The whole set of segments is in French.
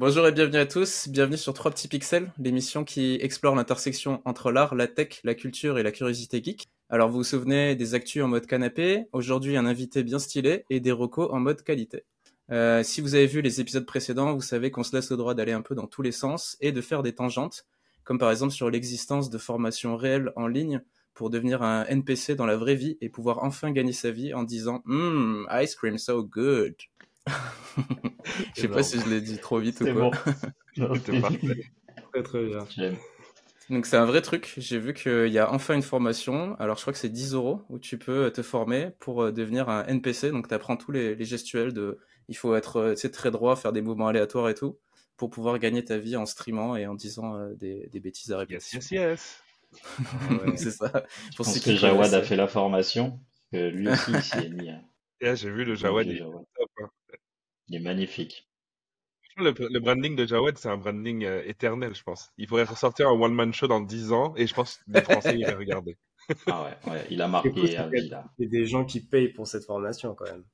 Bonjour et bienvenue à tous, bienvenue sur 3 petits pixels, l'émission qui explore l'intersection entre l'art, la tech, la culture et la curiosité geek. Alors vous vous souvenez des actus en mode canapé, aujourd'hui un invité bien stylé et des recos en mode qualité. Euh, si vous avez vu les épisodes précédents, vous savez qu'on se laisse le droit d'aller un peu dans tous les sens et de faire des tangentes, comme par exemple sur l'existence de formations réelles en ligne pour devenir un NPC dans la vraie vie et pouvoir enfin gagner sa vie en disant Mmm, ice cream so good. Je sais pas si je l'ai dit trop vite ou quoi. Bon. Très très bien. Donc c'est un vrai truc. J'ai vu qu'il y a enfin une formation. Alors je crois que c'est 10 euros où tu peux te former pour euh, devenir un NPC. Donc tu apprends tous les, gestuels de. Il faut être euh, très droit, faire des mouvements aléatoires et tout pour pouvoir gagner ta vie en streamant et en disant euh, des, bêtises à répétition. Yes, yes, yes. c'est ça. Pour je pense que Jawad a fait la formation. Que lui aussi, il s'y est mis. Hein. j'ai vu le Jawad. Il, est magnifique. Le, branding de Jawed, c'est un branding euh, éternel, je pense. Il pourrait ressortir un one-man show dans 10 ans et je pense que les Français iraient regarder. ah ouais, ouais, il a marqué Il y a des gens qui payent pour cette formation quand même.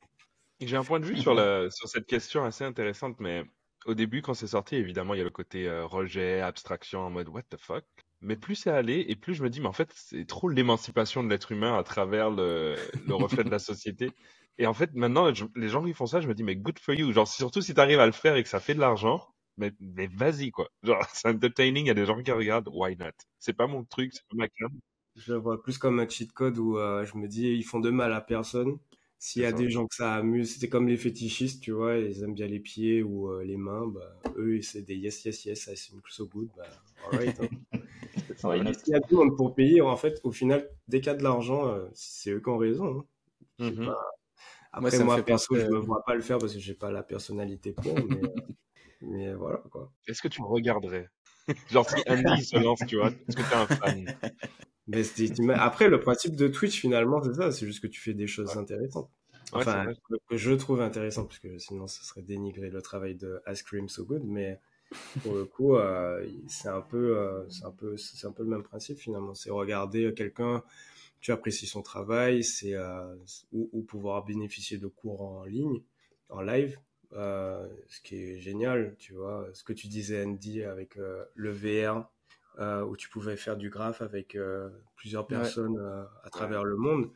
J'ai un point de vue sur, la, sur cette question assez intéressante, mais au début, quand c'est sorti, évidemment, il y a le côté euh, rejet, abstraction, en mode what the fuck? Mais plus c'est allé, et plus je me dis, mais en fait, c'est trop l'émancipation de l'être humain à travers le, le reflet de la société. Et en fait, maintenant, les gens qui font ça, je me dis, mais good for you. Genre, surtout si tu arrives à le faire et que ça fait de l'argent, mais, mais vas-y, quoi. Genre, c'est entertaining, il y a des gens qui regardent, why not? C'est pas mon truc, c'est pas ma cam. Je le vois plus comme un cheat code où euh, je me dis, ils font de mal à personne. S'il y a des gens que ça amuse, c'était comme les fétichistes, tu vois, ils aiment bien les pieds ou euh, les mains, bah, eux, c'est des yes, yes, yes, I think so good, bah, alright. Hein. S'il y a tout pour payer, en fait, au final, dès qu'il y a de l'argent, euh, c'est eux qui ont raison. Hein. Mm-hmm. pas, après, moi, perso, je ne me vois pas le faire parce que j'ai pas la personnalité pour, mais, euh, mais voilà, quoi. Est-ce que tu me regarderais? Genre, si Andy se lance, tu vois, est-ce que tu es un fan? Mais Après, le principe de Twitch, finalement, c'est ça, c'est juste que tu fais des choses intéressantes. Enfin, que je trouve intéressant, parce que sinon, ce serait dénigrer le travail de Ice Cream So Good, mais pour le coup, euh, c'est un peu, euh, c'est un peu, c'est un peu le même principe finalement. C'est regarder quelqu'un tu apprécies son travail, c'est euh, ou, pouvoir bénéficier de cours en ligne, en live, euh, ce qui est génial, tu vois. Ce que tu disais Andy avec euh, le VR, où tu pouvais faire du graphe avec plusieurs personnes à travers le monde.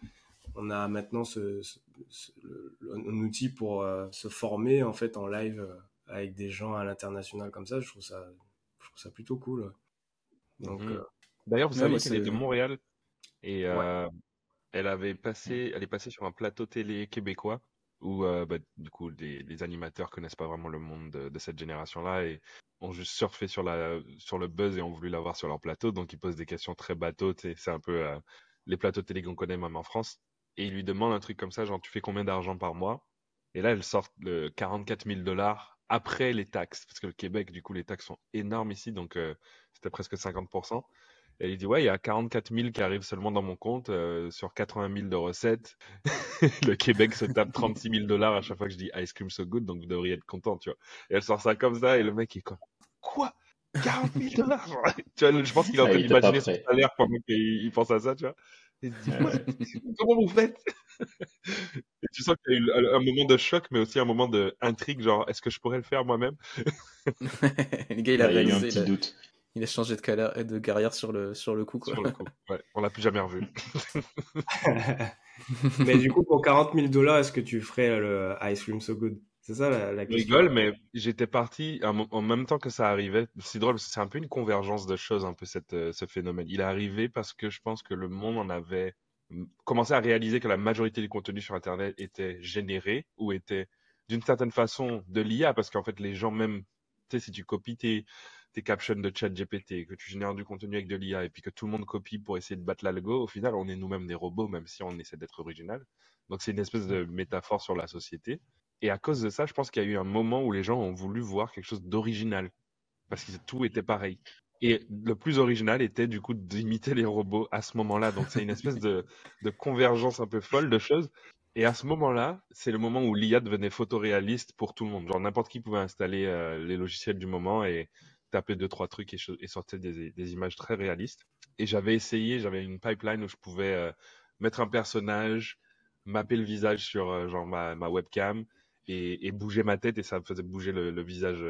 On a maintenant ce, un outil pour se former en fait en live avec des gens à l'international comme ça. Je trouve ça, je trouve ça plutôt cool. Donc, mhm. D'ailleurs, vous savez qu'elle est de Montréal. Et euh, elle avait passé, elle est passée sur un plateau télé québécois où euh, bah, du coup les, les, animateurs connaissent pas vraiment le monde de, cette génération-là et ont juste surfé sur la sur le buzz et ont voulu l'avoir sur leur plateau. Donc ils posent des questions très bateaux. C'est un peu euh, les plateaux télé qu'on connaît même en France. Et ils lui demandent un truc comme ça, genre tu fais combien d'argent par mois? Et là elle sort le 44 000 dollars après les taxes, parce que le Québec du coup les taxes sont énormes ici, donc c'était presque 50%. Et il dit, ouais, il y a 44 000 qui arrivent seulement dans mon compte euh, sur 80 000 de recettes. le Québec se tape 36 000 dollars à chaque fois que je dis Ice Cream So Good, donc vous devriez être content, tu vois. Et elle sort ça comme ça, et le mec est comme, quoi? 40 000 dollars? Tu vois, je pense qu'il est en train d'imaginer son salaire pendant qu'il pense à ça, tu vois. Et dit, comment vous faites? Et tu sens qu'il y a eu un moment de choc, mais aussi un moment d'intrigue, genre, est-ce que je pourrais le faire moi-même? Le gars, il a, il a eu un petit doute il a changé de, de guerrière sur le, sur le coup. Quoi. Sur le coup. Ouais, on l'a plus jamais revu. mais du coup, pour 40 000 dollars, est-ce que tu ferais le Ice Cream So Good? C'est ça la, question. Je rigole, mais j'étais parti en même temps que ça arrivait. C'est drôle, c'est un peu une convergence de choses, un peu cette, euh, ce phénomène. Il est arrivé parce que je pense que le monde en avait commencé à réaliser que la majorité du contenu sur Internet était généré ou était d'une certaine façon de l'IA, parce qu'en fait, les gens même, tu sais, si tu copies tes tes captions de chat GPT, que tu génères du contenu avec de l'IA et puis que tout le monde copie pour essayer de battre l'algo, au final, on est nous-mêmes des robots, même si on essaie d'être original. Donc c'est une espèce de métaphore sur la société. Et à cause de ça, je pense qu'il y a eu un moment où les gens ont voulu voir quelque chose d'original. Parce que tout était pareil. Et le plus original était du coup d'imiter les robots à ce moment-là. Donc c'est une espèce de, de, convergence un peu folle de choses. Et à ce moment-là, c'est le moment où l'IA devenait photoréaliste pour tout le monde. Genre n'importe qui pouvait installer euh, les logiciels du moment et taper deux, trois trucs et, et sortir des, images très réalistes. Et j'avais essayé, j'avais une pipeline où je pouvais euh, mettre un personnage, mapper le visage sur euh, genre ma, webcam et, bouger ma tête et ça faisait bouger le, visage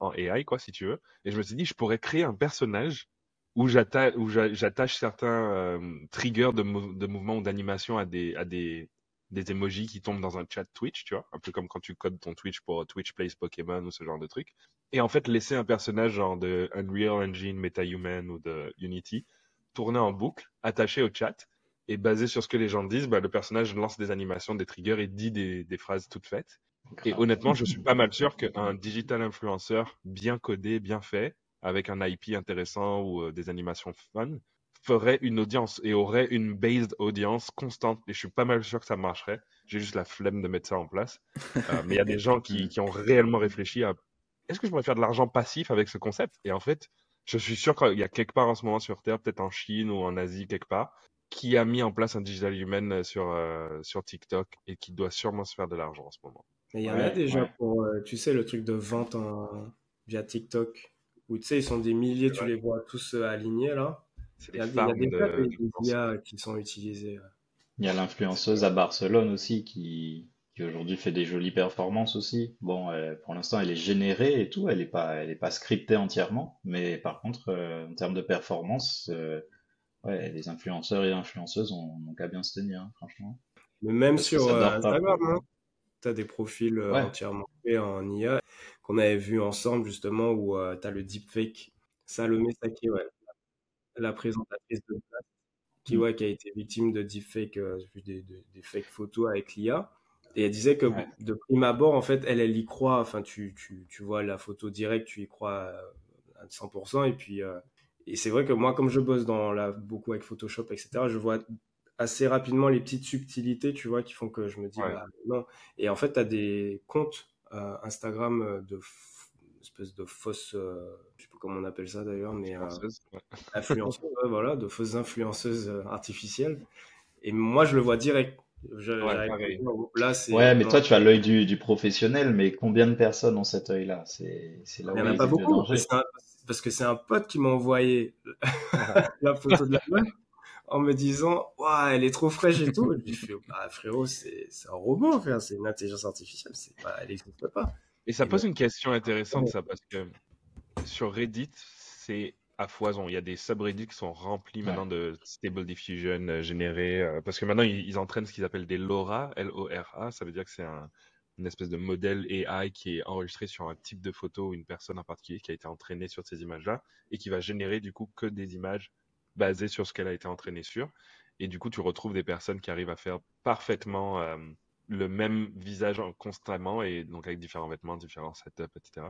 en, AI, quoi, si tu veux. Et je me suis dit, je pourrais créer un personnage où j'attache certains euh, triggers de, de mouvement ou d'animation à des, à des, des emojis qui tombent dans un chat Twitch, tu vois, un peu comme quand tu codes ton Twitch pour Twitch Plays Pokémon ou ce genre de truc. Et en fait, laisser un personnage genre de Unreal Engine, MetaHuman ou de Unity tourner en boucle, attaché au chat, et basé sur ce que les gens disent, bah, le personnage lance des animations, des triggers et dit des, des phrases toutes faites. Et honnêtement, je suis pas mal sûr qu'un digital influenceur bien codé, bien fait, avec un IP intéressant ou euh, des animations fun, ferait une audience et aurait une based audience constante. Et je suis pas mal sûr que ça marcherait. J'ai juste la flemme de mettre ça en place. Euh, mais il y a des gens qui, qui, ont réellement réfléchi à est-ce que je pourrais faire de l'argent passif avec ce concept? Et en fait, je suis sûr qu'il y a quelque part en ce moment sur Terre, peut-être en Chine ou en Asie, quelque part, qui a mis en place un digital human euh, sur, sur TikTok et qui doit sûrement se faire de l'argent en ce moment. Mais il y en a déjà pour, tu sais, le truc de vente via TikTok où tu sais, ils sont des milliers, tu les vois tous euh, alignés là. Il y a, des, IA qui sont utilisés. Il y a l'influenceuse à Barcelone aussi qui, qui aujourd'hui fait des jolies performances aussi. Bon, pour l'instant, elle est générée et tout, elle n'est pas, elle est pas scriptée entièrement, mais par contre, euh, en termes de performance, euh, ouais, les influenceurs et influenceuses ont, qu'à bien se tenir, hein, franchement. Mais même sur Instagram, hein, tu as des profils entièrement faits en IA qu'on avait vu ensemble justement où euh, tu as le deepfake Salomé Saki, ouais, la présentatrice de qui, mm. ouais, qui a été victime de deepfake, euh, des, des, fake photos avec l'IA. Et elle disait que de prime abord, en fait, elle, elle y croit. Enfin, tu, tu, tu vois la photo directe, tu y crois à 100%. Et puis, euh, et c'est vrai que moi, comme je bosse dans la, beaucoup avec Photoshop, etc., je vois assez rapidement les petites subtilités, tu vois, qui font que je me dis, bah, non. Et en fait, tu as des comptes euh, Instagram euh, de espèce de fausse, euh, je sais pas comment on appelle ça d'ailleurs, mais influenceuse, voilà, de fausses influenceuses artificielles. Et moi, je le vois direct. Là, ouais, mais toi, tu as l'œil du, du, professionnel, mais combien de personnes ont cet œil-là? C'est là Il n'y en a pas beaucoup. parce que c'est un pote qui m'a envoyé la photo de la meuf en me disant ouais elle est trop fraîche et tout. je lui fais bah, frérot, c'est un robot, c'est une intelligence artificielle, c'est pas, elle n'existe pas. Et ça pose une question intéressante, ça, parce que sur Reddit, c'est à foison. Il y a des subreddits qui sont remplis maintenant de stable diffusion euh, générés, euh, parce que maintenant ils, entraînent ce qu'ils appellent des LoRa, L-O-R-A, ça veut dire que c'est un, une espèce de modèle AI qui est enregistré sur un type de photo ou une personne en particulier qui a été entraînée sur ces images-là et qui va générer du coup que des images basé sur ce qu'elle a été entraînée sur. Et du coup, tu retrouves des personnes qui arrivent à faire parfaitement euh, le même visage constamment et donc avec différents vêtements, différents setups, etc.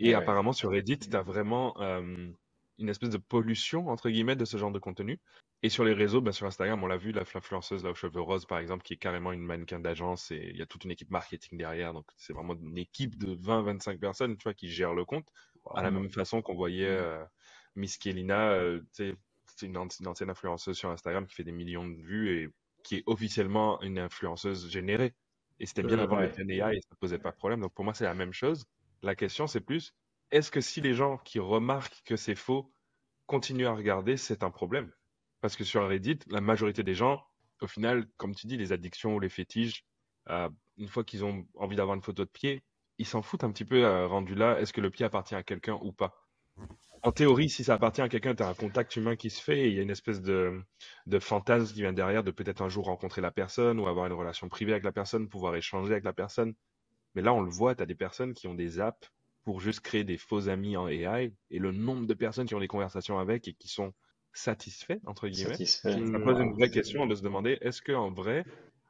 Et apparemment, sur Reddit, tu as vraiment euh, une espèce de pollution, entre guillemets, de ce genre de contenu. Et sur les réseaux, ben, sur Instagram, on l'a vu, l'influenceuse là aux cheveux roses, par exemple, qui est carrément une mannequin d'agence et il y a toute une équipe marketing derrière. Donc, c'est vraiment une équipe de 20-25 personnes, tu vois, qui gère le compte. À la même façon qu'on voyait euh, Miss Kelina, tu sais, c'est une, ancienne influenceuse sur Instagram qui fait des millions de vues et qui est officiellement une influenceuse générée. Et c'était bien avant le TNA et ça posait pas de problème. Donc pour moi, c'est la même chose. La question, c'est plus, est-ce que si les gens qui remarquent que c'est faux continuent à regarder, c'est un problème? Parce que sur Reddit, la majorité des gens, au final, comme tu dis, les addictions ou les fétiches, euh, une fois qu'ils ont envie d'avoir une photo de pied, ils s'en foutent un petit peu euh, rendu là, est-ce que le pied appartient à quelqu'un ou pas? En théorie, si ça appartient à quelqu'un, tu as un contact humain qui se fait il y a une espèce de, de fantasme qui vient derrière de peut-être un jour rencontrer la personne ou avoir une relation privée avec la personne, pouvoir échanger avec la personne. Mais là, on le voit, tu as des personnes qui ont des apps pour juste créer des faux amis en AI et le nombre de personnes qui ont des conversations avec et qui sont satisfaits, entre guillemets. ça pose une vraie question de se demander est-ce qu'en vrai,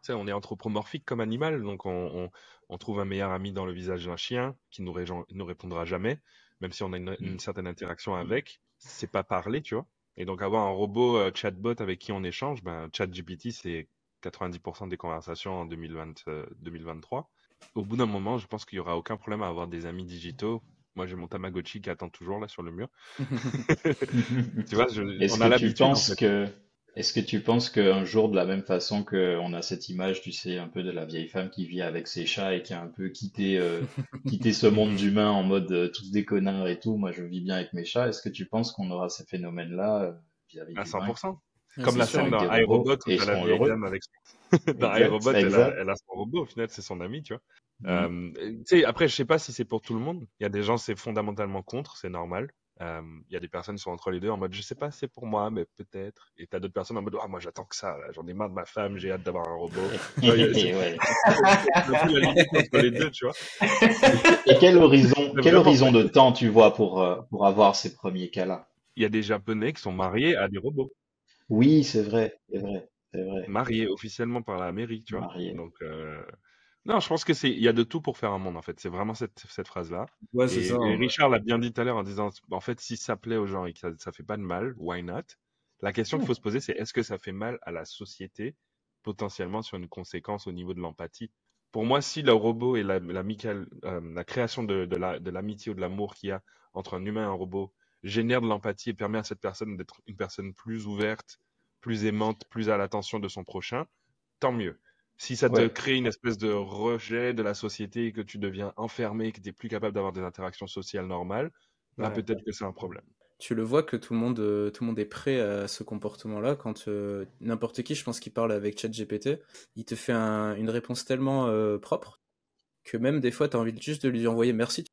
on est anthropomorphique comme animal, donc on, on, trouve un meilleur ami dans le visage d'un chien qui nous, nous répondra jamais même si on a une, mm. certaine interaction avec, c'est pas parler, tu vois. Et donc avoir un robot euh, chatbot avec qui on échange, ben, ChatGPT, c'est 90% des conversations en 2020, 2023. Au bout d'un moment, je pense qu'il y aura aucun problème à avoir des amis digitaux. Moi, j'ai mon Tamagotchi qui attend toujours là sur le mur. tu vois, je, on a l'habitude. Tu penses que est-ce que tu penses qu'un jour, de la même façon qu'on a cette image, tu sais, un peu de la vieille femme qui vit avec ses chats et qui a un peu quitté, euh, quitté ce monde d'humains en mode euh, tous des connards et tout, moi je vis bien avec mes chats, est-ce que tu penses qu'on aura ces phénomènes-là euh, vis-à-vis À 100%. Comme la scène dans iRobot où la vieille dame avec dans iRobot, elle a, elle a, son robot, au final, c'est son ami, tu vois. Mm. Euh, après, je sais pas si c'est pour tout le monde. Il y a des gens, c'est fondamentalement contre, c'est normal. Euh, il y a des personnes qui sont entre les deux en mode je sais pas c'est pour moi mais peut-être. Et t'as d'autres personnes en mode ah moi j'attends que ça j'en ai marre de ma femme j'ai hâte d'avoir un robot. Les deux tu vois. Et quel horizon quel horizon de temps tu vois pour euh, pour avoir ces premiers cas là il y a des japonais qui sont mariés à des robots. Oui c'est vrai c'est vrai c'est vrai mariés officiellement par la mairie tu vois donc euh, non, je pense que c'est, il y a de tout pour faire un monde, en fait. C'est vraiment cette, cette phrase-là. Ouais, c'est ça. Et Richard l'a bien dit tout à l'heure en disant, en fait, si ça plaît aux gens et que ça, ça fait pas de mal, why not? La question qu'il faut se poser, c'est est-ce que ça fait mal à la société, potentiellement sur une conséquence au niveau de l'empathie? Pour moi, si le robot et la, la, euh, la création de, de, la, de l'amitié ou de l'amour qu'il y a entre un humain et un robot génère de l'empathie et permet à cette personne d'être une personne plus ouverte, plus aimante, plus à l'attention de son prochain, tant mieux. Si ça te crée une espèce de rejet de la société et que tu deviens enfermé, que tu n'es plus capable d'avoir des interactions sociales normales, là peut-être que c'est un problème. Tu le vois que tout le monde, euh, tout le monde est prêt à ce comportement-là. Quand euh, n'importe qui, je pense, qui parle avec ChatGPT, il te fait une réponse tellement euh, propre que même des fois, tu as envie juste de lui envoyer merci.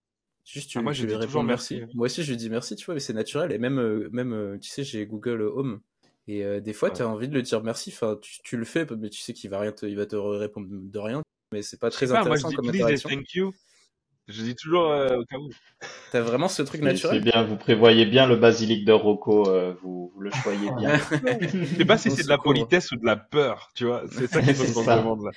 Juste, tu, ah, moi, je lui réponds merci. Moi aussi, je lui dis merci, tu vois, mais c'est naturel. Et même, même tu sais, j'ai Google Home. Et euh, des fois, tu as envie de le dire merci. Enfin, tu, le fais, mais tu sais qu'il va rien, il va te répondre de rien. Mais c'est pas très intéressant moi, je comme interaction. Thank you. Je dis toujours euh, au cas où. T'as vraiment ce truc naturel. C'est bien, vous prévoyez bien le basilic de Rocco, euh, vous, vous, le choyez bien. je sais pas si c'est de la politesse ou de la peur, tu vois. C'est ça faut qu'on demande là.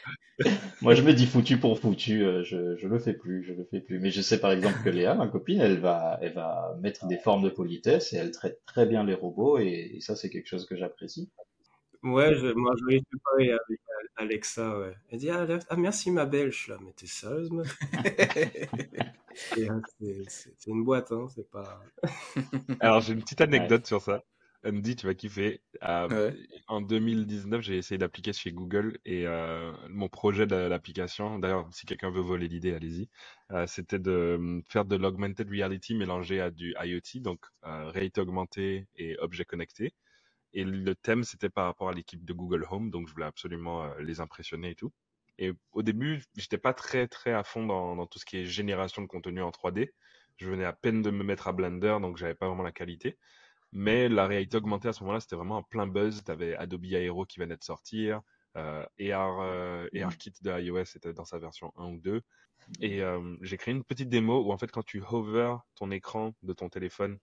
Moi, je me dis foutu pour foutu, euh, je, je le fais plus, je le fais plus. Mais je sais par exemple que Léa, ma copine, elle va, elle va mettre des formes de politesse et elle traite très bien les robots et ça, c'est quelque chose que j'apprécie. Ouais, je, moi je suis pareil avec Alexa, ouais. Elle dit ah, ah merci ma belle, je suis là, mais t'es sérieuse, meuf? C'est une boîte, hein, c'est pas. Alors j'ai une petite anecdote sur ça. Andy, tu vas kiffer. Euh, en 2019, j'ai essayé d'appliquer chez Google et euh, mon projet de l'application, d'ailleurs, si quelqu'un veut voler l'idée, allez-y, euh, c'était de hum, faire de l'augmented reality mélangé à du IoT, donc réalité augmentée et objet connecté. Et le thème, c'était par rapport à l'équipe de Google Home, donc je voulais absolument euh, les impressionner et tout. Et au début, j'étais pas très très à fond dans, tout ce qui est génération de contenu en 3D. Je venais à peine de me mettre à Blender, donc j'avais pas vraiment la qualité. Mais la réalité augmentée à ce moment-là, c'était vraiment un plein buzz. Tu avais Adobe Aero qui venait de sortir, euh, AR, euh, de iOS était dans sa version 1 ou 2. Et euh, j'ai créé une petite démo où en fait quand tu hover ton écran de ton téléphone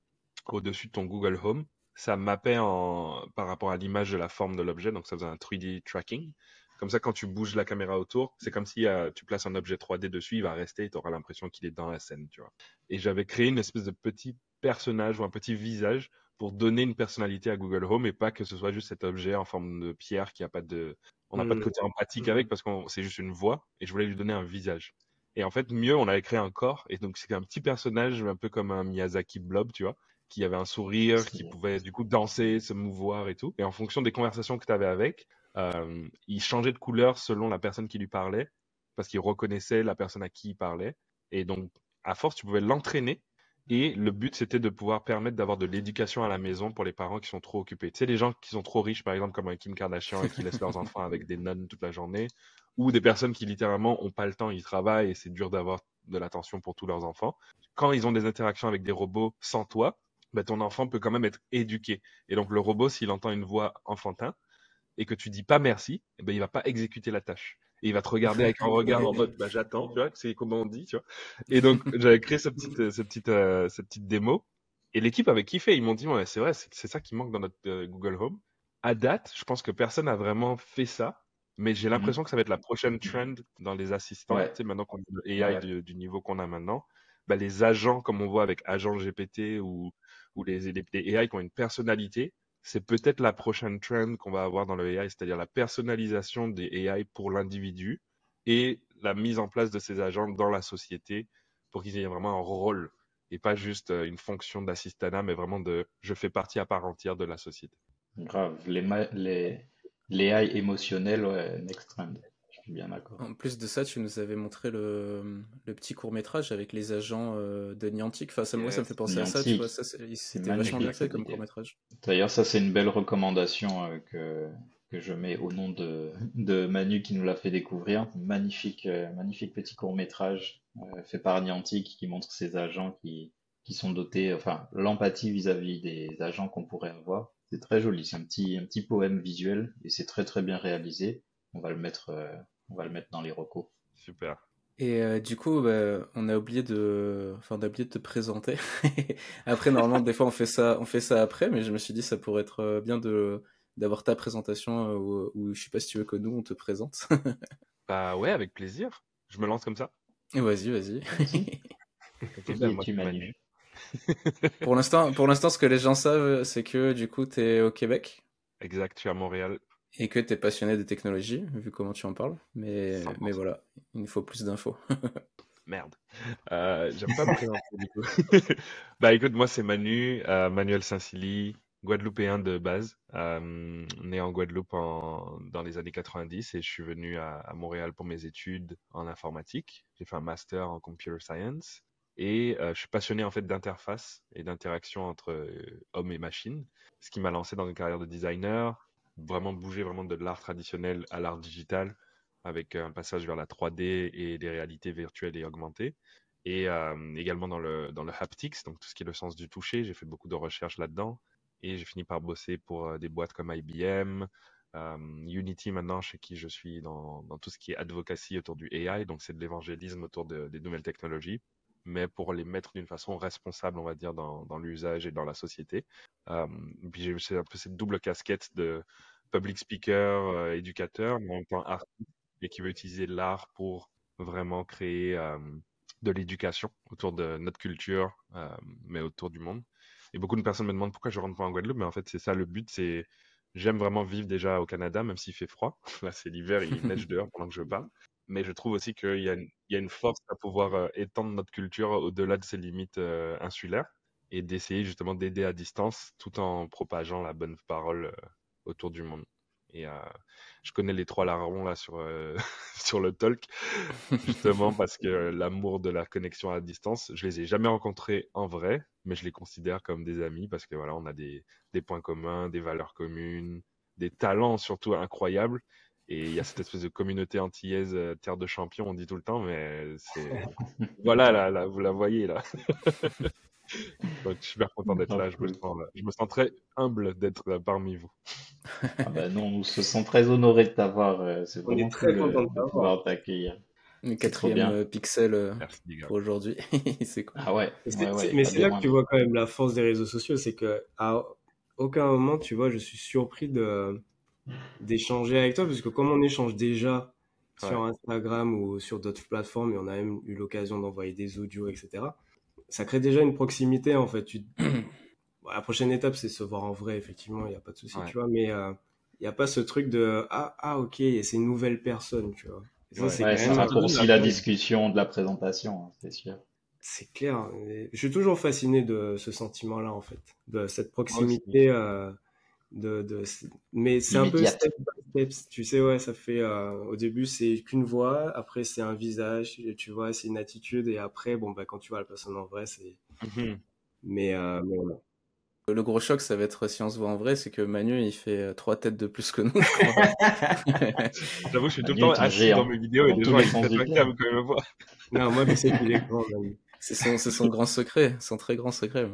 au-dessus de ton Google Home, ça mappait en, par rapport à l'image de la forme de l'objet, donc ça faisait un 3D tracking. Comme ça, quand tu bouges la caméra autour, c'est comme si euh, tu places un objet 3D dessus, il va rester et tu auras l'impression qu'il est dans la scène, tu vois. Et j'avais créé une espèce de petit personnage ou un petit visage pour donner une personnalité à Google Home et pas que ce soit juste cet objet en forme de pierre qui a pas de, on n'a pas de mmh. côté empathique avec parce que c'est juste une voix et je voulais lui donner un visage. Et en fait, mieux, on avait créé un corps et donc c'est un petit personnage un peu comme un Miyazaki blob, tu vois qui avait un sourire, qui pouvait du coup danser, se mouvoir et tout. Et en fonction des conversations que tu avais avec, euh, il changeait de couleur selon la personne qui lui parlait, parce qu'il reconnaissait la personne à qui il parlait. Et donc, à force, tu pouvais l'entraîner. Et le but, c'était de pouvoir permettre d'avoir de l'éducation à la maison pour les parents qui sont trop occupés. Tu sais, les gens qui sont trop riches, par exemple, comme Kim Kardashian et qui laissent leurs enfants avec des nonnes toute la journée, ou des personnes qui littéralement ont pas le temps, ils travaillent et c'est dur d'avoir de l'attention pour tous leurs enfants. Quand ils ont des interactions avec des robots sans toi, bah, ton enfant peut quand même être éduqué. Et donc le robot, s'il entend une voix enfantin et que tu dis pas merci, eh ben, il va pas exécuter la tâche. Et il va te regarder avec un regard en mode bah, j'attends, tu vois, c'est comment on dit, tu vois. Et donc j'avais créé cette petite, cette petite, euh, cette petite démo. Et l'équipe avait kiffé. Ils m'ont dit ouais, c'est vrai, c'est ça qui manque dans notre euh, Google Home. À date, je pense que personne n'a vraiment fait ça. Mais j'ai mmh l'impression que ça va être la prochaine trend dans les assistants. Tu sais, maintenant qu'on a AI du, du, niveau qu'on a maintenant, bah, les agents, comme on voit avec agent GPT ou où les, les, AI qui ont une personnalité, c'est peut-être la prochaine trend qu'on va avoir dans le AI, c'est-à-dire la personnalisation des AI pour l'individu et la mise en place de ces agents dans la société pour qu'ils aient vraiment un rôle et pas juste euh, une fonction d'assistanat, mais vraiment de je fais partie à part entière de la société. Grave, les, les, les AI émotionnels, ouais, next trend. Suis bien d'accord. En plus de ça, tu nous avais montré le, le petit court métrage avec les agents euh, de Niantic. Enfin, ça, moi, ça me fait penser à ça. Tu vois, c'était vachement bien fait comme court métrage. D'ailleurs, ça, c'est une belle recommandation euh, que, que je mets au nom de, de Manu qui nous l'a fait découvrir. Magnifique, euh, magnifique petit court métrage fait par Niantic qui montre ces agents qui, qui sont dotés, enfin, l'empathie vis-à-vis des agents qu'on pourrait avoir. C'est très joli. C'est un petit, un petit poème visuel et c'est très très bien réalisé. On va le mettre on va le mettre dans les recos. Super. Et euh, du coup, bah, on a oublié de, enfin, on a oublié de te présenter. après, normalement, des fois, on fait ça, on fait ça après, mais je me suis dit, ça pourrait être euh, bien de d'avoir ta présentation euh, ou, je sais pas si tu veux que nous on te présente. bah ouais, avec plaisir. Je me lance comme ça. Vas-y, vas-y. pour l'instant, pour l'instant, ce que les gens savent, c'est que du coup, tu es au Québec. Exact, tu es à Montréal et que tu es passionné des technologies, vu comment tu en parles. Mais, mais voilà, il nous faut plus d'infos. Merde. Euh, J'aime pas me présenter du coup. bah écoute, moi c'est Manu, euh, Manuel Saint-Silly, Guadeloupéen de base, euh, né en Guadeloupe en, dans les années 90 et je suis venu à, à Montréal pour mes études en informatique. J'ai fait un master en computer science et euh, je suis passionné en fait d'interface et d'interaction entre euh, hommes et machines, ce qui m'a lancé dans une carrière de designer, vraiment bouger vraiment de l'art traditionnel à l'art digital avec un passage vers la 3D et des réalités virtuelles et augmentées. Et euh, également dans le, dans le haptics, donc tout ce qui est le sens du toucher. J'ai fait beaucoup de recherches là-dedans. Et j'ai fini par bosser pour euh, des boîtes comme IBM, euh, Unity maintenant, chez qui je suis dans, dans, tout ce qui est advocacy autour du AI. Donc c'est de l'évangélisme autour de, des nouvelles technologies mais pour les mettre d'une façon responsable, on va dire, dans, dans l'usage et dans la société. Euh, puis j'ai un peu cette double casquette de public speaker, euh, éducateur, mais en même temps artiste, et qui veut utiliser l'art pour vraiment créer euh, de l'éducation autour de notre culture, euh, mais autour du monde. Et beaucoup de personnes me demandent pourquoi je rentre pas en Guadeloupe, mais en fait, c'est ça le but, c'est j'aime vraiment vivre déjà au Canada, même s'il fait froid. Là, c'est l'hiver, il neige dehors pendant que je parle mais je trouve aussi qu'il y, a une, force à pouvoir étendre notre culture au-delà de ses limites insulaires et d'essayer justement d'aider à distance tout en propageant la bonne parole autour du monde. Et je connais les trois larrons là sur, sur le talk, justement parce que l'amour de la connexion à distance, je les ai jamais rencontrés en vrai, mais je les considère comme des amis parce que voilà, on a des, des points communs, des valeurs communes, des talents surtout incroyables et il y a cette espèce de communauté antillaise, euh, terre de champions, on dit tout le temps, mais c'est. voilà, là, là, vous la voyez, là. Donc, je suis super content d'être là. Je me, sens, je me sens très humble d'être parmi vous. ah bah non, on se sent très honoré de t'avoir. Euh, c'est vraiment très content de pouvoir t'accueillir. Le quatrième euh, pixel pour aujourd'hui. c'est cool. Ah ouais. mais c'est là que tu vois quand même la force des réseaux sociaux, c'est que à aucun moment, tu vois, je suis surpris de d'échanger avec toi, parce que comme on échange déjà sur Instagram ou sur d'autres plateformes, et on a même eu l'occasion d'envoyer des audios, etc., ça crée déjà une proximité, en fait. Tu... la prochaine étape, c'est se voir en vrai, effectivement, il n'y a pas de souci, tu vois, mais euh, il n'y a pas ce truc de ah, ah ok, c'est une nouvelle personne, tu vois. ça, c'est ouais, la discussion de la présentation, hein, c'est sûr. C'est clair. Je suis toujours fasciné de ce sentiment-là, en fait, de cette proximité de, de mais c'est un peu step tu sais ouais ça fait euh, au début c'est qu'une voix après c'est un visage tu vois c'est une attitude et après bon bah quand tu vois la personne en vrai c'est mhm. mais, euh, mais voilà. Le gros choc, ça va être si on se voit en vrai, c'est que Manu, il fait euh, trois têtes de plus que nous. J'avoue, je suis tout le temps assis dans mes vidéos et les gens, ils sont pas quand ils me voient. Non, moi, je sais qu'il est grand, c'est son, son, grand secret, son très grand secret.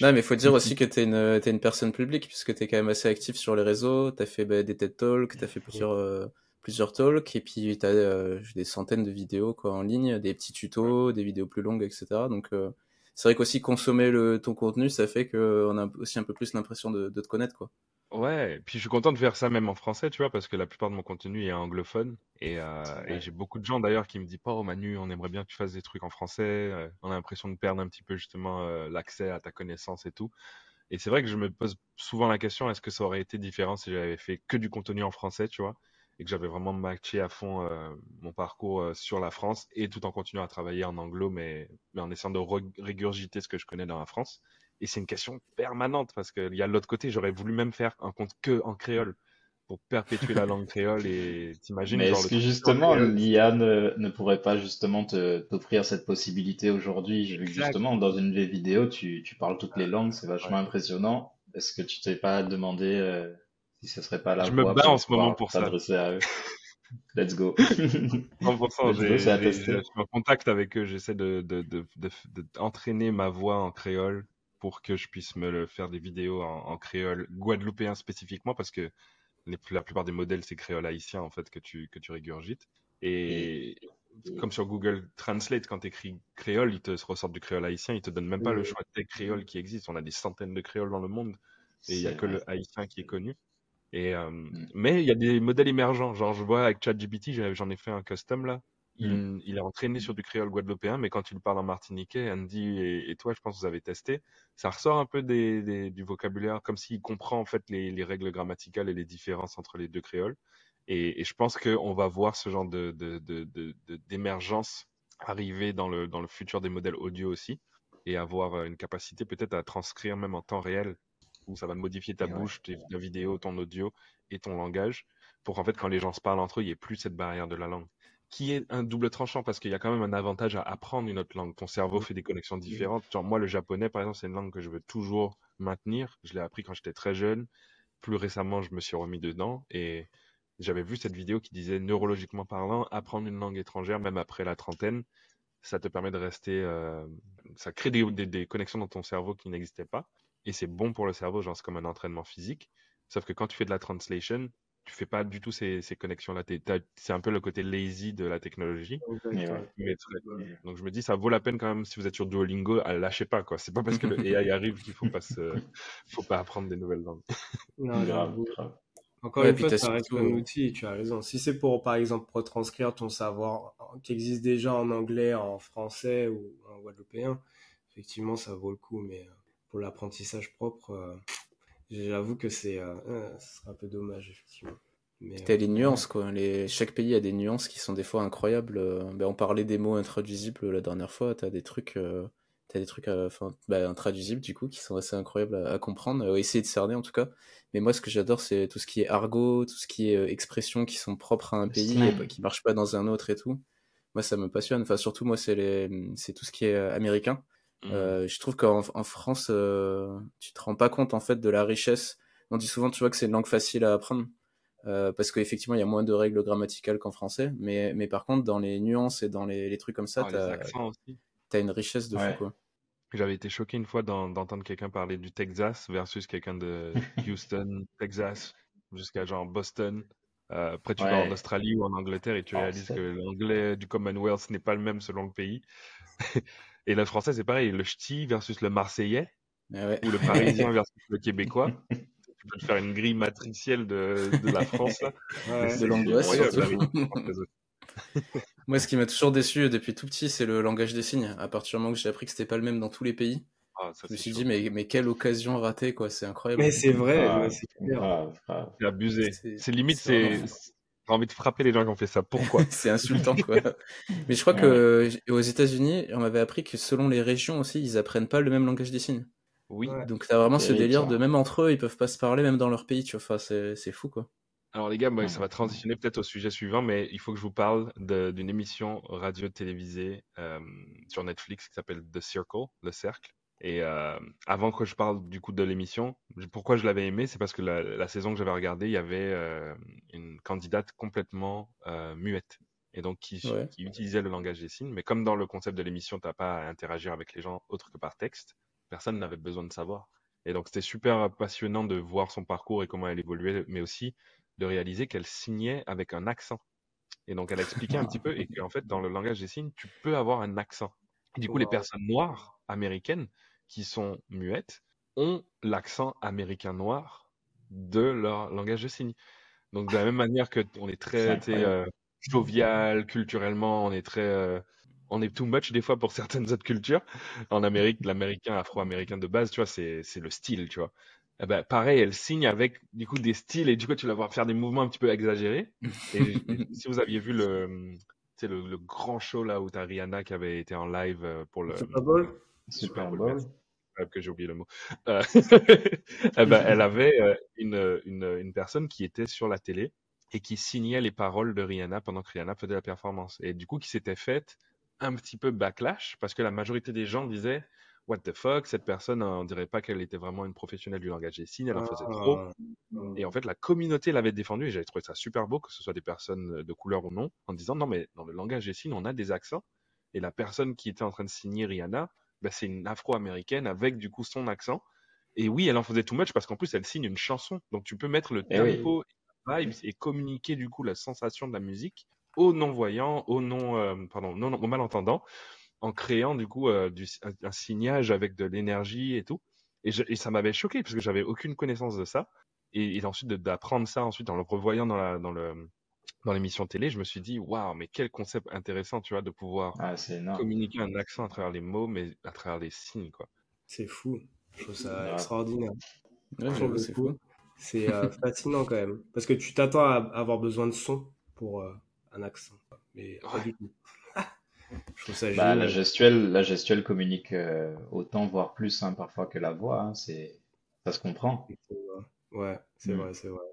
Non, mais il faut dire aussi que tu es une, es une personne publique, puisque tu es quand même assez actif sur les réseaux, tu as fait bah, des TED Talks, tu as fait plusieurs, euh, plusieurs talks, et puis tu as euh, des centaines de vidéos quoi, en ligne, des petits tutos, des vidéos plus longues, etc. Donc euh, c'est vrai qu'aussi consommer le, ton contenu, ça fait qu'on a aussi un peu plus l'impression de, de te connaître. quoi. Ouais, puis je suis content de faire ça même en français, tu vois, parce que la plupart de mon contenu est anglophone. Et, euh, et j'ai beaucoup de gens d'ailleurs qui me disent oh Manu, on aimerait bien que tu fasses des trucs en français. Euh, on a l'impression de perdre un petit peu justement euh, l'accès à ta connaissance et tout. Et c'est vrai que je me pose souvent la question, est-ce que ça aurait été différent si j'avais fait que du contenu en français, tu vois, et que j'avais vraiment matché à fond mon parcours sur la France et tout en continuant à travailler en anglo, mais, mais en essayant de régurgiter ce que je connais dans la France. Et c'est une question permanente parce qu'il y a l'autre côté, j'aurais voulu même faire un compte que en créole. pour perpétuer la langue créole et t'imagines. Mais est-ce que justement l'IA ne, ne, pourrait pas justement te t'offrir cette possibilité aujourd'hui? J'ai vu que justement dans une des vidéos tu, tu parles toutes les langues, c'est vachement impressionnant. Est-ce que tu t'es pas demandé euh, si ce serait pas la Je me bats en ce moment pour ça. À eux? Let's go. 100%, j'ai, je suis en contact avec eux, j'essaie de, de, de, de, ma voix en créole pour que je puisse me le faire des vidéos en, en créole guadeloupéen spécifiquement parce que la plupart des modèles, c'est créole haïtien, en fait, que tu, que tu régurgites. Et, comme sur Google Translate, quand tu écris créole, il te ressort du créole haïtien, il te donne même pas le choix des créoles qui existent. On a des centaines de créoles dans le monde et il y a que le haïtien qui est connu. Et, euh, mm. Mais il y a des modèles émergents. Genre, je vois avec ChatGPT, j'en ai fait un custom là. Mm. Il, est entraîné sur du créole guadeloupéen, mais quand tu le parles en martiniquais, Andy et, toi, je pense que vous avez testé, ça ressort un peu des, du vocabulaire, comme s'il comprend en fait les, règles grammaticales et les différences entre les deux créoles. Et, je pense qu'on va voir ce genre de, d'émergence arriver dans le, dans le futur des modèles audio aussi, et avoir euh, une capacité peut-être à transcrire même en temps réel, où ça va modifier ta bouche, ta vidéo, ton audio et ton langage, pour en fait quand les gens se parlent entre eux, il n'y ait plus cette barrière de la langue qui est un double tranchant parce qu'il y a quand même un avantage à apprendre une autre langue. Ton cerveau fait des connexions différentes. Genre, moi, le japonais, par exemple, c'est une langue que je veux toujours maintenir. Je l'ai appris quand j'étais très jeune. Plus récemment, je me suis remis dedans et j'avais vu cette vidéo qui disait neurologiquement parlant, apprendre une langue étrangère, même après la trentaine, ça te permet de rester, euh, ça crée des, des, connexions dans ton cerveau qui n'existaient pas. Et c'est bon pour le cerveau, genre c'est comme un entraînement physique. Sauf que quand tu fais de la translation, tu fais pas du tout ces, ces connexions-là. C'est un peu le côté lazy de la technologie. donc je me dis, ça vaut la peine quand même, si vous êtes sur Duolingo, à lâchez pas. quoi. C'est pas parce que le AI arrive qu'il faut pas faut pas apprendre des nouvelles langues. non, grave, Encore une fois, ça reste un outil, tu as raison. Si c'est pour, par exemple, retranscrire ton savoir qui existe déjà en anglais, en français ou en guadeloupéen, effectivement, ça vaut le coup. Mais euh, pour l'apprentissage propre, euh, J'avoue que c'est euh, euh, un peu dommage, effectivement. Mais, T'as les euh, nuances, quoi. Les... Chaque pays a des nuances qui sont des fois incroyables. Ben, on parlait des mots intraduisibles la dernière fois. T'as des trucs, as des trucs enfin, ben, intraduisibles, du coup, qui sont assez incroyables à, comprendre, à essayer de cerner, en tout cas. Mais moi, ce que j'adore, c'est tout ce qui est argot, tout ce qui est expressions qui sont propres à un pays et qui marchent pas dans un autre et tout. Moi, ça me passionne. Enfin, surtout, moi, c'est les... c'est tout ce qui est américain. Mmh. Euh, je trouve qu'en en France, euh, tu te rends pas compte en fait de la richesse. On dit souvent, tu vois, que c'est une langue facile à apprendre. Euh, parce qu'effectivement, il y a moins de règles grammaticales qu'en français. Mais, mais par contre, dans les nuances et dans les, les trucs comme ça, ah, tu as, une richesse de fou. Quoi. J'avais été choqué une fois d'entendre quelqu'un parler du Texas versus quelqu'un de Houston, Texas, jusqu'à genre Boston. Euh, après, tu vas en Australie ou en Angleterre et tu ah, réalises que l'anglais du Commonwealth n'est pas le même selon le pays. Et le français, c'est pareil, le ch'ti versus le marseillais, ah ou le parisien versus le québécois. tu peux te faire une grille matricielle de, de la France, là. de l'angoisse, Moi, ce qui m'a toujours déçu depuis tout petit, c'est le langage des signes. À partir du moment où j'ai appris que c'était pas le même dans tous les pays, ah, je me suis dit, mais, mais quelle occasion ratée, quoi. C'est incroyable. Mais c'est vrai, ah, c'est abusé. C'est limite, c'est j'ai envie de frapper les gens qui ont fait ça. Pourquoi C'est insultant, quoi. Mais je crois que aux États-Unis, on m'avait appris que selon les régions aussi, ils apprennent pas le même langage des signes. Oui. Donc t'as vraiment ce délire de même entre eux, ils peuvent pas se parler même dans leur pays, tu vois. Enfin, c'est fou, quoi. Alors les gars, moi, ça va transitionner peut-être au sujet suivant, mais il faut que je vous parle d'une émission radio-télévisée euh, sur Netflix qui s'appelle The Circle, le cercle. Et euh, avant que je parle du coup de l'émission, pourquoi je l'avais aimé, c'est parce que la, saison que j'avais regardée, il y avait euh, une candidate complètement euh, muette et donc qui, qui, utilisait le langage des signes. Mais comme dans le concept de l'émission, t'as pas à interagir avec les gens autre que par texte, personne n'avait besoin de savoir. Et donc c'était super passionnant de voir son parcours et comment elle évoluait, mais aussi de réaliser qu'elle signait avec un accent. Et donc elle a expliqué un petit peu et qu'en fait dans le langage des signes, tu peux avoir un accent. du coup, les personnes noires américaines qui sont muettes ont l'accent américain noir de leur langage de signes. Donc de la même manière que on est très euh, jovial culturellement, on est très euh, on est too much des fois pour certaines autres cultures. En Amérique, l'américain afro-américain de base, tu vois, c'est c'est le style, tu vois. Eh ben, pareil, elle signe avec du coup des styles et du coup tu vas voir faire des mouvements un petit peu exagérés. Et si vous aviez vu le le, le grand show là où t'as Rihanna qui avait été en live euh, pour le Super Bowl Super Bowl. Que j'ai oublié le mot. Euh, eh ben, elle avait euh, une, une, une personne qui était sur la télé et qui signait les paroles de Rihanna pendant que Rihanna faisait la performance. Et du coup, qui s'était faite un petit peu backlash parce que la majorité des gens disaient What the fuck, cette personne, on dirait pas qu'elle était vraiment une professionnelle du langage des signes, elle en faisait trop. Ah. Et en fait, la communauté l'avait défendu et j'avais trouvé ça super beau, que ce soit des personnes de couleur ou non, en disant non, mais dans le langage des signes, on a des accents. Et la personne qui était en train de signer Rihanna, bah, c'est une afro-américaine avec du coup son accent. Et oui, elle en faisait too much parce qu'en plus, elle signe une chanson. Donc tu peux mettre le eh tempo vibes et communiquer du coup la sensation de la musique aux non-voyants, aux non, euh, pardon, non, aux malentendants, en créant du coup euh, du, un, signage avec de l'énergie et tout. Et, et ça m'avait choqué parce que j'avais aucune connaissance de ça. Et, et ensuite d'apprendre ça ensuite en le revoyant dans la dans le dans l'émission télé, je me suis dit waouh, mais quel concept intéressant, tu vois, de pouvoir ah, communiquer un accent à travers les mots, mais à travers les signes, quoi. C'est fou. Je trouve ça extraordinaire. c'est fou. C'est euh, fascinant quand même. Parce que tu t'attends à avoir besoin de son pour euh, un accent. Mais pas du tout. Je trouve ça bah, la, gestuelle, la gestuelle communique euh, autant, voire plus hein, parfois que la voix. Hein, c'est... Ça se comprend. Ouais, c'est mm. vrai, c'est vrai.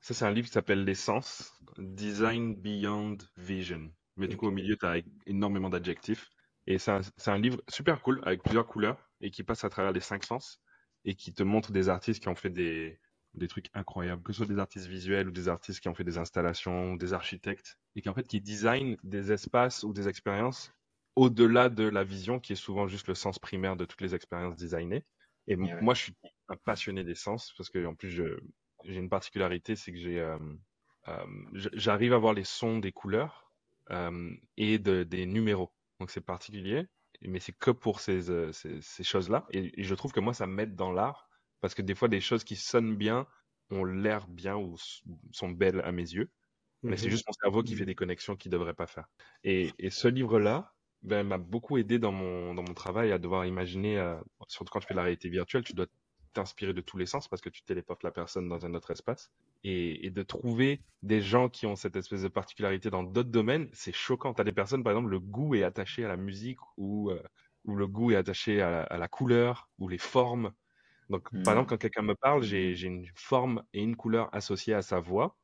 Ça, c'est un livre qui s'appelle L'essence, Design Beyond Vision. Mais du coup, au milieu, tu as énormément d'adjectifs. Et c'est un, un, livre super cool, avec plusieurs couleurs, et qui passe à travers les cinq sens, et qui te montre des artistes qui ont fait des, des trucs incroyables, que ce soit des artistes visuels ou des artistes qui ont fait des installations, des architectes, et qui en fait qui designent des espaces ou des expériences au-delà de la vision qui est souvent juste le sens primaire de toutes les expériences designées. Et moi, je suis un passionné des sens parce que en plus j'ai une particularité, c'est que j'ai euh, euh, j'arrive à voir les sons des couleurs euh, et de, des numéros. Donc c'est particulier, mais c'est que pour ces, ces, ces choses-là. Et, et, je trouve que moi, ça m'aide dans l'art parce que des fois, des choses qui sonnent bien ont l'air bien ou sont belles à mes yeux. Mais c'est mhm. juste mon cerveau qui fait des connexions qu'il ne devrait pas faire. Et, et ce livre-là ben, m'a beaucoup aidé dans mon, dans mon travail à devoir imaginer, euh, surtout quand tu fais de la réalité virtuelle, tu dois t'inspirer de tous les sens parce que tu téléportes la personne dans un autre espace. Et, et de trouver des gens qui ont cette espèce de particularité dans d'autres domaines, c'est choquant. Tu as des personnes, par exemple, le goût est attaché à la musique ou, euh, ou le goût est attaché à à la couleur ou les formes donc, par mmh. exemple, quand quelqu'un me parle, j'ai une forme et une couleur associées à sa voix.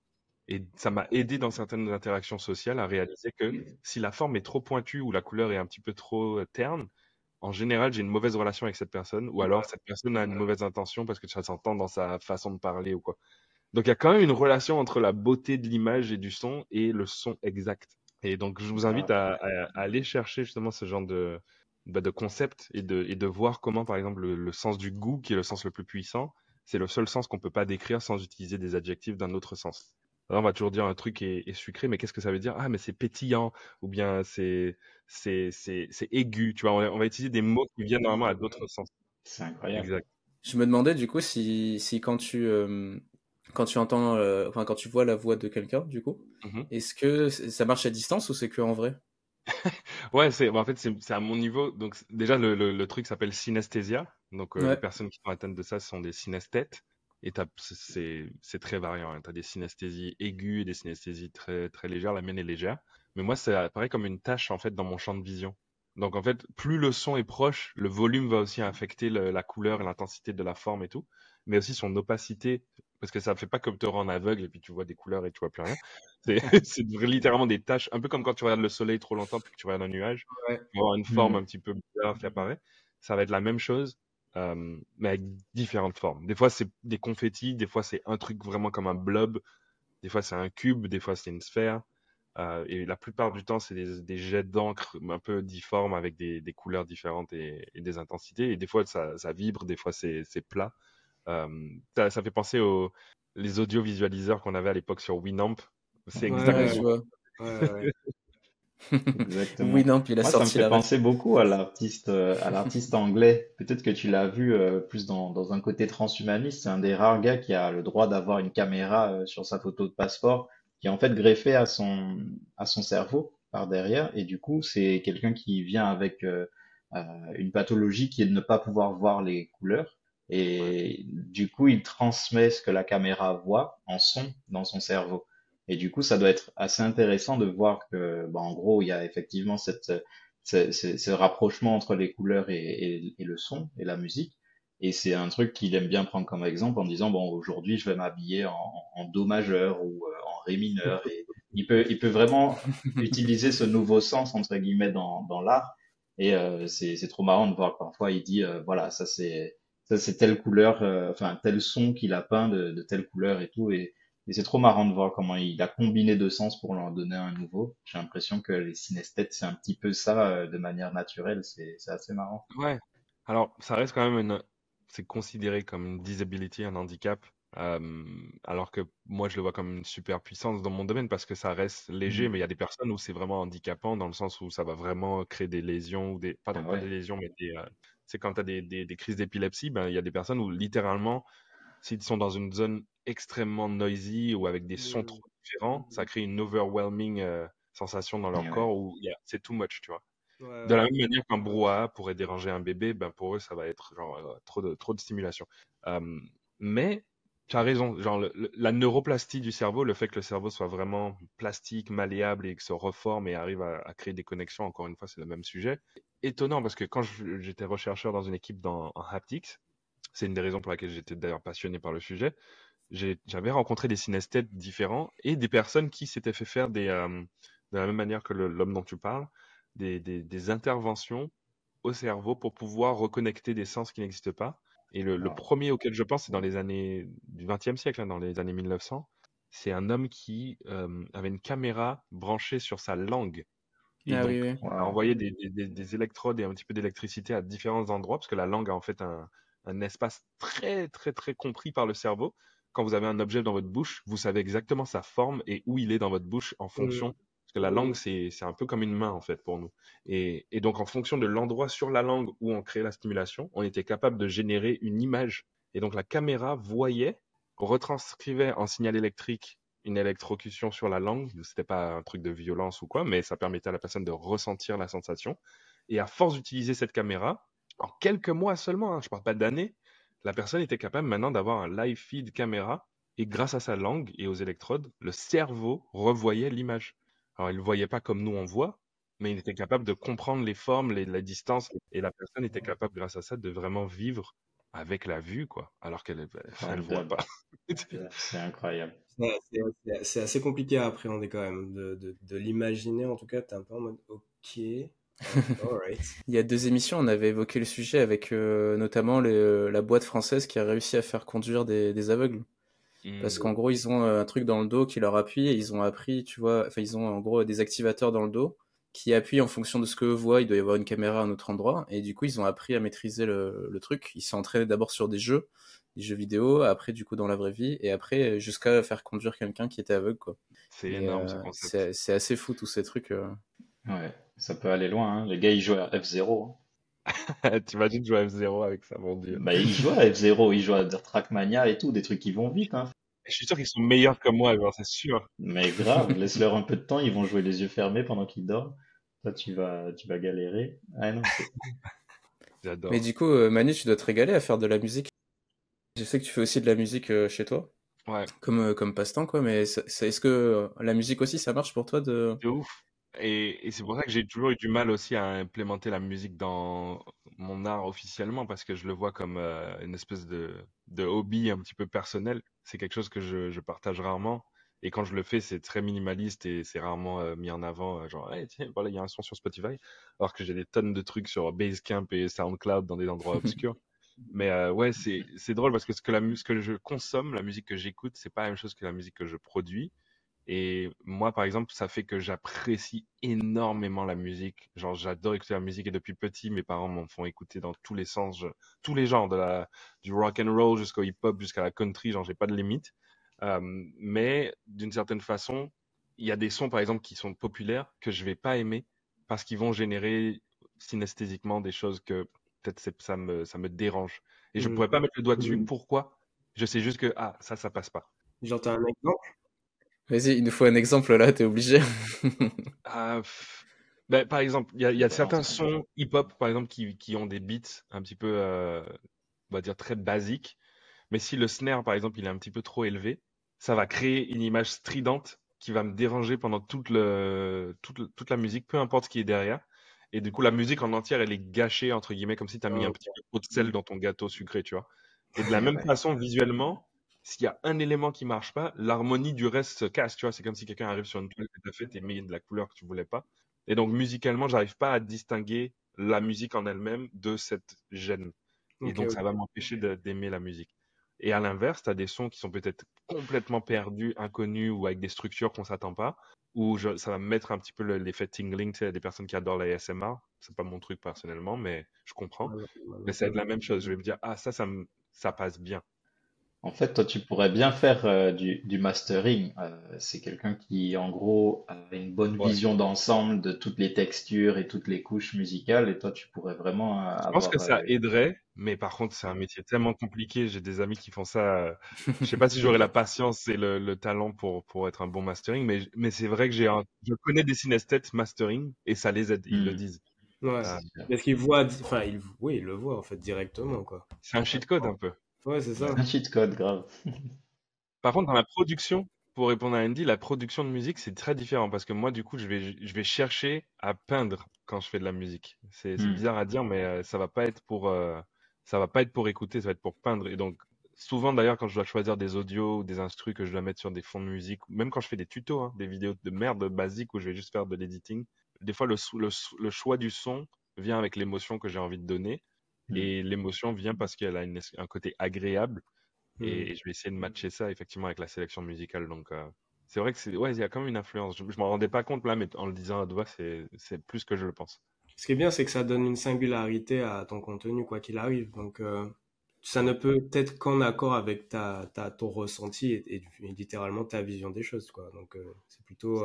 Et ça m'a aidé dans certaines interactions sociales à réaliser que si la forme est trop pointue ou la couleur est un petit peu trop euh, terne, en général, j'ai une mauvaise relation avec cette personne, ou alors cette personne a une mauvaise intention parce que ça s'entend dans sa façon de parler ou quoi. Donc il y a quand même une relation entre la beauté de l'image et du son et le son exact. Et donc je vous invite à aller chercher justement ce genre de, bah, de concept et de, et de voir comment, par exemple, le, sens du goût, qui est le sens le plus puissant, c'est le seul sens qu'on peut pas décrire sans utiliser des adjectifs d'un autre sens. On va toujours dire un truc est, sucré, mais qu'est-ce que ça veut dire? Ah, mais c'est pétillant, ou bien c'est c'est c'est aigu. Tu vois, on va, utiliser des mots qui viennent normalement à d'autres sens. C'est incroyable. Exact. Je me demandais du coup si, si quand tu euh, quand tu entends, euh, enfin quand tu vois la voix de quelqu'un, du coup, mmh est-ce que ça marche à distance ou c'est que en vrai? Ouais, c'est en fait c'est à mon niveau. Donc déjà le, le, truc s'appelle synesthésia. Donc euh, les personnes qui sont atteintes de ça sont des synesthètes. Et c'est très variant. Hein. Tu as des synesthésies aiguës, des synesthésies très très légères. La mienne est légère. Mais moi, ça apparaît comme une tâche en fait dans mon champ de vision. Donc en fait, plus le son est proche, le volume va aussi affecter la couleur et l'intensité de la forme et tout, mais aussi son opacité, parce que ça ne fait pas comme te rendre aveugle et puis tu vois des couleurs et tu vois plus rien. C'est littéralement des taches, un peu comme quand tu regardes le soleil trop longtemps puis que tu regardes un nuage, ouais. tu avoir une forme mmh. un petit peu bizarre qui apparaît. Ça va être la même chose, euh, mais avec différentes formes. Des fois c'est des confettis, des fois c'est un truc vraiment comme un blob, des fois c'est un cube, des fois c'est une sphère. Euh, et la plupart du temps, c'est des, des, jets d'encre un peu difformes avec des, des couleurs différentes et, et, des intensités. Et des fois, ça, ça vibre, des fois, c'est plat. Euh, ça, ça, fait penser aux les audiovisualiseurs qu'on avait à l'époque sur Winamp. C'est exactement ouais, Exactement. Winamp, il a Moi, sorti ça me fait penser beaucoup à l'artiste, euh, à l'artiste anglais. Peut-être que tu l'as vu euh, plus dans, dans un côté transhumaniste. C'est un des rares gars qui a le droit d'avoir une caméra sur sa photo de passeport qui est en fait greffé à son, à son cerveau par derrière. Et du coup, c'est quelqu'un qui vient avec euh, euh, une pathologie qui est de ne pas pouvoir voir les couleurs. Et du coup, il transmet ce que la caméra voit en son dans son cerveau. Et du coup, ça doit être assez intéressant de voir que, bah, en gros, il y a effectivement cette, ce, ce, rapprochement entre les couleurs et, et, et, le son et la musique. Et c'est un truc qu'il aime bien prendre comme exemple en disant bon aujourd'hui je vais m'habiller en, en, do majeur ou euh, en ré mineur. Et il peut il peut vraiment utiliser ce nouveau sens entre guillemets dans dans l'art. Et euh, c'est c'est trop marrant de voir parfois il dit euh, voilà ça c'est ça c'est telle couleur enfin tel son qu'il a peint de, de telle couleur et tout et et c'est trop marrant de voir comment il a combiné deux sens pour leur donner un nouveau. J'ai l'impression que les synesthètes, c'est un petit peu ça de manière naturelle. C'est assez marrant. Ouais. Alors, ça reste quand même une, c'est considéré comme une disability, un handicap, euh, alors que moi je le vois comme une super puissance dans mon domaine parce que ça reste léger, mmh. mais il y a des personnes où c'est vraiment handicapant dans le sens où ça va vraiment créer des lésions ou des, pardon, pas des lésions, mais des, euh, c'est quand tu as des, des, crises d'épilepsie, ben il y a des personnes où littéralement, s'ils sont dans une zone extrêmement noisy ou avec des sons mmh. trop différents, ça crée une overwhelming euh, sensation dans leur corps où c'est too much, tu vois de la même manière qu'un brouhaha pourrait déranger un bébé, ben pour eux, ça va être genre, euh, trop, de, trop de stimulation. mais tu as raison, genre la neuroplastie du cerveau, le fait que le cerveau soit vraiment plastique, malléable et que se reforme et arrive à, créer des connexions, encore une fois, c'est le même sujet. Étonnant parce que quand j'étais rechercheur dans une équipe dans, en haptics, c'est une des raisons pour laquelle j'étais d'ailleurs passionné par le sujet, j'avais rencontré des synesthètes différents et des personnes qui s'étaient fait faire des, euh, de la même manière que l'homme dont tu parles, des, des, interventions au cerveau pour pouvoir reconnecter des sens qui n'existent pas. Et le, premier auquel je pense, c'est dans les années du XXe siècle, hein, dans les années 1900. C'est un homme qui euh, avait une caméra branchée sur sa langue. Et ah, donc, a envoyé des, des, des, électrodes et un petit peu d'électricité à différents endroits, parce que la langue a en fait un, un espace très, très, très compris par le cerveau quand vous avez un objet dans votre bouche, vous savez exactement sa forme et où il est dans votre bouche en fonction la langue, c'est un peu comme une main, en fait, pour nous. Et, donc, en fonction de l'endroit sur la langue où on crée la stimulation, on était capable de générer une image. Et donc, la caméra voyait, retranscrivait en signal électrique une électrocution sur la langue. C'était pas un truc de violence ou quoi, mais ça permettait à la personne de ressentir la sensation. Et à force d'utiliser cette caméra, en quelques mois seulement, hein, je parle pas d'années, la personne était capable maintenant d'avoir un live feed caméra et grâce à sa langue et aux électrodes, le cerveau revoyait l'image. Alors, il ne voyait pas comme nous on voit, mais il était capable de comprendre les formes, les, la distance, et la personne était capable, grâce à ça, de vraiment vivre avec la vue, quoi, alors qu'elle ne voit pas. c'est incroyable. C'est assez compliqué à appréhender quand même, de, de, de l'imaginer, en tout cas, tu es un peu en mode, ok. Il y a deux émissions, on avait évoqué le sujet avec euh, notamment la boîte française qui a réussi à faire conduire des, des aveugles. Parce mmh. qu'en gros, ils ont euh, un truc dans le dos qui leur appuie et ils ont appris, tu vois, enfin, ils ont en gros des activateurs dans le dos qui appuient en fonction de ce que voient. Il doit y avoir une caméra à un autre endroit. Et du coup, ils ont appris à maîtriser le, le truc. Ils sont entraînés d'abord sur des jeux, des jeux vidéo, après, du coup, dans la vraie vie, et après, jusqu'à faire conduire quelqu'un qui était aveugle, quoi. C'est énorme, ce euh, concept. C'est assez fou, tous ces trucs. Euh. Ouais, ça peut aller loin. Hein. Les gars, ils jouent à F0. Hein. tu imagines jouer à F0 avec ça, mon dieu. Bah, ils jouent à F0, ils jouent à Trackmania et tout, des trucs qui vont vite. Hein. Je suis sûr qu'ils sont meilleurs que moi, c'est sûr. Mais grave, laisse-leur un peu de temps, ils vont jouer les yeux fermés pendant qu'ils dorment. Toi, tu vas, tu vas galérer. Ah non, J'adore. Mais du coup, euh, Manu, tu dois te régaler à faire de la musique. Je sais que tu fais aussi de la musique euh, chez toi. Ouais. Comme, euh, comme passe-temps, quoi. Mais est-ce que la musique aussi, ça marche pour toi de... De ouf. Et, c'est pour ça que j'ai toujours eu du mal aussi à implémenter la musique dans mon art officiellement, parce que je le vois comme une espèce de, hobby un petit peu personnel c'est quelque chose que je, partage rarement. Et quand je le fais, c'est très minimaliste et c'est rarement euh, mis en avant. Euh, genre, tiens, voilà, il y a un son sur Spotify. Alors que j'ai des tonnes de trucs sur Basecamp et SoundCloud dans des endroits obscurs. Mais euh, ouais, c'est drôle parce que ce que, la, ce que je consomme, la musique que j'écoute, c'est pas la même chose que la musique que je produis. Et moi, par exemple, ça fait que j'apprécie énormément la musique. Genre, j'adore écouter la musique et depuis petit, mes parents m'en font écouter dans tous les sens, tous les genres, de la, du rock and roll jusqu'au hip-hop, jusqu'à la country. Genre, j'ai pas de limite. Euh, mais d'une certaine façon, il y a des sons, par exemple, qui sont populaires que je vais pas aimer parce qu'ils vont générer synesthésiquement des choses que peut-être ça me, ça me dérange. Et je mmh. pourrais pas mettre le doigt dessus. Mmh. Pourquoi? Je sais juste que, ah, ça, ça passe pas. J'entends un exemple? Vas-y, il nous faut un exemple là, t'es obligé. Ah, ben, par exemple, il y a, y a certains sons hip-hop, par exemple, qui, qui ont des beats un petit peu, euh, on va dire, très basiques. Mais si le snare, par exemple, il est un petit peu trop élevé, ça va créer une image stridente qui va me déranger pendant toute, le, toute, toute la musique, peu importe ce qui est derrière. Et du coup, la musique en entière, elle est gâchée, entre guillemets, comme si tu as mis un petit peu de sel dans ton gâteau sucré, tu vois. Et de la même façon, visuellement, s'il y a un élément qui marche pas, l'harmonie du reste se casse, tu vois. C'est comme si quelqu'un arrive sur une toile que tu as faite et mis de la couleur que tu voulais pas. Et donc, musicalement, j'arrive pas à distinguer la musique en elle-même de cette gêne. Et donc, ça va m'empêcher d'aimer la musique. Et à l'inverse, tu as des sons qui sont peut-être complètement perdus, inconnus ou avec des structures qu'on s'attend pas, où ça va me mettre un petit peu l'effet tingling, tu sais, des personnes qui adorent la ASMR. C'est pas mon truc personnellement, mais je comprends. mais ça va être la même chose. Je vais me dire, ah, ça, ça, ça passe bien. En fait, toi, tu pourrais bien faire euh, du, du, mastering. Euh, c'est quelqu'un qui, en gros, a une bonne vision d'ensemble de toutes les textures et toutes les couches musicales. Et toi, tu pourrais vraiment. Euh, je pense que ça aiderait, mais par contre, c'est un métier tellement compliqué. J'ai des amis qui font ça. je sais pas si j'aurais la patience et le, le, talent pour, pour être un bon mastering, mais, mais c'est vrai que j'ai je connais des synesthètes mastering et ça les aide. Ils le hmm. disent. Ouais. Parce qu'ils voient, enfin, ils, oui, ils le voient en fait directement, quoi. C'est un cheat code un peu. Ouais, c'est ça. Un cheat code, grave. Par contre, dans la production, pour répondre à Andy, la production de musique, c'est très différent parce que moi, du coup, je vais, je vais chercher à peindre quand je fais de la musique. C'est hmm. bizarre à dire, mais euh, ça va pas être pour, euh, ça va pas être pour écouter, ça va être pour peindre. Et donc, souvent d'ailleurs, quand je dois choisir des audios ou des instrus que je dois mettre sur des fonds de musique, même quand je fais des tutos, hein, des vidéos de merde basiques où je vais juste faire de l'editing, des fois, le, le, le choix du son vient avec l'émotion que j'ai envie de donner. Mmh. Et l'émotion vient parce qu'elle a un côté agréable. Et mmh. je vais essayer de matcher ça effectivement avec la sélection musicale. Donc, euh, c'est vrai que c'est, ouais, il y a quand même une influence. Je, ne m'en rendais pas compte là, mais en le disant à doigt, c'est, c'est plus que je le pense. Ce qui est bien, c'est que ça donne une singularité à ton contenu, quoi qu'il arrive. Donc, euh, ça ne peut être qu'en accord avec ta, ta, ton ressenti et, littéralement ta vision des choses, quoi. Donc, euh, c'est plutôt,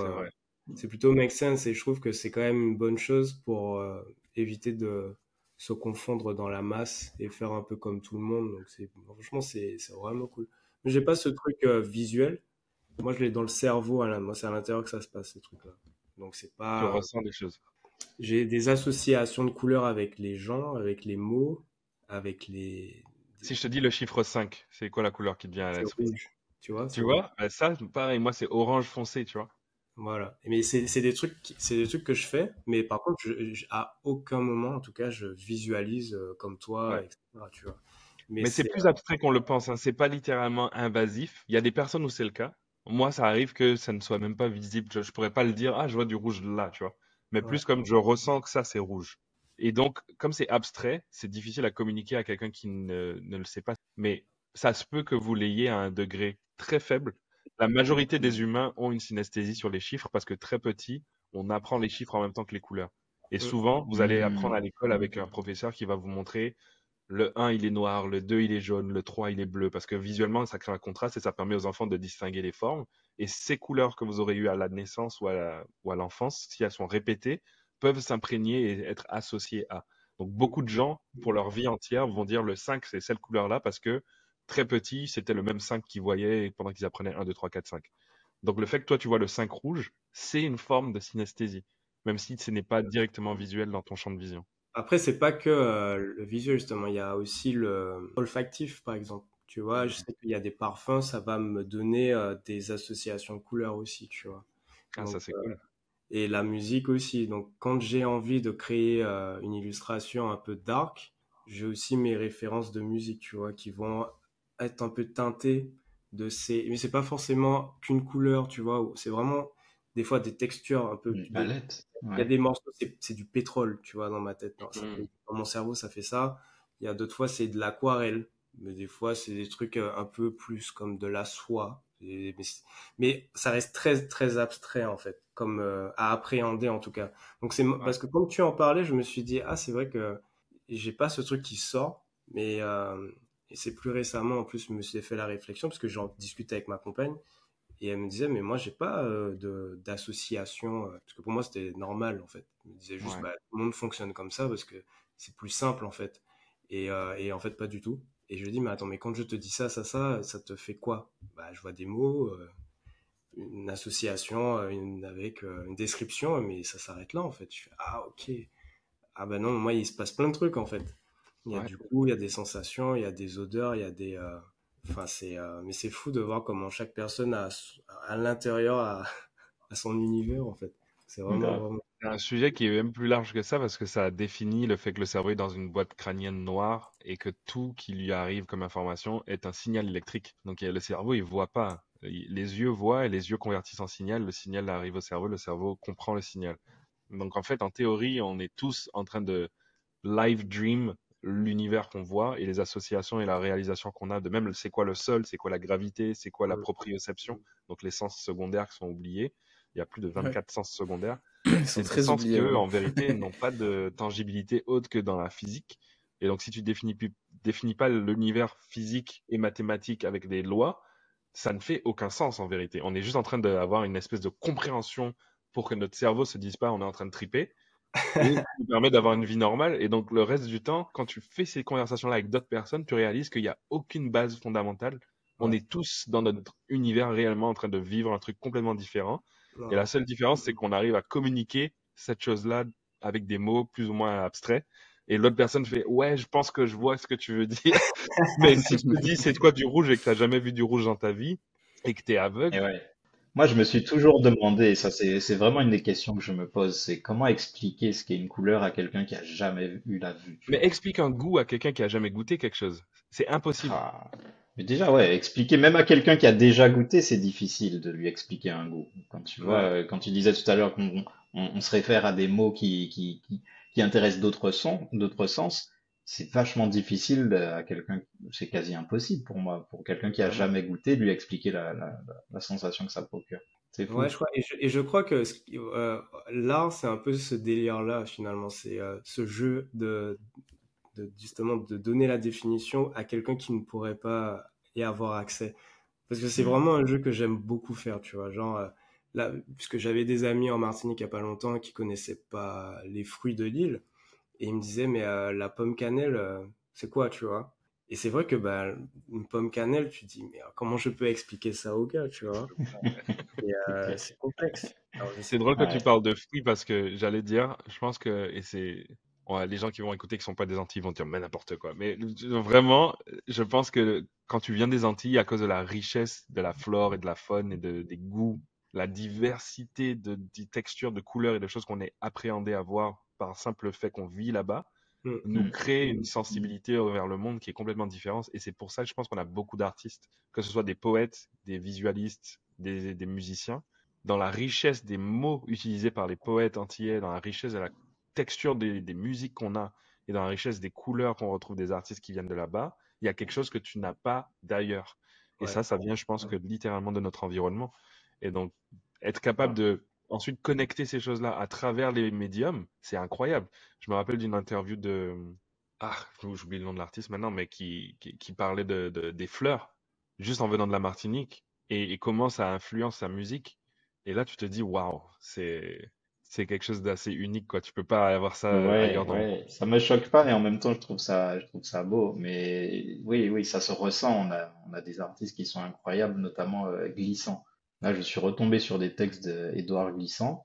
c'est plutôt make sense et je trouve que c'est quand même une bonne chose pour éviter de, se confondre dans la masse et faire un peu comme tout le monde. Donc c'est franchement c'est vraiment cool. Mais j'ai pas ce truc euh, visuel. Moi je l'ai dans le cerveau. À moi c'est à l'intérieur que ça se passe ce truc là. Donc c'est pas. Je ressens des choses. J'ai des associations de couleurs avec les gens, avec les mots, avec les. Si je te dis le chiffre 5, c'est quoi la couleur qui te vient à l'esprit Tu vois Tu vois? bah, Ça, pareil, moi c'est orange foncé, tu vois. Voilà. Mais c'est des trucs, c'est des trucs que je fais, mais par contre, je, à aucun moment, en tout cas, je visualise euh, comme toi, etc. Tu vois. Mais, c'est plus abstrait qu'on le pense. Hein. C'est pas littéralement invasif. Il y a des personnes où c'est le cas. Moi, ça arrive que ça ne soit même pas visible. Je, je pourrais pas le dire. Ah, je vois du rouge là, tu vois. Mais plus comme je ressens que ça, c'est rouge. Et donc, comme c'est abstrait, c'est difficile à communiquer à quelqu'un qui ne, ne le sait pas. Mais ça se peut que vous l'ayez à un degré très faible la majorité des humains ont une synesthésie sur les chiffres parce que très petit, on apprend les chiffres en même temps que les couleurs. Et euh, souvent, vous allez apprendre à hmm. l'école avec un professeur qui va vous montrer le 1 il est noir, le 2 il est jaune, le 3 il est bleu, parce que visuellement ça crée un contraste et ça permet aux enfants de distinguer les formes. Et ces couleurs que vous aurez eues à la naissance ou à l'enfance, si elles sont répétées, peuvent s'imprégner et être associées à. Donc beaucoup de gens, pour leur vie entière, vont dire le 5 c'est cette couleur-là parce que très petit, c'était le même 5 qu'ils voyaient pendant qu'ils apprenaient 1, 2, 3, 4, 5. Donc le fait que toi tu vois le 5 rouge, c'est une forme de synesthésie, même si ce n'est pas directement visuel dans ton champ de vision. Après, c'est pas que euh, le visuel justement, il y a aussi le olfactif par exemple. Tu vois, je sais qu'il y a des parfums, ça va me donner euh, des associations de couleurs aussi, tu vois. Ah, ça c'est cool. Euh, et la musique aussi. Donc quand j'ai envie de créer une illustration un peu dark, j'ai aussi mes références de musique, tu vois, qui vont être un peu teinté de ces. Mais c'est pas forcément qu'une couleur, tu vois. C'est vraiment des fois des textures un peu. Il y a des morceaux, c'est du pétrole, tu vois, dans ma tête. Mm. Dans mon cerveau, ça fait ça. Il y a d'autres fois, c'est de l'aquarelle. Mais des fois, c'est des trucs euh, un peu plus comme de la soie. Mais, ça reste très, très abstrait, en fait, comme euh, à appréhender, en tout cas. Donc, c'est parce que quand tu en parlais, je me suis dit, ah, c'est vrai que j'ai pas ce truc qui sort, mais euh, et c'est plus récemment, en plus, je me suis fait la réflexion parce que j'en discutais avec ma compagne et elle me disait, mais moi, j'ai pas euh, d'association, euh, parce que pour moi, c'était normal, en fait. Elle me disait juste, bah, tout le monde fonctionne comme ça parce que c'est plus simple, en fait. Et, euh, et, en fait, pas du tout. Et je lui dis, mais attends, mais quand je te dis ça, ça, ça, ça te fait quoi? Bah, je vois des mots, une association avec une description, mais ça s'arrête là, en fait. Je fais, ah, ok. Ah, ben non, moi, il se passe plein de trucs, en fait. Il y a du coup, il y a des sensations, il y a des odeurs, il y a des. Euh, enfin, c'est. Euh, mais c'est fou de voir comment chaque personne a à l'intérieur a, son univers en fait. C'est vraiment, un sujet qui est même plus large que ça parce que ça définit le fait que le cerveau est dans une boîte crânienne noire et que tout qui lui arrive comme information est un signal électrique. Donc le cerveau, il voit pas. Les yeux voient et les yeux convertissent en signal. Le signal arrive au cerveau, le cerveau comprend le signal. Donc en fait, en théorie, on est tous en train de live dream l'univers qu'on voit et les associations et la réalisation qu'on a de même c'est quoi le sol, c'est quoi la gravité, c'est quoi la proprioception, donc les sens secondaires qui sont oubliés. Il y a plus de 24 sens secondaires. C'est très sens qui, en vérité, n'ont pas de tangibilité autre que dans la physique. Et donc, si tu définis, définis pas l'univers physique et mathématique avec des lois, ça ne fait aucun sens en vérité. On est juste en train d'avoir une espèce de compréhension pour que notre cerveau se dise pas on est en train de triper. Et ça nous permet d'avoir une vie normale. Et donc, le reste du temps, quand tu fais ces conversations-là avec d'autres personnes, tu réalises qu'il n'y a aucune base fondamentale. On est tous dans notre univers réellement en train de vivre un truc complètement différent. Et la seule différence, c'est qu'on arrive à communiquer cette chose-là avec des mots plus ou moins abstraits. Et l'autre personne fait ouais, je pense que je vois ce que tu veux dire. Mais si tu me dis c'est quoi du rouge et que tu n'as jamais vu du rouge dans ta vie et que tu es aveugle, moi, je me suis toujours demandé, et ça c'est vraiment une des questions que je me pose, c'est comment expliquer ce qu'est une couleur à quelqu'un qui a jamais eu la vue. Mais explique un goût à quelqu'un qui a jamais goûté quelque chose. C'est impossible. Ah. Mais déjà, ouais, expliquer même à quelqu'un qui a déjà goûté, c'est difficile de lui expliquer un goût. Quand tu vois, euh, quand tu disais tout à l'heure qu'on on, se réfère à des mots qui, qui, qui, qui intéressent d'autres sons, d'autres sens, c'est vachement difficile à quelqu'un, c'est quasi impossible pour moi, pour quelqu'un qui a jamais goûté, de lui expliquer la, la, la sensation que ça procure. C'est fou. Ouais, je crois, et, je, et je crois que euh, l'art, c'est un peu ce délire-là, finalement. C'est euh, ce jeu de, de, justement, de donner la définition à quelqu'un qui ne pourrait pas y avoir accès. Parce que c'est mmh. vraiment un jeu que j'aime beaucoup faire, tu vois. Genre, euh, là, puisque j'avais des amis en Martinique il n'y a pas longtemps qui connaissaient pas les fruits de l'île et il me disait, mais euh, la pomme cannelle, euh, c'est quoi, tu vois? Et c'est vrai que bah, une pomme cannelle, tu dis, mais comment je peux expliquer ça au gars, tu vois? Euh, C'est complexe. C'est drôle que tu parles de fruits parce que j'allais dire, je pense que, et c'est. les gens qui vont écouter qui sont pas des Antilles vont dire mais n'importe quoi. Mais vraiment, je pense que quand tu viens des Antilles, à cause de la richesse de la flore et de la faune et de, des goûts, la diversité de, de textures, de couleurs et de choses qu'on est appréhendé à voir par simple fait qu'on vit là-bas, mm. nous mm. crée une sensibilité vers le monde qui est complètement différente. Et c'est pour ça que je pense qu'on a beaucoup d'artistes, que ce soit des poètes, des visualistes, des, musiciens, dans la richesse des mots utilisés par les poètes antillais, dans la richesse de la texture des, musiques qu'on a et dans la richesse des couleurs qu'on retrouve des artistes qui viennent de là-bas, il y a quelque chose que tu n'as pas d'ailleurs. Et ça, ça vient, je pense, que littéralement de notre environnement. Et donc, être capable de ensuite connecter ces choses-là à travers les médiums, c'est incroyable. Je me rappelle d'une interview de ah, j'oublie le nom de l'artiste maintenant, mais qui, qui, parlait de, des fleurs, juste en venant de la Martinique, et, comment ça influence sa musique. Et là, tu te dis, waouh, c'est c'est quelque chose d'assez unique, quoi. Tu peux pas avoir ça ailleurs dans ouais. Ça me choque pas, et en même temps, je trouve ça, je trouve ça beau. Mais oui, oui, ça se ressent. On a, on a des artistes qui sont incroyables, notamment euh, Glissant. Là, je suis retombé sur des textes d'Edouard Glissant.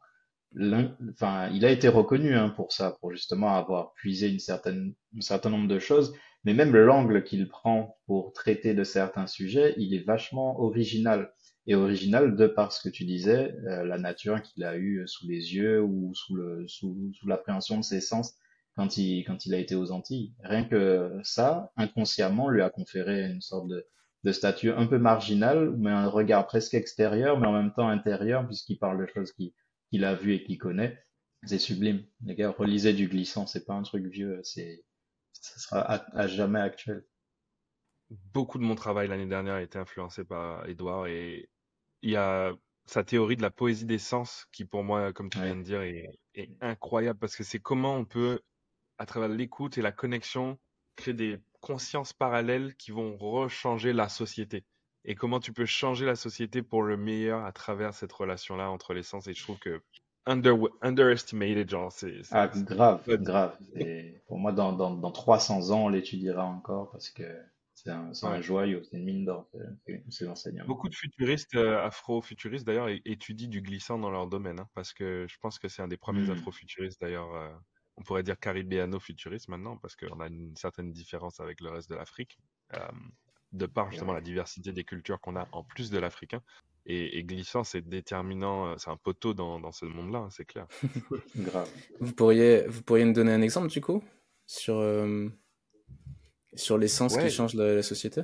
Enfin, il a été reconnu hein, pour ça, pour justement avoir puisé une certaine, un certain nombre de choses. Mais même l'angle qu'il prend pour traiter de certains sujets, il est vachement original. Et original de par ce que tu disais, euh, la nature qu'il a eue sous les yeux ou sous sous, sous l'appréhension de ses sens quand il quand il a été aux Antilles. Rien que ça, inconsciemment, lui a conféré une sorte de de statut un peu marginal, mais un regard presque extérieur, mais en même temps intérieur, puisqu'il parle de choses qu'il a vues et qu'il connaît. C'est sublime. Les gars, relisez du glissant, c'est pas un truc vieux, c'est, ça sera à, jamais actuel. Beaucoup de mon travail l'année dernière a été influencé par Edouard et il y a sa théorie de la poésie des sens qui pour moi, comme tu viens de dire, est, est incroyable parce que c'est comment on peut, à travers l'écoute et la connexion, créer des consciences parallèles qui vont rechanger la société et comment tu peux changer la société pour le meilleur à travers cette relation-là entre les sens? Et je trouve que under, underestimated, genre, c'est. Ah, grave, grave. Et pour moi, dans, dans, dans 300 ans, on l'étudiera encore parce que c'est un, un, joyau, c'est une mine d'or, c'est l'enseignement. Beaucoup de futuristes, euh, afro-futuristes d'ailleurs, étudient du glissant dans leur domaine, hein, parce que je pense que c'est un des premiers hmm. afro-futuristes d'ailleurs. Euh, on pourrait dire caribéano-futuriste maintenant, parce qu'on a une certaine différence avec le reste de l'Afrique, euh, de par justement la diversité des cultures qu'on a en plus de l'africain. Et, glissant, c'est déterminant, euh, c'est un poteau dans, dans ce monde-là, hein, c'est clair. Grave. Vous pourriez, vous pourriez me donner un exemple du coup sur, euh, sur l'essence qui change la, société?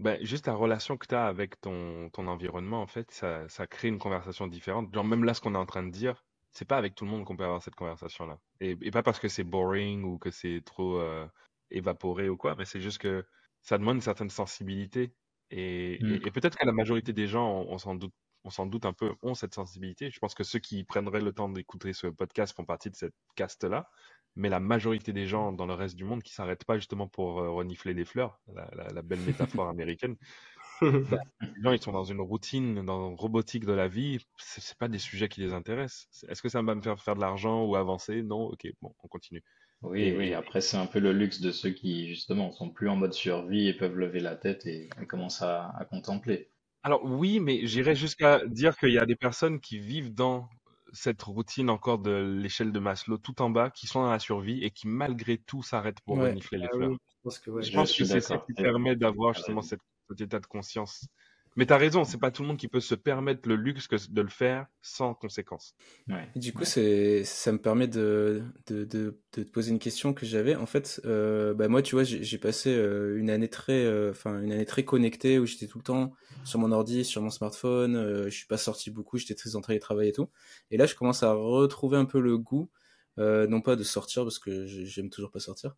Ben, juste la relation que tu as avec ton, ton environnement, en fait, ça, ça crée une conversation différente. Genre, même là, ce qu'on est en train de dire, c'est pas avec tout le monde qu'on peut avoir cette conversation-là. Et, et, pas parce que c'est boring ou que c'est trop euh, évaporé ou quoi, mais c'est juste que ça demande une certaine sensibilité. Et, mm. et, peut-être que la majorité des gens, on, s'en doute, on s'en doute un peu, ont cette sensibilité. Je pense que ceux qui prendraient le temps d'écouter ce podcast font partie de cette caste-là. Mais la majorité des gens dans le reste du monde qui s'arrêtent pas justement pour euh, renifler des fleurs, la, la belle métaphore américaine, les gens, ils sont dans une routine, dans une robotique de la vie. C'est pas des sujets qui les intéressent. Est-ce que ça va me faire faire de l'argent ou avancer? Non Ok, bon, on continue. Oui, oui. Après, c'est un peu le luxe de ceux qui, justement, sont plus en mode survie et peuvent lever la tête et, commencer à, contempler. Alors oui, mais j'irais jusqu'à dire qu'il y a des personnes qui vivent dans cette routine encore de l'échelle de Maslow tout en bas, qui sont dans la survie et qui malgré tout s'arrêtent pour renifler les ah fleurs. je pense que, je pense que c'est ça qui permet d'avoir justement cette cet état de conscience. Mais tu as raison, c'est pas tout le monde qui peut se permettre le luxe de le faire sans conséquence. du coup, c'est, ça me permet de, de, de, te poser une question que j'avais. En fait, euh, bah moi, tu vois, j'ai, passé euh, une année très, euh, enfin une année très connectée où j'étais tout le temps sur mon ordi, sur mon smartphone. je suis pas sorti beaucoup, j'étais très en travail et tout. Et là, je commence à retrouver un peu le goût euh, non pas de sortir parce que j'aime toujours pas sortir.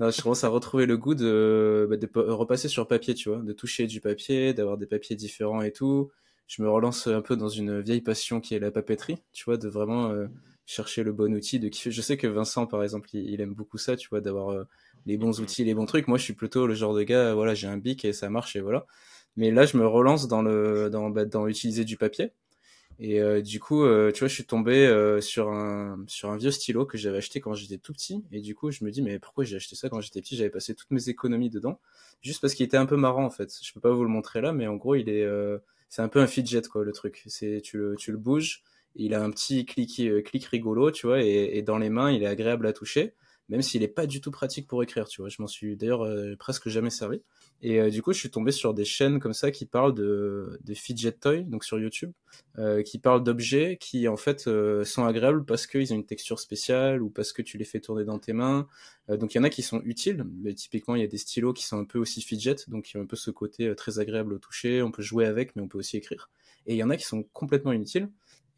Non, je commence à retrouver le goût de, bah, de repasser sur papier, tu vois, de toucher du papier, d'avoir des papiers différents et tout. Je me relance un peu dans une vieille passion qui est la papeterie, tu vois, de vraiment euh, chercher le bon outil, de kiffer. Je sais que Vincent, par exemple, il, aime beaucoup ça, tu vois, d'avoir euh, les bons outils, les bons trucs. Moi, je suis plutôt le genre de gars, voilà, j'ai un bic et ça marche et voilà. Mais là, je me relance dans le, dans, bah, dans utiliser du papier. Et euh, du coup, euh, tu vois, je suis tombé euh, sur un sur un vieux stylo que j'avais acheté quand j'étais tout petit. Et du coup, je me dis, mais pourquoi j'ai acheté ça quand j'étais petit? J'avais passé toutes mes économies dedans, juste parce qu'il était un peu marrant en fait. Je peux pas vous le montrer là, mais en gros, il est c'est un peu un fidget quoi le truc. C'est tu le tu le bouges, il a un petit clic clic rigolo, tu vois, et, et dans les mains, il est agréable à toucher même s'il est pas du tout pratique pour écrire, tu vois. Je m'en suis d'ailleurs euh, presque jamais servi. Et euh, du coup, je suis tombé sur des chaînes comme ça qui parlent de, de fidget toys, donc sur YouTube, euh, qui parlent d'objets qui en fait sont agréables parce qu'ils ont une texture spéciale ou parce que tu les fais tourner dans tes mains. donc il y en a qui sont utiles, mais typiquement il y a des stylos qui sont un peu aussi fidget, donc y a un peu ce côté très agréable au toucher. On peut jouer avec, mais on peut aussi écrire. Et il y en a qui sont complètement inutiles.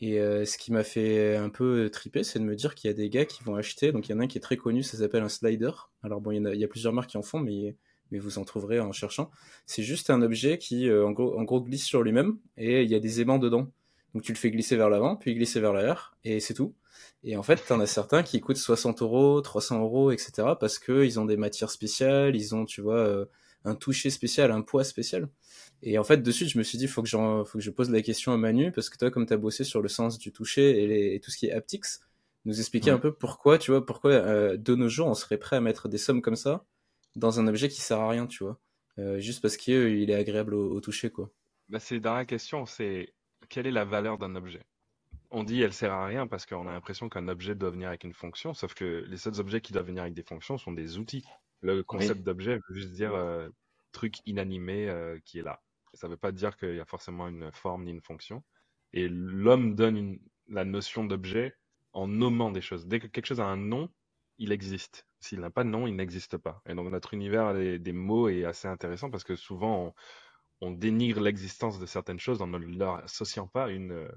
Et euh, ce qui m'a fait un peu triper, c'est de me dire qu'il y a des gars qui vont acheter. Donc il y en a un qui est très connu, ça s'appelle un slider. Alors bon, il y, a, il y, a, plusieurs marques qui en font, mais, mais vous en trouverez en cherchant. C'est juste un objet qui, euh, en, gros, en gros, glisse sur lui-même et il y a des aimants dedans. Donc tu le fais glisser vers l'avant, puis glisser vers l'arrière, et c'est tout. Et en fait, t'en as certains qui coûtent 60 euros, 300 euros, etc. parce qu'ils ont des matières spéciales, ils ont, tu vois, euh, un toucher spécial, un poids spécial. Et en fait, de suite, je me suis dit, faut que, faut que je pose la question à Manu, parce que toi, comme tu as bossé sur le sens du toucher et, tout ce qui est haptics, nous expliquer un peu pourquoi, tu vois, pourquoi euh, de nos jours, on serait prêt à mettre des sommes comme ça dans un objet qui sert à rien, tu vois, euh, juste parce qu'il est agréable au, toucher, quoi. Bah, c'est la question, c'est quelle est la valeur d'un objet? On dit elle sert à rien parce qu'on a l'impression qu'un objet doit venir avec une fonction, sauf que les seuls objets qui doivent venir avec des fonctions sont des outils. Le concept d'objet veut juste dire euh, truc inanimé euh, qui est là. Ça ne veut pas dire qu'il y a forcément une forme ni une fonction. Et l'homme donne la notion d'objet en nommant des choses. Dès que quelque chose a un nom, il existe. S'il n'a pas de nom, il n'existe pas. Et donc notre univers des, mots est assez intéressant parce que souvent on, dénigre l'existence de certaines choses en ne leur associant pas une,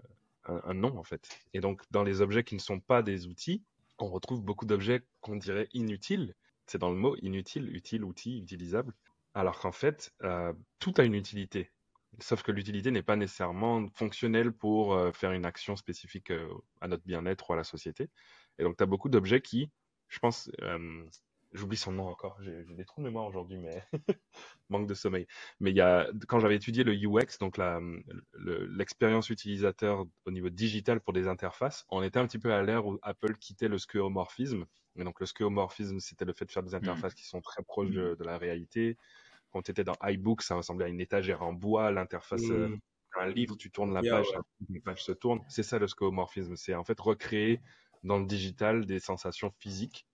un, nom en fait. Et donc dans les objets qui ne sont pas des outils, on retrouve beaucoup d'objets qu'on dirait inutiles. C'est dans le mot inutile, utile, outil, utilisable. Alors qu'en fait, euh, tout a une utilité. Sauf que l'utilité n'est pas nécessairement fonctionnelle pour euh, faire une action spécifique euh, à notre bien-être ou à la société. Et donc, tu as beaucoup d'objets qui, je pense, j'oublie son nom encore, j'ai des trous de mémoire aujourd'hui, mais manque de sommeil. Mais il y a, quand j'avais étudié le UX, donc l'expérience utilisateur au niveau digital pour des interfaces, on était un petit peu à l'ère où Apple quittait le skeuomorphisme. Et donc le skeuomorphisme, c'était le fait de faire des mmh. interfaces qui sont très proches de, la réalité. Quand tu étais dans iBook, ça ressemblait à une étagère en bois, l'interface mmh. euh, un livre, tu tournes la page, la page se tourne. C'est ça le skeuomorphisme, c'est en fait recréer dans le digital des sensations physiques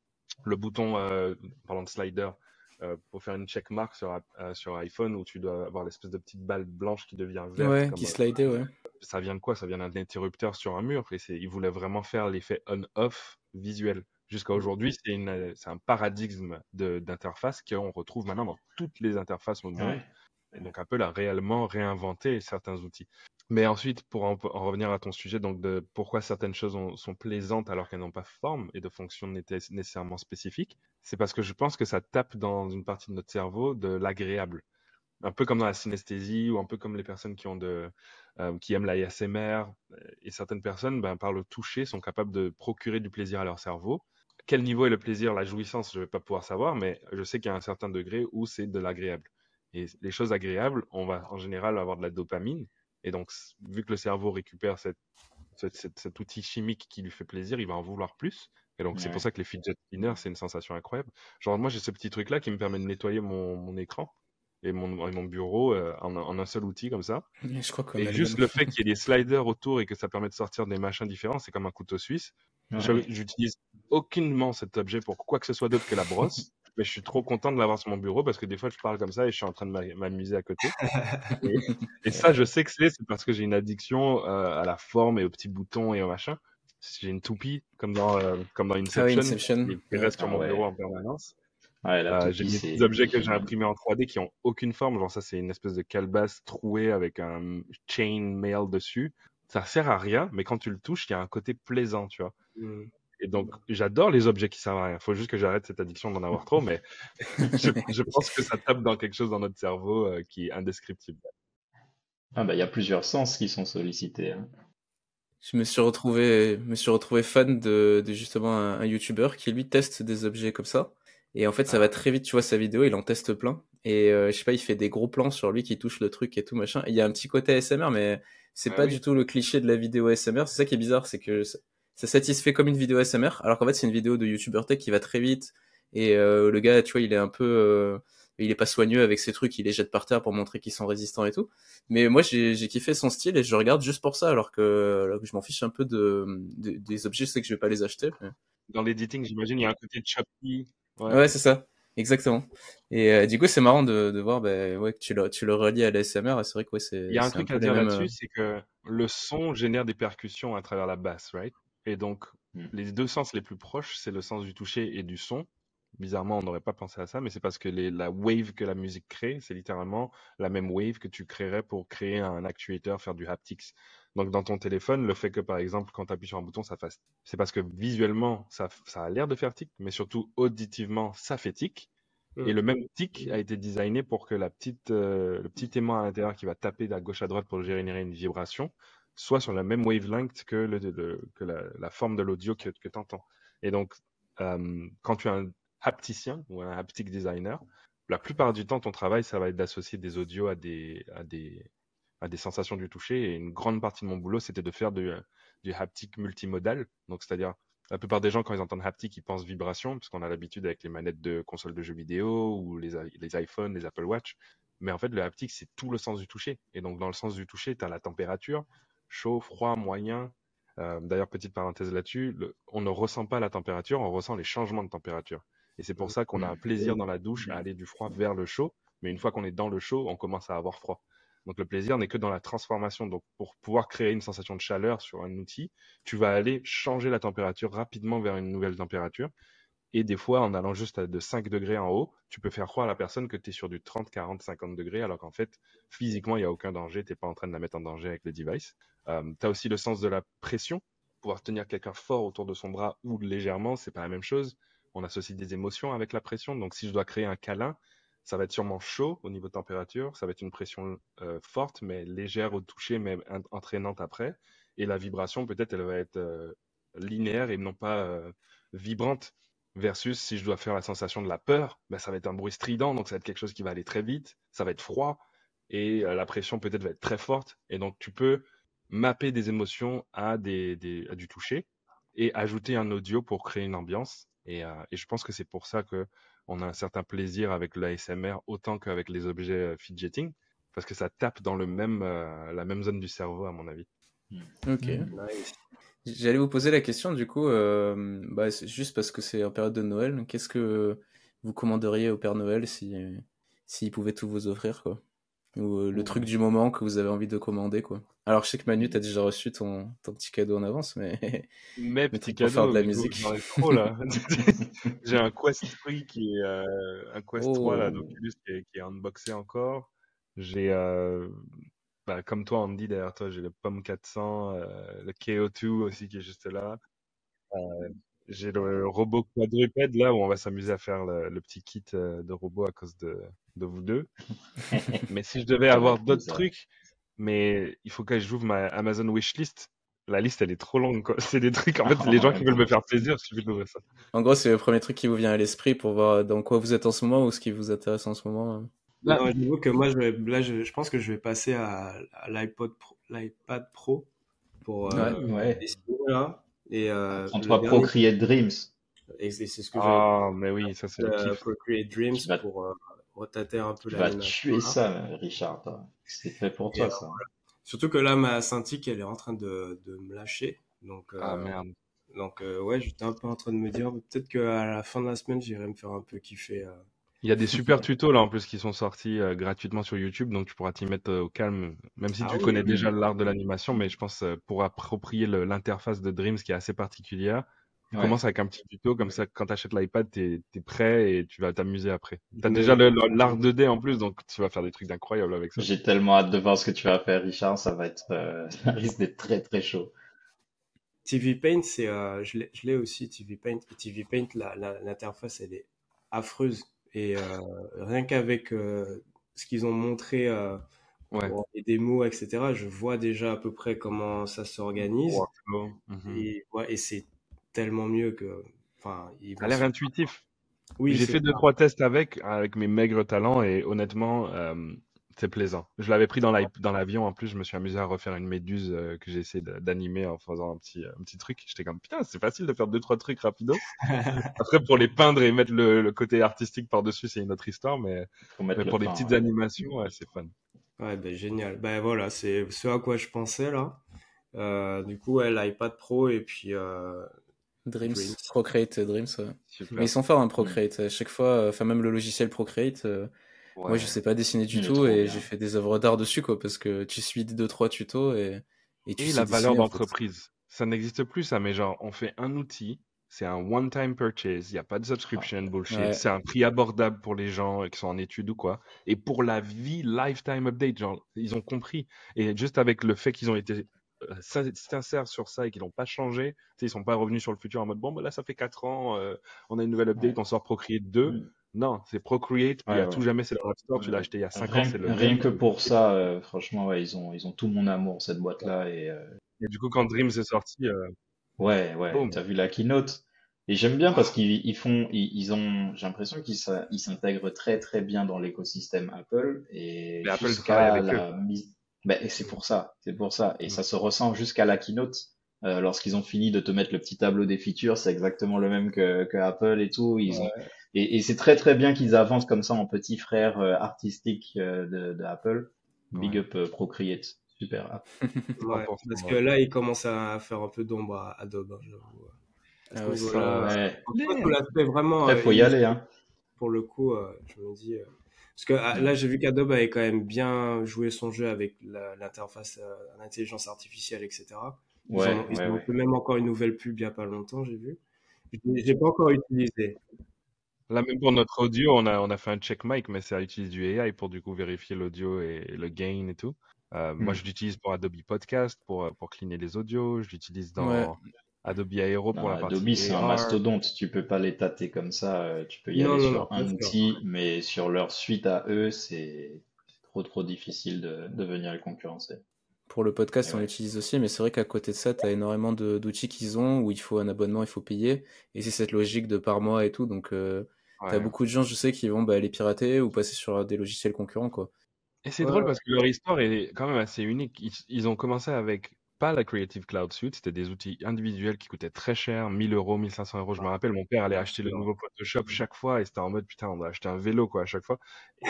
le bouton, euh, parlant de slider, euh, pour faire une checkmark sur, euh, sur iPhone où tu dois avoir l'espèce de petite balle blanche qui devient verte. Ouais, qui slidait, ouais. Ça vient de quoi? Ça vient d'un interrupteur sur un mur. Et ils voulaient vraiment faire l'effet on-off visuel. Jusqu'à aujourd'hui, c'est un paradigme d'interface qu'on retrouve maintenant dans toutes les interfaces au monde. Et donc Apple a réellement réinventé certains outils. Mais ensuite, pour en, revenir à ton sujet, donc de pourquoi certaines choses sont plaisantes alors qu'elles n'ont pas forme et de fonction nécessairement spécifique, c'est parce que je pense que ça tape dans une partie de notre cerveau de l'agréable. Un peu comme dans la synesthésie ou un peu comme les personnes qui, euh, aiment l'ASMR. Et certaines personnes, ben, par le toucher, sont capables de procurer du plaisir à leur cerveau. Quel niveau est le plaisir, la jouissance, je ne vais pas pouvoir savoir, mais je sais qu'il y a un certain degré où c'est de l'agréable. Et les choses agréables, on va en général avoir de la dopamine. Et donc, vu que le cerveau récupère cet outil chimique qui lui fait plaisir, il va en vouloir plus. Et donc, c'est pour ça que les fidget spinners, c'est une sensation incroyable. Genre, moi, j'ai ce petit truc-là qui me permet de nettoyer mon, écran et mon, mon bureau euh, en, un seul outil comme ça. Je crois et juste le fait qu'il y ait des sliders autour et que ça permet de sortir des machins différents, c'est comme un couteau suisse. J'utilise aucunement cet objet pour quoi que ce soit d'autre que la brosse mais je suis trop content de l'avoir sur mon bureau parce que des fois, je parle comme ça et je suis en train de m'amuser à côté. et, ça, je sais que c'est parce que j'ai une addiction euh, à la forme et aux petits boutons et au machin. J'ai une toupie comme dans, euh, comme dans Inception, ah Inception. qui reste sur mon ah bureau en permanence. Euh, j'ai des objets que j'ai imprimés en 3D qui ont aucune forme. Genre ça, c'est une espèce de calebasse trouée avec un chain mail dessus. Ça sert à rien, mais quand tu le touches, il y a un côté plaisant, tu vois. Mmh. Et donc, j'adore les objets qui servent à rien. Il faut juste que j'arrête cette addiction d'en avoir trop, mais je, pense que ça tape dans quelque chose dans notre cerveau euh, qui est indescriptible. Ah bah, il y a plusieurs sens qui sont sollicités. Hein. Je me suis retrouvé, me suis retrouvé fan de, justement un, YouTuber qui lui teste des objets comme ça. Et en fait, ça va ah. très vite, tu vois, sa vidéo, il en teste plein. Et euh, je sais pas, il fait des gros plans sur lui qui touche le truc et tout machin. Il y a un petit côté ASMR, mais c'est pas du tout le cliché de la vidéo ASMR. C'est ça qui est bizarre, c'est que ça satisfait comme une vidéo SMR, alors qu'en fait c'est une vidéo de YouTuber tech qui va très vite et euh, le gars, tu vois, il est un peu, euh, il est pas soigneux avec ses trucs, il les jette par terre pour montrer qu'ils sont résistants et tout. Mais moi j'ai kiffé son style et je regarde juste pour ça, alors que, je m'en fiche un peu de, des objets, je sais que je vais pas les acheter. Dans l'editing, j'imagine, il y a un côté choppy. Ouais, ouais c'est ça. Exactement. Et euh, du coup, c'est marrant de, de voir bah, ouais, que tu le, tu le relis à l'ASMR. C'est vrai que ouais, c'est. Il y a un truc à dire là-dessus, c'est que le son génère des percussions à travers la basse, right? Et donc, mmh. les deux sens les plus proches, c'est le sens du toucher et du son. Bizarrement, on n'aurait pas pensé à ça, mais c'est parce que la wave que la musique crée, c'est littéralement la même wave que tu créerais pour créer un actuateur, faire du haptics. Donc, dans ton téléphone, le fait que, par exemple, quand tu appuies sur un bouton, ça fasse. C'est parce que visuellement, ça, a l'air de faire tic, mais surtout auditivement, ça fait tic. Et mmh. le même tic a été designé pour que la petite, euh, le petit aimant à l'intérieur qui va taper de gauche à droite pour générer une vibration soit sur la même wavelength que, la, forme de l'audio que, tu entends. Et donc, euh, quand tu es un hapticien ou un haptic designer, la plupart du temps, ton travail, ça va être d'associer des audios à des, à, des, à des sensations du toucher. Et une grande partie de mon boulot, c'était de faire du, haptic multimodal. Donc, c'est-à-dire, la plupart des gens, quand ils entendent haptic, ils pensent vibration, parce qu'on a l'habitude avec les manettes de consoles de jeux vidéo ou les, les iPhones, les Apple Watch. Mais en fait, le haptic, c'est tout le sens du toucher. Et donc, dans le sens du toucher, tu as la température, chaud, froid, moyen. Euh, d'ailleurs, petite parenthèse là-dessus, on ne ressent pas la température, on ressent les changements de température. Et c'est pour ça qu'on a un plaisir dans la douche à aller du froid vers le chaud. Mais une fois qu'on est dans le chaud, on commence à avoir froid. Donc le plaisir n'est que dans la transformation. Donc pour pouvoir créer une sensation de chaleur sur un outil, tu vas aller changer la température rapidement vers une nouvelle température. Et des fois, en allant juste de 5 degrés en haut, tu peux faire croire à la personne que tu es sur du 30, 40, 50 degrés, alors qu'en fait, physiquement, il n'y a aucun danger. Tu n'es pas en train de la mettre en danger avec le device. Euh, tu as aussi le sens de la pression. Pouvoir tenir quelqu'un fort autour de son bras ou légèrement, c'est pas la même chose. On associe des émotions avec la pression. Donc, si je dois créer un câlin, ça va être sûrement chaud au niveau de température. Ça va être une pression euh, forte, mais légère au toucher, mais entraînante après. Et la vibration, peut-être, elle va être euh, linéaire et non pas vibrante. Versus si je dois faire la sensation de la peur, ben, ça va être un bruit strident, donc ça va être quelque chose qui va aller très vite, ça va être froid, et la pression peut-être va être très forte. Et donc tu peux mapper des émotions à, des, du toucher et ajouter un audio pour créer une ambiance. Et, euh, je pense que c'est pour ça que on a un certain plaisir avec l'ASMR autant qu'avec les objets euh, fidgeting, parce que ça tape dans le même, euh, la même zone du cerveau, à mon avis. Ok. J'allais vous poser la question, du coup, bah, juste parce que c'est en période de Noël, qu'est-ce que vous commanderiez au Père Noël si s'il pouvait tout vous offrir, quoi? Ou le truc du moment que vous avez envie de commander, quoi? Alors, je sais que Manu, t'as déjà reçu ton, ton petit cadeau en avance, mais. Mais petit cadeau, faire de la musique. trop, là. J'ai un Quest 3 qui est, un Quest 3, là, donc, qui est, qui est unboxé encore. J'ai, euh, bah, comme toi, Andy, derrière toi, j'ai le Pomme 400, euh, le KO2 aussi qui est juste là. Euh, j'ai le robot quadrupède là où on va s'amuser à faire le, petit kit de robot à cause de, de vous deux. mais si je devais avoir d'autres trucs, mais il faut que j'ouvre ma Amazon wishlist. La liste, elle est trop longue, quoi. C'est des trucs, en fait, les gens qui veulent me faire plaisir, je suffit d'ouvrir ça. En gros, c'est le premier truc qui vous vient à l'esprit pour voir dans quoi vous êtes en ce moment ou ce qui vous intéresse en ce moment. Hein. Là, je que moi, je, là, je, pense que je vais passer à, l'iPod Pro, l'iPad Pro pour euh, ouais, là. Et euh, Entre Procreate Dreams. Et c'est ce que Ah, mais oui, ça c'est euh, Procreate Dreams pour euh, retâter un peu tu la vas tuer ça, Richard. C'est fait pour toi, ça. Surtout que là, ma Cintiq, elle est en train de, de me lâcher. Donc, euh, ah merde. Donc, ouais, j'étais un peu en train de me dire, peut-être qu'à la fin de la semaine, j'irai me faire un peu kiffer il y a des super tutos là en plus qui sont sortis euh, gratuitement sur YouTube, donc tu pourras t'y mettre euh, au calme, même si ah tu connais déjà l'art de l'animation, mais je pense euh, pour approprier l'interface de Dreams qui est assez particulière, tu commences avec un petit tuto, comme ça quand tu achètes l'iPad, tu es, prêt et tu vas t'amuser après. Tu as déjà l'art 2D en plus, donc tu vas faire des trucs incroyables avec ça. J'ai tellement hâte de voir ce que tu vas faire, Richard, ça va être, ça risque d'être très très chaud. TV Paint, c'est, je l'ai aussi, TV Paint. TV Paint, l'interface, elle est affreuse et euh, rien qu'avec euh, ce qu'ils ont montré euh, les démos, etc., je vois déjà à peu près comment ça s'organise. Mhm. Et, et c'est tellement mieux que. Enfin, il a l'air intuitif. Oui, j'ai fait deux trois tests avec avec mes maigres talents et honnêtement, c'est plaisant. Je l'avais pris dans l'avion. En plus, je me suis amusé à refaire une méduse euh, que j'ai essayé d'animer en faisant un petit, un petit truc. J'étais comme, putain, c'est facile de faire deux, trois trucs rapidos. Après, pour les peindre et mettre le, côté artistique par-dessus, c'est une autre histoire. Mais, mais pour les petites animations, c'est fun. Ouais, ben, génial. Ben voilà, c'est ce à quoi je pensais là. Euh, du coup, ouais, l'iPad Pro et puis. Euh... Dreams, Procreate Dreams. Mais ils sont forts, hein, Procreate. À chaque fois, enfin, même le logiciel Procreate moi, je sais pas dessiner du tout et j'ai fait des œuvres d'art dessus, quoi, parce que tu suis deux, trois tutos et, et tu la valeur d'entreprise. Ça n'existe plus, ça, mais genre, on fait un outil, c'est un one-time purchase, il n'y a pas de subscription bullshit, c'est un prix abordable pour les gens qui sont en études ou quoi. Et pour la vie, lifetime update, genre, ils ont compris. Et juste avec le fait qu'ils ont été euh, sincères sur ça et qu'ils n'ont pas changé, ils sont pas revenus sur le futur en mode bon, bah là, ça fait 4 ans, euh, on a une nouvelle update, on sort Procreate 2. Non, c'est Procreate, puis à tout jamais c'est le Store, tu l'as acheté il y a 5 ans. Le rien que pour ça, euh, franchement, ouais, ils ont, ils ont tout mon amour, cette boîte-là. Et, euh, et, du coup, quand Dreams est sorti. Euh... Ouais, ouais, t'as vu la keynote. Et j'aime bien parce qu'ils ils font, ils, ont, j'ai l'impression qu'ils s'intègrent très très bien dans l'écosystème Apple et jusqu'à la mise. Ben, et c'est pour ça, c'est pour ça. Et mm. ça se ressent jusqu'à la keynote. Euh, lorsqu'ils ont fini de te mettre le petit tableau des features, c'est exactement le même que, que Apple et tout. Ils ont, et, et c'est très très bien qu'ils avancent comme ça en petit frère euh, artistique euh, de, de, Apple. Big up euh, Procreate, super ouais, parce que là, ils commencent à faire un peu d'ombre à Adobe, hein, j'avoue. Ah ouais, ça, vraiment. Il faut y aller, hein. Pour le coup, je me dis. Parce que ah, là, j'ai vu qu'Adobe avait quand même bien joué son jeu avec l'interface, l'intelligence artificielle, etc. Ils ouais, ont, ils ont même encore une nouvelle pub il n'y a pas longtemps, j'ai vu. J'ai pas encore utilisé. Là, même pour notre audio, on a, on a fait un check mic, mais ça utilise du AI pour du coup vérifier l'audio et le gain et tout. Euh, Moi, hmm. je l'utilise pour Adobe Podcast, pour, pour cleaner les audios. Je l'utilise dans Adobe Aero pour la partie Adobe, c'est un mastodonte. Tu peux pas les tâter comme ça. Euh, tu peux y aller sur un outil, mais sur leur suite à eux, c'est trop, trop difficile de, de venir les concurrencer. Pour le podcast, on l'utilise aussi, mais c'est vrai qu'à côté de ça, tu as énormément d'outils qu'ils ont où il faut un abonnement, il faut payer. Et c'est cette logique de par mois et tout. Donc, euh, tu as beaucoup de gens, je sais, qui vont bah, les pirater ou passer sur des logiciels concurrents. quoi. Et c'est drôle parce que leur histoire est quand même assez unique. Ils, ont commencé avec pas la Creative Cloud Suite, c'était des outils individuels qui coûtaient très cher, 1000 euros, 1500 euros. Je me rappelle, mon père allait acheter le nouveau Photoshop chaque fois et c'était en mode putain, on doit acheter un vélo quoi à chaque fois.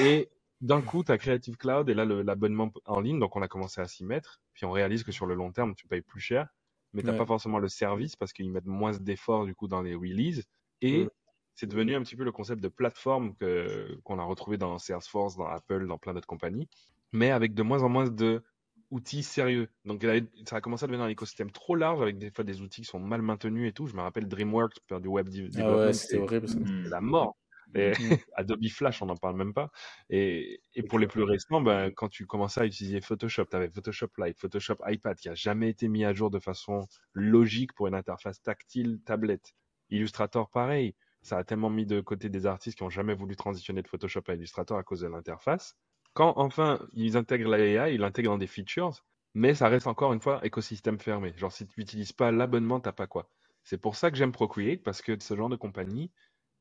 Et d'un coup, tu as Creative Cloud et là, l'abonnement en ligne, donc on a commencé à s'y mettre. Puis on réalise que sur le long terme, tu payes plus cher, mais tu n'as pas forcément le service parce qu'ils mettent moins d'efforts du coup dans les releases. Et c'est devenu un petit peu le concept de plateforme que, qu'on a retrouvé dans Salesforce, dans Apple, dans plein d'autres compagnies, mais avec de moins en moins de outils sérieux. Donc ça a commencé à devenir un écosystème trop large avec des fois des outils qui sont mal maintenus et tout. Je me rappelle DreamWorks faire du web ah ouais, c'était horrible. La mort. Et mm. Adobe Flash, on n'en parle même pas. Et, et pour les plus récents, ben, quand tu commençais à utiliser Photoshop, tu avais Photoshop Lite, Photoshop iPad, qui a jamais été mis à jour de façon logique pour une interface tactile tablette. Illustrator, pareil. Ça a tellement mis de côté des artistes qui ont jamais voulu transitionner de Photoshop à Illustrator à cause de l'interface. Quand enfin ils intègrent l'AI, ils l'intègrent dans des features, mais ça reste encore une fois écosystème fermé. Genre si tu n'utilises pas l'abonnement, t'as pas quoi. C'est pour ça que j'aime Procreate parce que ce genre de compagnie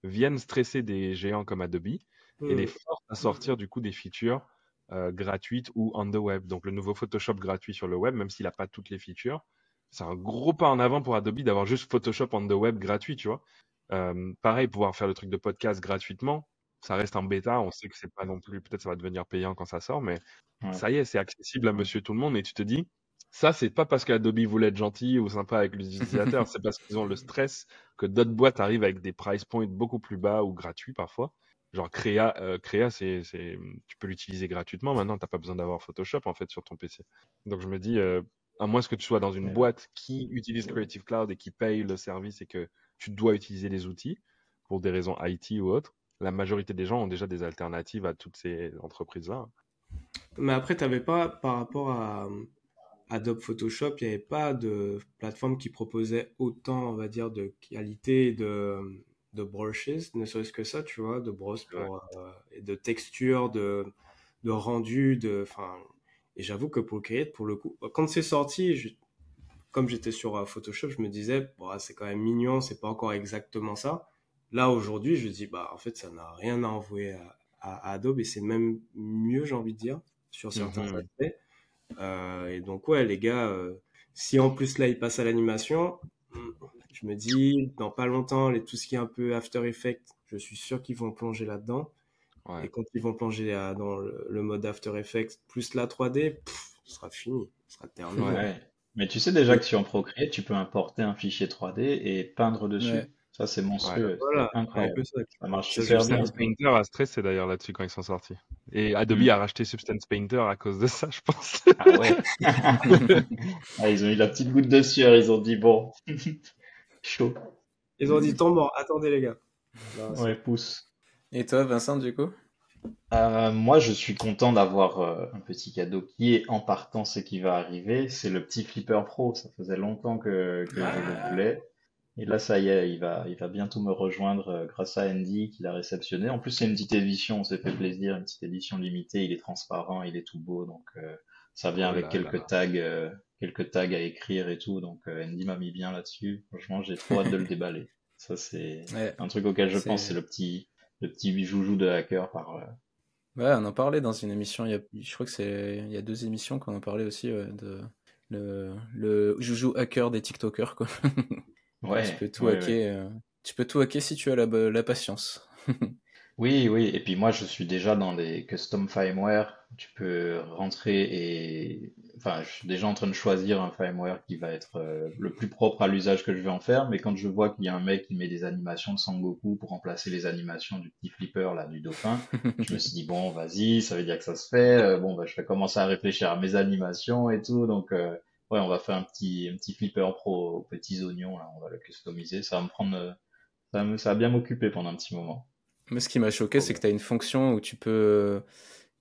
viennent stresser des géants comme Adobe et les hmm. forcent à sortir du coup des features euh, gratuites ou on the web. Donc le nouveau Photoshop gratuit sur le web, même s'il n'a pas toutes les features, c'est un gros pas en avant pour Adobe d'avoir juste Photoshop on the web gratuit, tu vois. Euh, pareil, pouvoir faire le truc de podcast gratuitement, ça reste en bêta. On sait que c'est pas non plus, peut-être ça va devenir payant quand ça sort, mais ça y est, c'est accessible à monsieur tout le monde. Et tu te dis, ça, c'est pas parce qu'Adobe voulait être gentil ou sympa avec les utilisateurs, c'est parce qu'ils ont le stress que d'autres boîtes arrivent avec des price points beaucoup plus bas ou gratuits parfois. Genre Créa, euh, Créa c'est, tu peux l'utiliser gratuitement. Maintenant, t'as pas besoin d'avoir Photoshop en fait sur ton PC. Donc je me dis, euh, à moins que tu sois dans une boîte qui utilise Creative Cloud et qui paye le service et que tu dois utiliser les outils pour des raisons IT ou autres, la majorité des gens ont déjà des alternatives à toutes ces entreprises-là. Mais après, tu n'avais pas, par rapport à, Adobe Photoshop, il n'y avait pas de plateforme qui proposait autant, on va dire, de qualité de, de brushes, ne serait-ce que ça, tu vois, de brosses pour, euh, et de texture, de, de rendu, de, enfin, et j'avoue que pour Create, pour le coup, quand c'est sorti, comme j'étais sur euh, Photoshop, je me disais, bon, c'est quand même mignon, c'est pas encore exactement ça. Là, aujourd'hui, je dis, bah, en fait, ça n'a rien à envoyer à, Adobe et c'est même mieux, j'ai envie de dire, sur certains mhm. aspects. Et donc, ouais, les gars, euh, si en plus là, ils passent à l'animation, je me dis, dans pas longtemps, les, tout ce qui est un peu After Effects, je suis sûr qu'ils vont plonger là-dedans. Et quand ils vont plonger dans le, mode After Effects plus la 3D, ce sera fini, ce sera terminé. Mais tu sais déjà que sur Procreate, tu peux importer un fichier 3D et peindre dessus. Ça, c'est monstrueux. Voilà, incroyable. Ça marche super bien. Substance Painter a stressé d'ailleurs là-dessus quand ils sont sortis. Et Adobe mm. a racheté Substance Painter à cause de ça, je pense. Ah ouais. ah, ils ont eu la petite goutte de sueur, ils ont dit bon, chaud. Ils ont dit tombe attendez les gars. ouais, pousse. Et toi, Vincent, du coup? Euh, moi, je suis content d'avoir euh, un petit cadeau qui est en partant ce qui va arriver. C'est le petit Flipper Pro. Ça faisait longtemps que, que je le voulais. Et là, ça y est, il va, il va bientôt me rejoindre euh, grâce à Andy qui l'a réceptionné. En plus, c'est une petite édition, on s'est fait plaisir, une petite édition limitée. Il est transparent, il est tout beau, donc euh, ça vient oh avec quelques tags, euh, quelques tags à écrire et tout. Donc Andy m'a mis bien là-dessus. Franchement, j'ai trop hâte de le déballer. Ça, c'est un truc auquel je pense, c'est le petit, le petit joujou de hacker par. Ouais, on en parlait dans une émission. Il y a, je crois que c'est, il y a deux émissions qu'on en parlait aussi de le, le joujou hacker des TikTokers, quoi. Ouais, tu peux tout hacker. Euh, tu peux tout hacker si tu as la, la patience. oui, oui. Et puis moi, je suis déjà dans les custom firmware. Tu peux rentrer et, enfin, je suis déjà en train de choisir un firmware qui va être euh, le plus propre à l'usage que je vais en faire. Mais quand je vois qu'il y a un mec qui met des animations de Sangoku pour remplacer les animations du petit flipper là du dauphin, je me suis dit bon, vas-y, ça veut dire que ça se fait. Euh, bon, bah, je vais commencer à réfléchir à mes animations et tout. Donc ouais, on va faire un petit, un petit flipper pro aux petits oignons, là, on va le customiser. Ça va me prendre, ça va, ça va bien m'occuper pendant un petit moment. Mais ce qui m'a choqué, c'est que tu as une fonction où tu peux,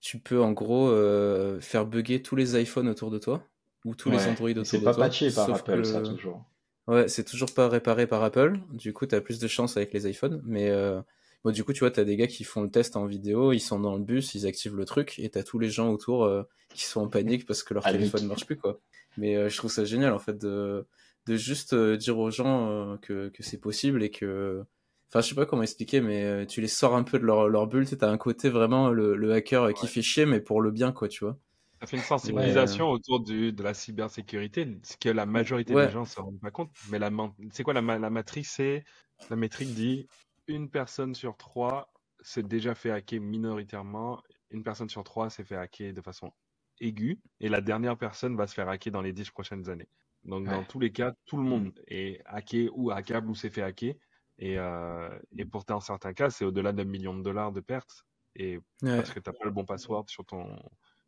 tu peux en gros euh, faire bugger tous les iPhones autour de toi ou tous les Android autour de toi. C'est pas patché par Apple, ça toujours. Ouais, c'est toujours pas réparé par Apple. Du coup, tu as plus de chance avec les iPhones. Mais euh... bon, du coup, tu vois, tu as des gars qui font le test en vidéo, ils sont dans le bus, ils activent le truc, et tu as tous les gens autour euh, qui sont en panique parce que leur téléphone marche plus, quoi. Mais euh, je trouve ça génial en fait de, de juste euh, dire aux gens euh, que, que c'est possible et que enfin je sais pas comment expliquer mais tu les sors un peu de leur, leur bulle tu as un côté vraiment le, le hacker qui fait chier mais pour le bien quoi tu vois. Ça fait une sensibilisation autour du, de la cybersécurité ce que la majorité des gens se rendent pas compte mais la c'est quoi la, la matrice c'est la métrique dit une personne sur trois s'est déjà fait hacker minoritairement une personne sur trois s'est fait hacker de façon aiguë et la dernière personne va se faire hacker dans les dix prochaines années. Donc, dans tous les cas, tout le monde est hacké ou hackable ou s'est fait hacker. Et, euh, et pour dans certains cas, c'est au-delà d'un million de dollars de pertes. Et parce que tu n'as pas le bon password sur ton,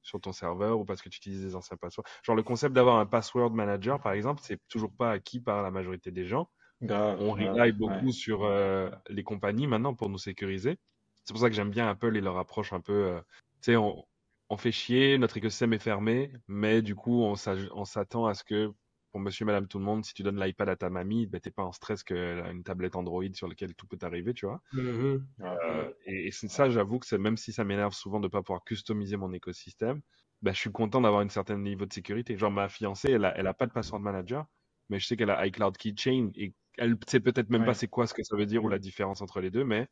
sur ton serveur ou parce que tu utilises des anciens passwords. Genre le concept d'avoir un password manager, par exemple, c'est toujours pas acquis par la majorité des gens. On rely beaucoup sur euh, les compagnies maintenant pour nous sécuriser. C'est pour ça que j'aime bien Apple et leur approche un peu. Euh, tu sais, on, on, fait chier, notre écosystème est fermé, mais du coup, on s'attend à ce que pour monsieur, madame, tout le monde, si tu donnes l'iPad à ta mamie, ben, t'es pas en stress qu'elle a une tablette Android sur laquelle tout peut arriver, tu vois. Mm-hmm. Euh, et, ça, j'avoue que c'est même si ça m'énerve souvent de pas pouvoir customiser mon écosystème, ben, je suis content d'avoir un certain niveau de sécurité. Genre, ma fiancée, elle a, elle a pas de password manager, mais je sais qu'elle a iCloud Keychain et elle sait peut-être même pas c'est quoi ce que ça veut dire ou la différence entre les deux, mais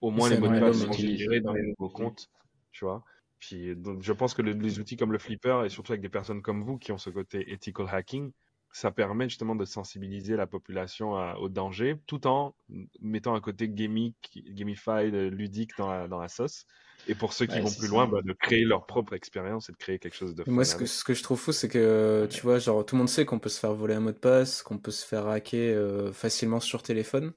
au moins les mots de passe sont gérés dans les nouveaux comptes, tu vois. Puis, donc, je pense que les outils comme le Flipper et surtout avec des personnes comme vous qui ont ce côté ethical hacking, ça permet justement de sensibiliser la population au danger, tout en mettant un côté gamique, gamified, ludique dans la, dans la sauce. Et pour ceux qui vont plus loin, bah, de créer leur propre expérience et de créer quelque chose de Moi, ce que, ce que, je trouve fou, c'est que, tu vois, genre, tout le monde sait qu'on peut se faire voler un mot de passe, qu'on peut se faire hacker euh, facilement sur téléphone.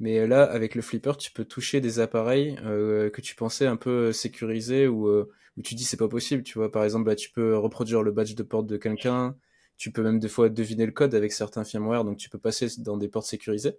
Mais là, avec le flipper, tu peux toucher des appareils euh, que tu pensais un peu sécurisés ou euh, où tu dis c'est pas possible. Tu vois, par exemple, bah, tu peux reproduire le badge de porte de quelqu'un, tu peux même des fois deviner le code avec certains firmware, donc tu peux passer dans des portes sécurisées.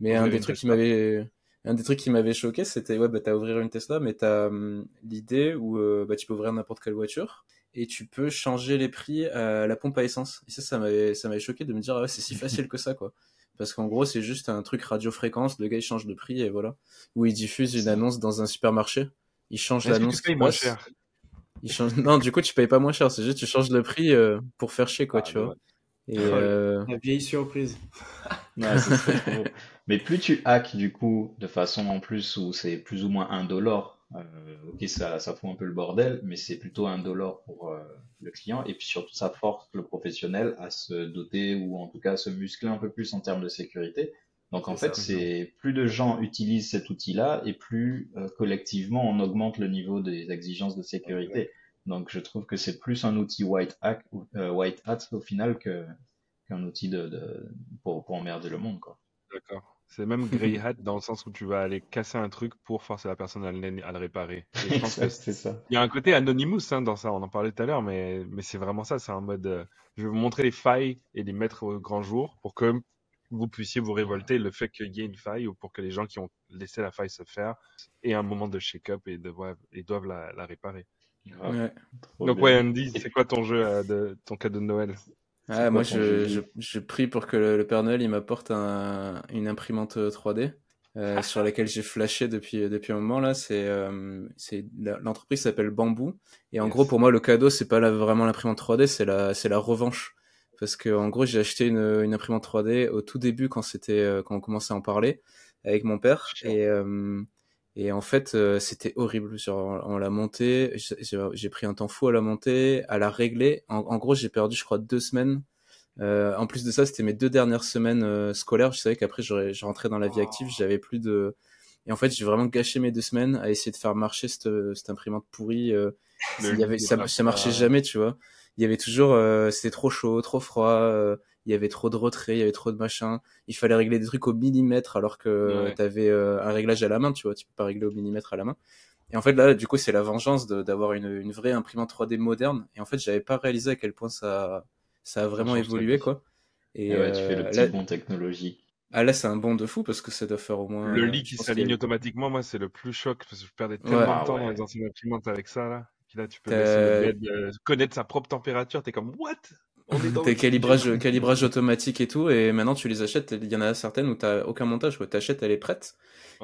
Mais un des trucs qui m'avait un des trucs qui m'avait choqué, c'était ouais, bah, t'as ouvrir une Tesla, mais t'as hum, l'idée où euh, bah, tu peux ouvrir n'importe quelle voiture et tu peux changer les prix à la pompe à essence. Et ça, ça m'avait, ça m'avait choqué de me dire, ouais, c'est si facile que ça, quoi. Parce qu'en gros, c'est juste un truc radiofréquence, le gars il change de prix et voilà. Ou il diffuse une annonce dans un supermarché, il change l'annonce qui moins cher? Non, du coup, tu payes pas moins cher. C'est juste tu changes le prix euh, pour faire chier, quoi, ah, tu vois. Et euh... La vieille surprise. Mais plus tu hacks, du coup, de façon en plus où c'est plus ou moins un dollar, euh, ok, ça, ça fout un peu le bordel, mais c'est plutôt un dollar pour euh, le client. Et puis surtout, ça force le professionnel à se doter ou en tout cas à se muscler un peu plus en termes de sécurité. Donc en fait, c'est plus de gens utilisent cet outil-là et plus euh, collectivement on augmente le niveau des exigences de sécurité. Donc je trouve que c'est plus un outil white hat, euh, white hat au final que qu'un outil de, de pour, pour emmerder le monde quoi. D'accord. C'est même grey hat dans le sens où tu vas aller casser un truc pour forcer la personne à le, à le réparer. je pense que c'est ça. Il y a un côté anonymous hein, dans ça, on en parlait tout à l'heure, mais, mais c'est vraiment ça. C'est un mode, euh, je vais vous montrer les failles et les mettre au grand jour pour que vous puissiez vous révolter le fait qu'il y ait une faille ou pour que les gens qui ont laissé la faille se faire aient un moment de shake-up et, et doivent la, la réparer. Donc ouais, Andy, c'est quoi ton jeu euh, de ton cadeau de Noël? Ah, Moi, je, je, prie pour que le, Père Noël il m'apporte un, une imprimante 3D. Euh, sur laquelle j'ai flashé depuis depuis un moment là. C'est euh, c'est l'entreprise s'appelle Bamboo. Et en gros pour moi le cadeau c'est pas vraiment l'imprimante 3D c'est la c'est la revanche parce que en gros j'ai acheté une, une, imprimante 3D au tout début quand c'était euh, quand on commençait à en parler avec mon père. Et euh, et en fait euh, c'était horrible. Genre on l'a montée j'ai pris un temps fou à la monter à la régler. En, gros j'ai perdu je crois deux semaines. En plus de ça c'était mes deux dernières semaines scolaires. Je savais qu'après je rentrais dans la vie active. J'avais plus de et en fait j'ai vraiment gâché mes deux semaines à essayer de faire marcher cette, cette imprimante pourrie il y avait ça, ça marchait jamais tu vois il y avait toujours, euh, c'était trop chaud, trop froid, euh, il y avait trop de retrait, il y avait trop de machin. Il fallait régler des trucs au millimètre alors que tu avais euh, un réglage à la main, tu vois, tu peux pas régler au millimètre à la main. Et en fait là, du coup, c'est la vengeance d'avoir une, une, vraie imprimante 3D moderne. Et en fait, j'avais pas réalisé à quel point ça, ça a vraiment évolué, quoi. Et, ouais, tu fais le petit bon technologique. Ah là, c'est un bon de fou parce que ça doit faire au moins. Le lit qui s'aligne automatiquement, moi, c'est le plus choc parce que je perdais tellement de temps dans les anciennes imprimantes avec ça là là, tu peux euh, connaître sa propre température. T'es comme, what? T'es calibrage, calibrage automatique et tout, et maintenant tu les achètes. Il y en a certaines où t'as aucun montage, quoi. T'achètes, elle est prête.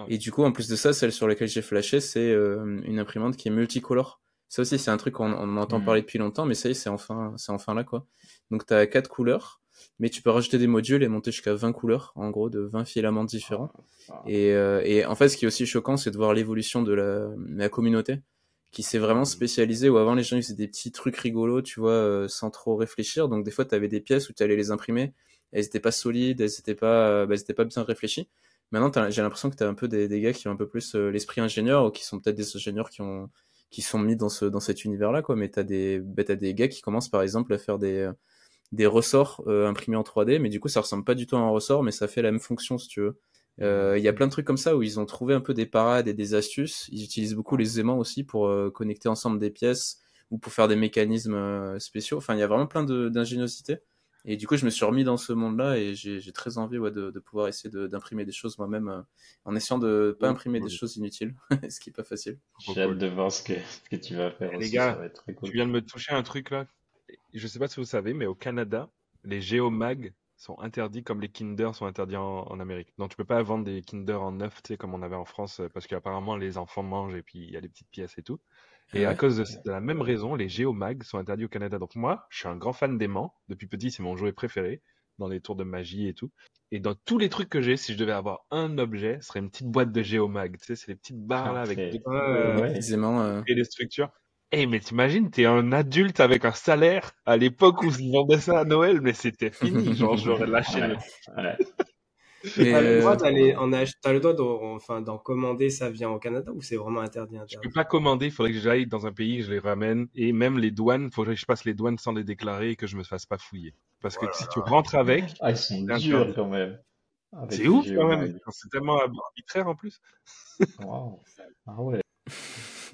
Et du coup, en plus de ça, celle sur laquelle j'ai flashé, c'est euh, une imprimante qui est multicolore. Ça aussi, c'est un truc qu'on on entend hmm. parler depuis longtemps, mais ça y est, c'est enfin, c'est enfin là, quoi. Donc t'as quatre couleurs, mais tu peux rajouter des modules et monter jusqu'à 20 couleurs, en gros, de 20 filaments différents. Ah, et, euh, et en fait, ce qui est aussi choquant, c'est de voir l'évolution de la, de la communauté qui s'est vraiment spécialisé où avant les gens ils faisaient des petits trucs rigolos, tu vois, euh, sans trop réfléchir. Donc des fois tu avais des pièces où tu allais les imprimer, elles étaient pas solides, elles étaient pas, euh, bah, elles étaient pas bien réfléchies. Maintenant j'ai l'impression que tu as un peu des, des, gars qui ont un peu plus euh, l'esprit ingénieur ou qui sont peut-être des ingénieurs qui ont qui sont mis dans ce dans cet univers là quoi. Mais t'as des bah, as des gars qui commencent par exemple à faire des des ressorts imprimés en 3D, mais du coup ça ressemble pas du tout à un ressort, mais ça fait la même fonction si tu veux. Euh, il y a plein de trucs comme ça où ils ont trouvé un peu des parades et des astuces. Ils utilisent beaucoup les aimants aussi pour euh, connecter ensemble des pièces ou pour faire des mécanismes euh, spéciaux. Enfin, il y a vraiment plein d'ingéniosité. Et du coup, je me suis remis dans ce monde-là et j'ai très envie ouais, de, de, pouvoir essayer d'imprimer des choses moi-même euh, en essayant de pas imprimer des choses inutiles, ce qui est pas facile. J'ai hâte de voir ce que, ce que tu vas faire. Les gars, ça va être très cool. tu viens de me toucher un truc là. Je sais pas si vous savez, mais au Canada, les géomags sont interdits comme les Kinder sont interdits en, en, Amérique. Donc tu peux pas vendre des Kinder en neuf, tu sais, comme on avait en France, parce qu'apparemment les enfants mangent et puis il y a des petites pièces et tout. Et à cause de, la même raison, les géomags sont interdits au Canada. Donc moi, je suis un grand fan d'aimants. Depuis petit, c'est mon jouet préféré dans les tours de magie et tout. Et dans tous les trucs que j'ai, si je devais avoir un objet, ce serait une petite boîte de géomag. Tu sais, c'est les petites barres là avec des, aimants, euh. et des structures. Eh, mais t'imagines, t'es un adulte avec un salaire à l'époque où ils vendaient ça à Noël, mais c'était fini. Genre, j'aurais lâché. Ouais, T'as le droit d'aller en t'as le droit d'en, enfin, commander, ça vient au Canada ou c'est vraiment interdit, interdit Je peux pas commander, il faudrait que j'aille dans un pays, que je les ramène et même les douanes, il faudrait que je passe les douanes sans les déclarer et que je me fasse pas fouiller. Parce que si tu rentres avec, ah, ils sont durs quand même. C'est ouf quand même, c'est tellement arbitraire en plus. wow. Ah ouais.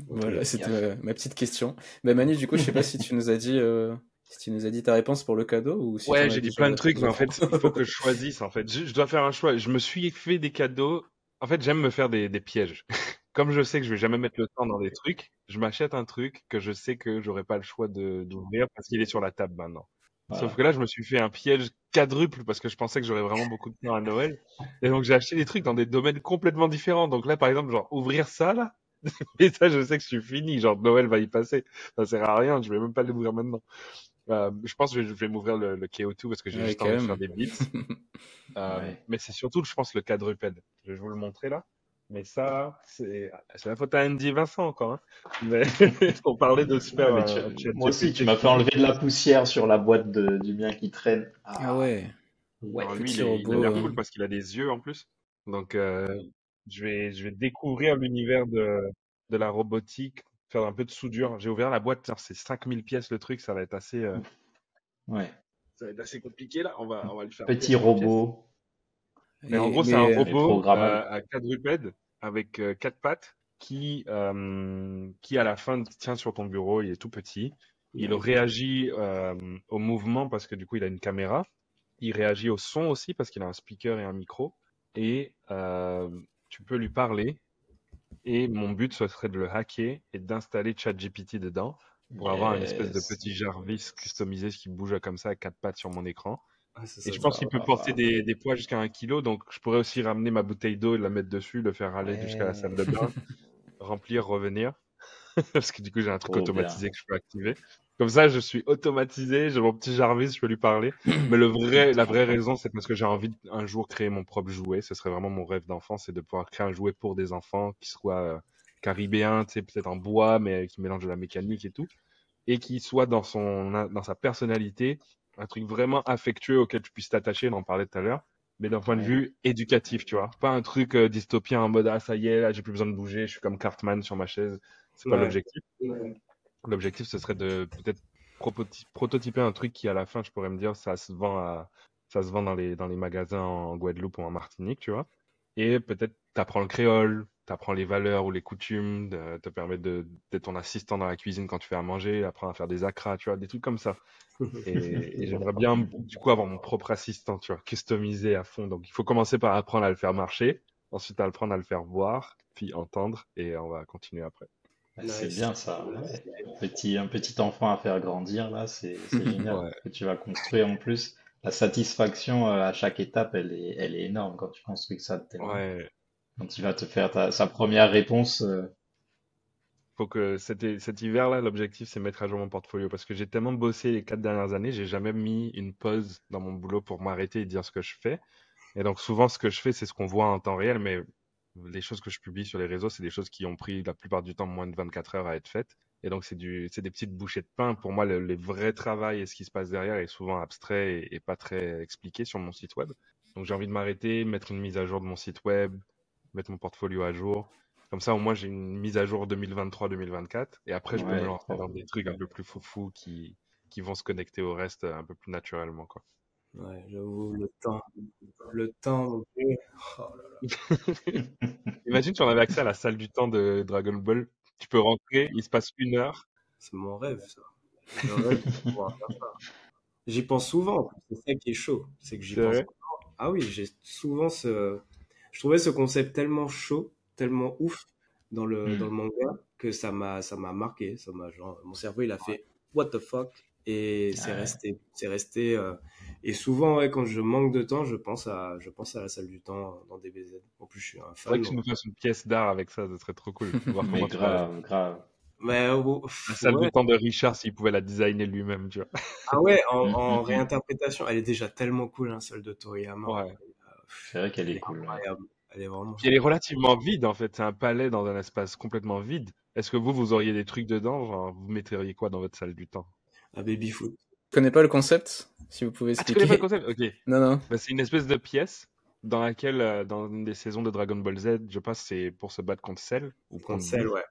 Voilà, c'était ma, petite question. Mais Manu, du coup, je sais pas si tu nous as dit euh, si tu nous as dit ta réponse pour le cadeau ou si Ouais, j'ai dit plein de trucs, mais en fait, il faut que je choisisse. En fait, je, dois faire un choix. Je me suis fait des cadeaux. En fait, j'aime me faire des, des pièges. Comme je sais que je vais jamais mettre le temps dans des trucs, je m'achète un truc que je sais que j'aurai pas le choix de d'ouvrir parce qu'il est sur la table maintenant. Sauf que là, je me suis fait un piège quadruple parce que je pensais que j'aurais vraiment beaucoup de temps à Noël. Et donc, j'ai acheté des trucs dans des domaines complètement différents. Donc là, par exemple, genre, ouvrir ça, là. Et ça, je sais que je suis fini. Genre, Noël va y passer. Ça sert à rien. Je vais même pas l'ouvrir maintenant. Euh, je pense que je vais m'ouvrir le, le KO2 parce que j'ai juste envie de faire des bits. euh, Mais c'est surtout, je pense, le quadrupède. Je vais vous le montrer là. Mais ça, c'est la faute à Andy Vincent encore. Hein. Mais on parlait de super. Euh, moi aussi, tu m'as fait enlever de la poussière sur la boîte de, du mien qui traîne. Ah, ah ouais. Ouais, lui, il, est, il a l'air cool parce qu'il a des yeux en plus. Donc, euh, je vais, je vais découvrir l'univers de, de la robotique faire un peu de soudure. J'ai ouvert la boîte, c'est 5000 pièces le truc, ça va être assez. Euh, ouais. Ça va être assez compliqué là. On va, on va le faire. Petit robot. Mais en gros, c'est un robot euh, à quadrupède avec euh, quatre pattes qui, qui à la fin tient sur ton bureau. Il est tout petit. Il réagit au mouvement parce que du coup, il a une caméra. Il réagit au son aussi parce qu'il a un speaker et un micro. Et tu peux lui parler et mon but, ce serait de le hacker et d'installer ChatGPT dedans pour avoir une espèce de petit Jarvis customisé qui bouge comme ça à quatre pattes sur mon écran. Ah, et je pense qu'il peut porter des, des poids jusqu'à un kilo, donc je pourrais aussi ramener ma bouteille d'eau et la mettre dessus, le faire aller jusqu'à la salle de bain, remplir, revenir. Parce que du coup, j'ai un truc automatisé que je peux activer. Comme ça, je suis automatisé, j'ai mon petit Jarvis, je peux lui parler. Mais le vrai, la vraie raison, c'est parce que j'ai envie un jour créer mon propre jouet. Ce serait vraiment mon rêve d'enfant, c'est de pouvoir créer un jouet pour des enfants qui soit euh, caribéen, tu sais, peut-être en bois, mais qui mélange de la mécanique et tout, et qui soit dans son, dans sa personnalité, un truc vraiment affectueux auquel tu puisses t'attacher. On en parlait tout à l'heure, mais d'un point de vue éducatif, tu vois, pas un truc euh, dystopien en mode ah ça y est, là j'ai plus besoin de bouger, je suis comme Cartman sur ma chaise. C'est pas l'objectif. L'objectif, ce serait de peut-être prototyper un truc qui, à la fin, je pourrais me dire, ça se vend à, ça se vend dans les, dans les magasins en Guadeloupe ou en Martinique, tu vois. Et peut-être t'apprends le créole, t'apprends les valeurs ou les coutumes, de, te permettre d'être ton assistant dans la cuisine quand tu fais à manger, apprendre à faire des acras, tu vois, des trucs comme ça. Et, j'aimerais bien, du coup, avoir mon propre assistant, tu vois, customisé à fond. Donc, il faut commencer par apprendre à le faire marcher, ensuite apprendre à le faire voir, puis entendre, et on va continuer après. C'est bien ça. Petit, un petit enfant à faire grandir, là, c'est génial. Que tu vas construire en plus. La satisfaction euh, à chaque étape, elle est, elle est énorme quand tu construis ça. Ouais. Quand il va te faire ta, sa première réponse. Euh. Faut que cet, cet hiver-là, l'objectif, c'est mettre à jour mon portfolio parce que j'ai tellement bossé les quatre dernières années, j'ai jamais mis une pause dans mon boulot pour m'arrêter et dire ce que je fais. Et donc souvent, ce que je fais, c'est ce qu'on voit en temps réel, mais les choses que je publie sur les réseaux, c'est des choses qui ont pris la plupart du temps moins de 24 heures à être faites. Et donc, c'est des petites bouchées de pain. Pour moi, le, les vrais travail et ce qui se passe derrière est souvent abstrait et, pas très expliqué sur mon site web. Donc, j'ai envie de m'arrêter, mettre une mise à jour de mon site web, mettre mon portfolio à jour. Comme ça, au moins, j'ai une mise à jour 2023-2024. Et après, je peux me lancer dans des trucs un peu plus foufou qui, qui vont se connecter au reste un peu plus naturellement, quoi. Ouais, j'avoue, le temps. Le temps. Oh Imagine tu en avais accès à la salle du temps de Dragon Ball. Tu peux rentrer, il se passe une heure. C'est mon rêve, ça. J'y pense souvent. C'est ça qui est chaud. C'est que j'y pense. Ah oui, j'ai souvent ce. Je trouvais ce concept tellement chaud, tellement ouf dans le, hmm. dans le manga que ça m'a ça m'a marqué. Ça m'a genre mon cerveau il a fait what the fuck? Et c'est resté c'est resté euh, et souvent ouais, quand je manque de temps je pense à je pense à la salle du temps dans DBZ en plus je suis un fan vrai que tu nous fasses une pièce d'art avec ça ce serait trop cool. Voir comment grave grave. Mais oh, la salle du temps de Richard s'il pouvait la designer lui-même tu vois. Ah ouais en, en, réinterprétation elle est déjà tellement cool hein, celle de Toriyama. Ouais. c'est vrai qu'elle est, cool elle est vraiment Puis elle est relativement vide en fait. C'est un palais dans un espace complètement vide. Est-ce que vous vous auriez des trucs dedans genre vous metteriez quoi dans votre salle du temps? Un baby-foot. Je connais pas le concept, si vous pouvez expliquer. Ah, tu connais pas le concept? Ok. Non, non. Bah, c'est une espèce de pièce dans laquelle, euh, dans une des saisons de Dragon Ball Z, je pense c'est pour se battre contre Cell. Ou contre, Cell, ouais.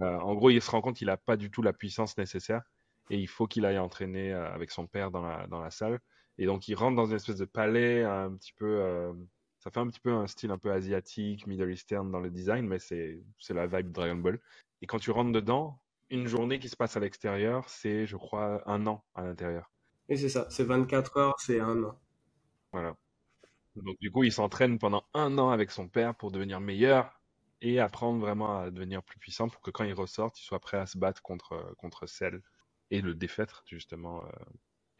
Euh, en gros, il se rend compte qu'il a pas du tout la puissance nécessaire et il faut qu'il aille entraîner euh, avec son père dans la, dans la salle. Et donc, il rentre dans une espèce de palais un petit peu. ça fait un petit peu un style un peu asiatique, Middle Eastern dans le design, mais c'est la vibe Dragon Ball. Et quand tu rentres dedans, une journée qui se passe à l'extérieur, c'est, je crois, un an à l'intérieur. Et c'est ça, c'est 24 heures, c'est un an. Voilà. Donc du coup, il s'entraîne pendant un an avec son père pour devenir meilleur et apprendre vraiment à devenir plus puissant pour que quand il ressorte, il soit prêt à se battre contre, contre Cell et le défaître, justement. Euh.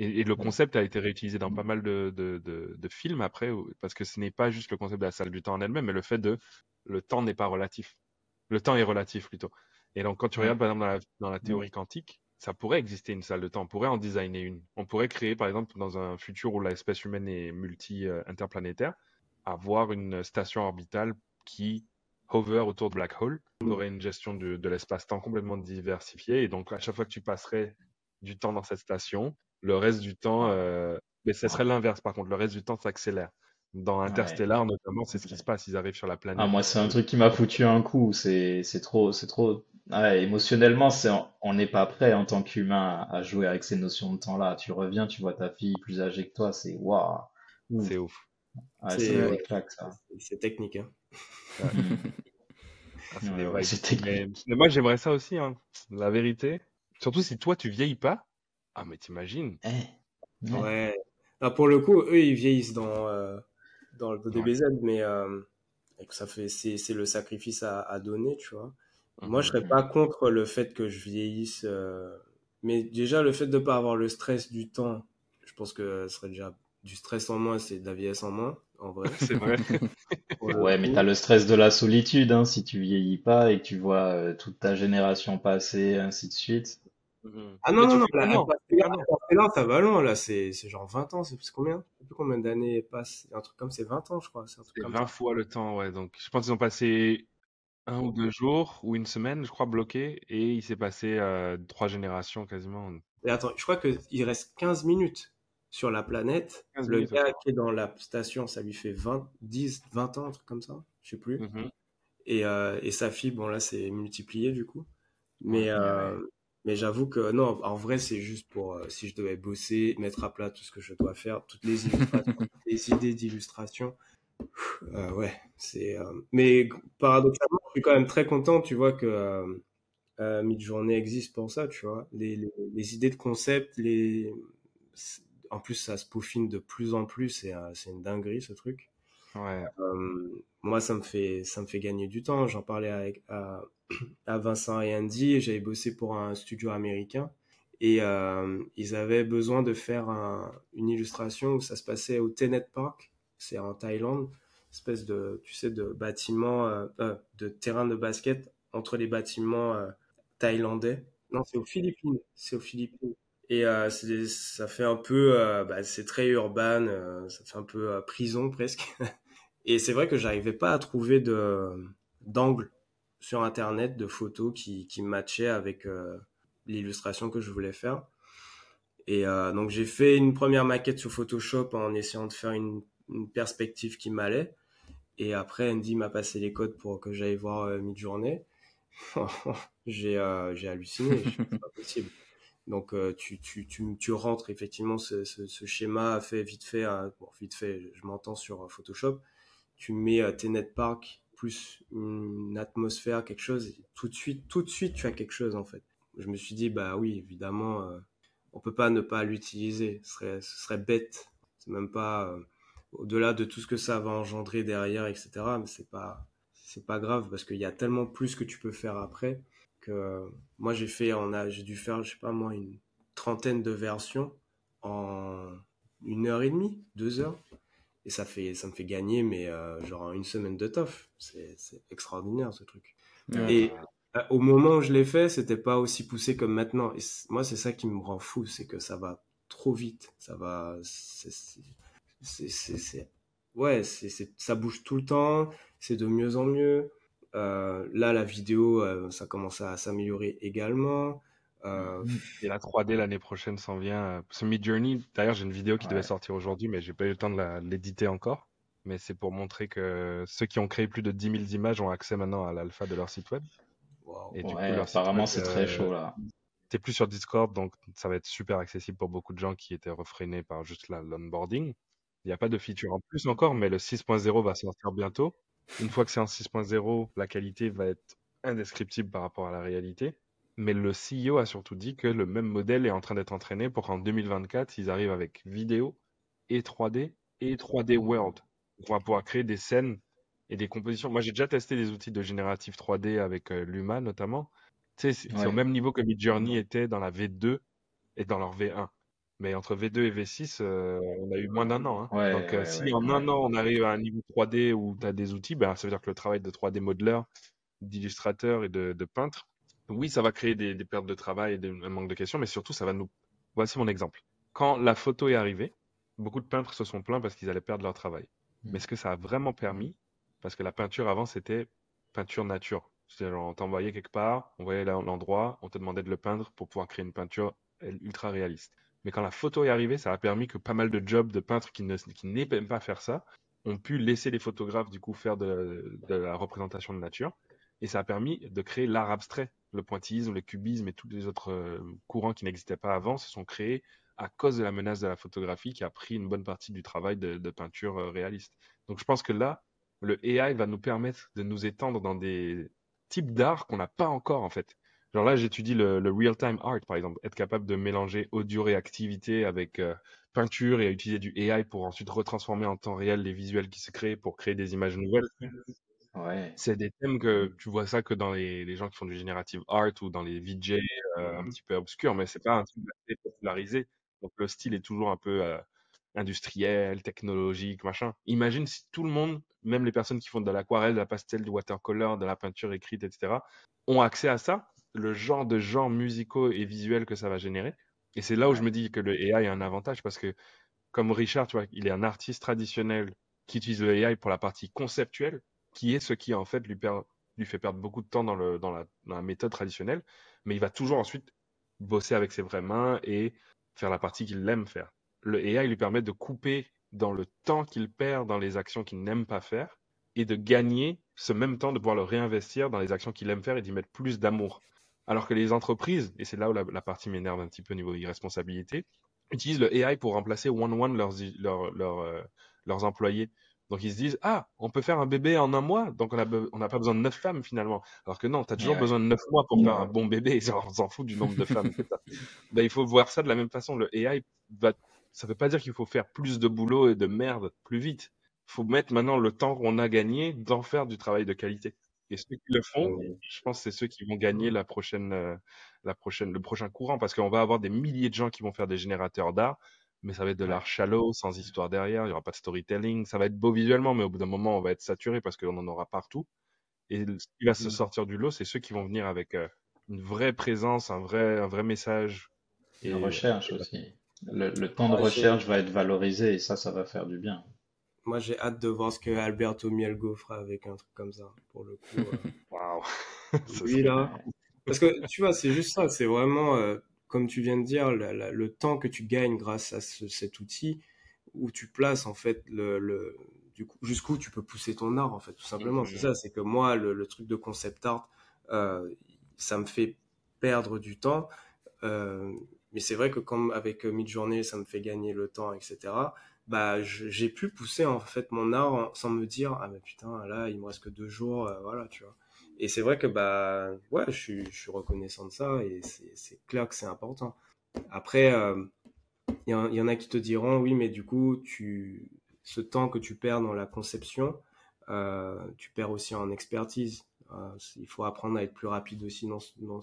Et, le concept a été réutilisé dans pas mal de, de, de films après, parce que ce n'est pas juste le concept de la salle du temps en elle-même, mais le fait de le temps n'est pas relatif. Le temps est relatif plutôt. Et donc, quand tu regardes, par exemple, dans la, théorie quantique, ça pourrait exister une salle de temps. On pourrait en designer une. On pourrait créer, par exemple, dans un futur où l'espèce humaine est multi-interplanétaire, avoir une station orbitale qui hover autour de black hole. On aurait une gestion de, l'espace-temps complètement diversifiée. Et donc, à chaque fois que tu passerais du temps dans cette station, le reste du temps, euh, mais ce serait l'inverse par contre, le reste du temps s'accélère. Dans Interstellar, notamment, c'est ce qui se passe. Ils arrivent sur la planète. Ah, moi, c'est un truc qui m'a foutu un coup. C'est trop, c'est trop Ouais, émotionnellement, c'est on n'est pas prêt en tant qu'humain à jouer avec ces notions de temps-là. Tu reviens, tu vois ta fille plus âgée que toi, c'est waouh. C'est ouf. c'est technique. Hein. Ah, mais, moi, j'aimerais ça aussi, hein. la vérité. Surtout si toi, tu vieillis pas. Ah, mais t'imagines. Eh. Ouais. Ah, pour le coup, eux, ils vieillissent dans, euh, dans le DBZ, mais euh, ça fait, c'est le sacrifice à, à donner, tu vois. Moi, je serais pas contre le fait que je vieillisse, euh, mais déjà le fait de ne pas avoir le stress du temps, je pense que ce serait déjà du stress en moins, c'est de la vieillesse en moins, en vrai. c'est vrai. ouais, mais tu as le stress de la solitude, hein, si tu vieillis pas et que tu vois euh, toute ta génération passer, ainsi de suite. Mhm. Ah non, non, non, là, non, là, ça va loin, là, c'est genre 20 ans, c'est combien? Je sais plus combien d'années passent, un truc comme c'est 20 ans, je crois. C'est 20 fois le temps, ouais, donc je pense qu'ils ont passé un ou deux jours ou une semaine, je crois, bloqué, et il s'est passé euh, trois générations quasiment. Et attends, je crois qu'il reste 15 minutes sur la planète. Le gars qui est dans la station, ça lui fait 20, 10, 20 ans, un truc comme ça, je sais plus. Et, euh, et, sa fille, bon là, c'est multiplié du coup. Mais, euh, mais j'avoue que non, en vrai, c'est juste pour si je devais bosser, mettre à plat tout ce que je dois faire, toutes les les idées d'illustration. Euh, ouais, c'est. Euh, mais paradoxalement, je suis quand même très content, tu vois, que euh, euh Midjourney existe pour ça, tu vois. Les, les, idées de concept, les. En plus, ça se peaufine de plus en plus, c'est une dinguerie ce truc. Ouais. moi, ça me fait ça me fait gagner du temps. J'en parlais avec à, à Vincent et Andy. J'avais bossé pour un studio américain et ils avaient besoin de faire une illustration où ça se passait au Tenet Park c'est en Thaïlande, espèce de, tu sais, de bâtiment, euh, euh, de terrain de basket entre les bâtiments euh, thaïlandais. Non, c'est aux Philippines. C'est aux Philippines. Et ça fait un peu, bah, c'est très urbain, ça fait un peu prison presque. Et c'est vrai que j'arrivais pas à trouver de d'angle sur internet de photos qui, qui matchaient avec l'illustration que je voulais faire. Et donc j'ai fait une première maquette sur Photoshop en essayant de faire une une perspective qui m'allait. Et après, Andy m'a passé les codes pour que j'aille voir euh, Midjourney. j'ai euh, halluciné, c'est pas possible. Donc euh, tu, tu, tu, rentres effectivement ce, ce, schéma fait vite fait, hein, vite fait, je m'entends sur Photoshop. tu mets tes Park plus une atmosphère, quelque chose, tout de suite, tout de suite, tu as quelque chose en fait. Je me suis dit, bah oui, évidemment, on peut pas ne pas l'utiliser. Ce serait, ce serait bête. C'est même pas au-delà de tout ce que ça va engendrer derrière, etc. Mais c'est pas, c'est pas grave parce qu'il y a tellement plus que tu peux faire après que moi j'ai fait, on a, j'ai dû faire, je sais pas moi, une trentaine de versions en une heure et demie, deux heures. Et ça, fait, ça me fait gagner, mais euh, genre une semaine de tof. C'est, extraordinaire ce truc. Et euh, au moment où je l'ai fait, c'était pas aussi poussé comme maintenant. Et moi, c'est ça qui me rend fou, c'est que ça va trop vite. Ça va. C'est, c'est, ouais, c'est, ça bouge tout le temps. C'est de mieux en mieux. Euh, là, la vidéo, ça commence à s'améliorer également. Euh, et la 3D l'année prochaine s'en vient. Euh, ce Mid Journey, d'ailleurs, j'ai une vidéo qui devait sortir aujourd'hui, mais j'ai pas eu le temps de l'éditer encore. Mais c'est pour montrer que ceux qui ont créé plus de 10 000 images ont accès maintenant à l'alpha de leur site web. Et du coup, apparemment, c'est très chaud là. T'es plus sur Discord, donc ça va être super accessible pour beaucoup de gens qui étaient refrénés par juste l'onboarding. Il n'y a pas de feature en plus encore, mais le 6.0 va sortir bientôt. Une fois que c'est en 6.0, la qualité va être indescriptible par rapport à la réalité. Mais le CEO a surtout dit que le même modèle est en train d'être entraîné pour qu'en 2024, ils arrivent avec vidéo et 3D et 3D World. On va pouvoir créer des scènes et des compositions. Moi, j'ai déjà testé des outils de génératif 3D avec euh, Luma notamment. Tu sais, c'est au même niveau que Midjourney était dans la V2 et dans leur V1. Mais entre V2 et V6, euh, on a eu moins d'un an. Hein. Donc, euh, si en un an, on arrive à un niveau 3D où tu as des outils, ben, ça veut dire que le travail de 3D modeler, d'illustrateur et de, de peintre, oui, ça va créer des, pertes de travail et un manque de questions, mais surtout, ça va nous. Voici mon exemple. Quand la photo est arrivée, beaucoup de peintres se sont plaints parce qu'ils allaient perdre leur travail. Mmh. Mais ce que ça a vraiment permis, parce que la peinture avant, c'était peinture nature. C'est-à-dire, on t'envoyait quelque part, on voyait l'endroit, on te demandait de le peindre pour pouvoir créer une peinture ultra réaliste. Mais quand la photo est arrivée, ça a permis que pas mal de jobs de peintres qui n'aiment pas faire ça ont pu laisser les photographes du coup faire de la représentation de nature. Et ça a permis de créer l'art abstrait le pointillisme, le cubisme et tous les autres euh, courants qui n'existaient pas avant se sont créés à cause de la menace de la photographie qui a pris une bonne partie du travail de, peinture euh, réaliste. Donc je pense que là, le AI va nous permettre de nous étendre dans des types d'art qu'on n'a pas encore en fait. Genre là, j'étudie le, real-time art, par exemple, être capable de mélanger audio-réactivité avec euh, peinture et utiliser du AI pour ensuite retransformer en temps réel les visuels qui se créent pour créer des images nouvelles. C'est des thèmes que tu vois ça que dans les, les, gens qui font du générative art ou dans les VJ euh, un mmh petit peu obscurs, mais c'est pas un truc assez popularisé. Donc le style est toujours un peu euh, industriel, technologique, machin. Imagine si tout le monde, même les personnes qui font de l'aquarelle, de la pastel, du watercolor, de la peinture écrite, etc., ont accès à ça, le genre de genres musicaux et visuels que ça va générer. Et c'est là où je me dis que le AI a un avantage parce que, comme Richard, tu vois, il est un artiste traditionnel qui utilise le AI pour la partie conceptuelle, qui est ce qui en fait lui, lui fait perdre beaucoup de temps dans, le, dans, la, méthode traditionnelle, mais il va toujours ensuite bosser avec ses vraies mains et faire la partie qu'il aime faire. Le AI lui permet de couper dans le temps qu'il perd dans les actions qu'il n'aime pas faire et de gagner ce même temps de pouvoir le réinvestir dans les actions qu'il aime faire et d'y mettre plus d'amour. Alors que les entreprises, et c'est là où la, partie m'énerve un petit peu au niveau irresponsabilité, utilisent le AI pour remplacer one-one leurs, leurs, euh, leurs employés. Donc ils se disent ah on peut faire un bébé en un mois donc on n'a pas besoin de neuf femmes finalement. Alors que non tu as toujours besoin de neuf mois pour faire un bon bébé on s'en fout du nombre de femmes. Ben, il faut voir ça de la même façon. Le AI va ça veut pas dire qu'il faut faire plus de boulot et de merde plus vite. Il faut mettre maintenant le temps qu'on a gagné d'en faire du travail de qualité et ceux qui le font je pense c'est ceux qui vont gagner la prochaine euh, la prochaine le prochain courant parce qu'on va avoir des milliers de gens qui vont faire des générateurs d'art mais ça va être de l'art shallow, sans histoire derrière, il n'y aura pas de storytelling. Ça va être beau visuellement, mais au bout d'un moment, on va être saturé parce qu'on en aura partout. Et ce qui va se mmh. sortir du lot, c'est ceux qui vont venir avec euh, une vraie présence, un vrai, un vrai message. Et une recherche aussi. Le, temps de recherche va être valorisé et ça, ça va faire du bien. Moi, j'ai hâte de voir ce que Alberto Mielgo fera avec un truc comme ça, pour le coup. Euh. Waouh! oui, là. Parce que tu vois, c'est juste ça, c'est vraiment. Euh, comme tu viens de dire, le temps que tu gagnes grâce à cet outil, où tu places en fait le, jusqu'où tu peux pousser ton art en fait, tout simplement. C'est ça, c'est que moi, le, truc de concept art, euh, ça me fait perdre du temps. Euh, mais c'est vrai que comme avec Midjourney, ça me fait gagner le temps, etc. bah, j'ai pu pousser en fait mon art sans me dire ah mais putain là il me reste que deux jours, euh, voilà tu vois. Et c'est vrai que bah ouais je suis, je suis reconnaissant de ça et c'est clair que c'est important. Après euh, il y, en a qui te diront oui mais du coup tu ce temps que tu perds dans la conception euh, tu perds aussi en expertise. il faut apprendre à être plus rapide aussi dans, dans,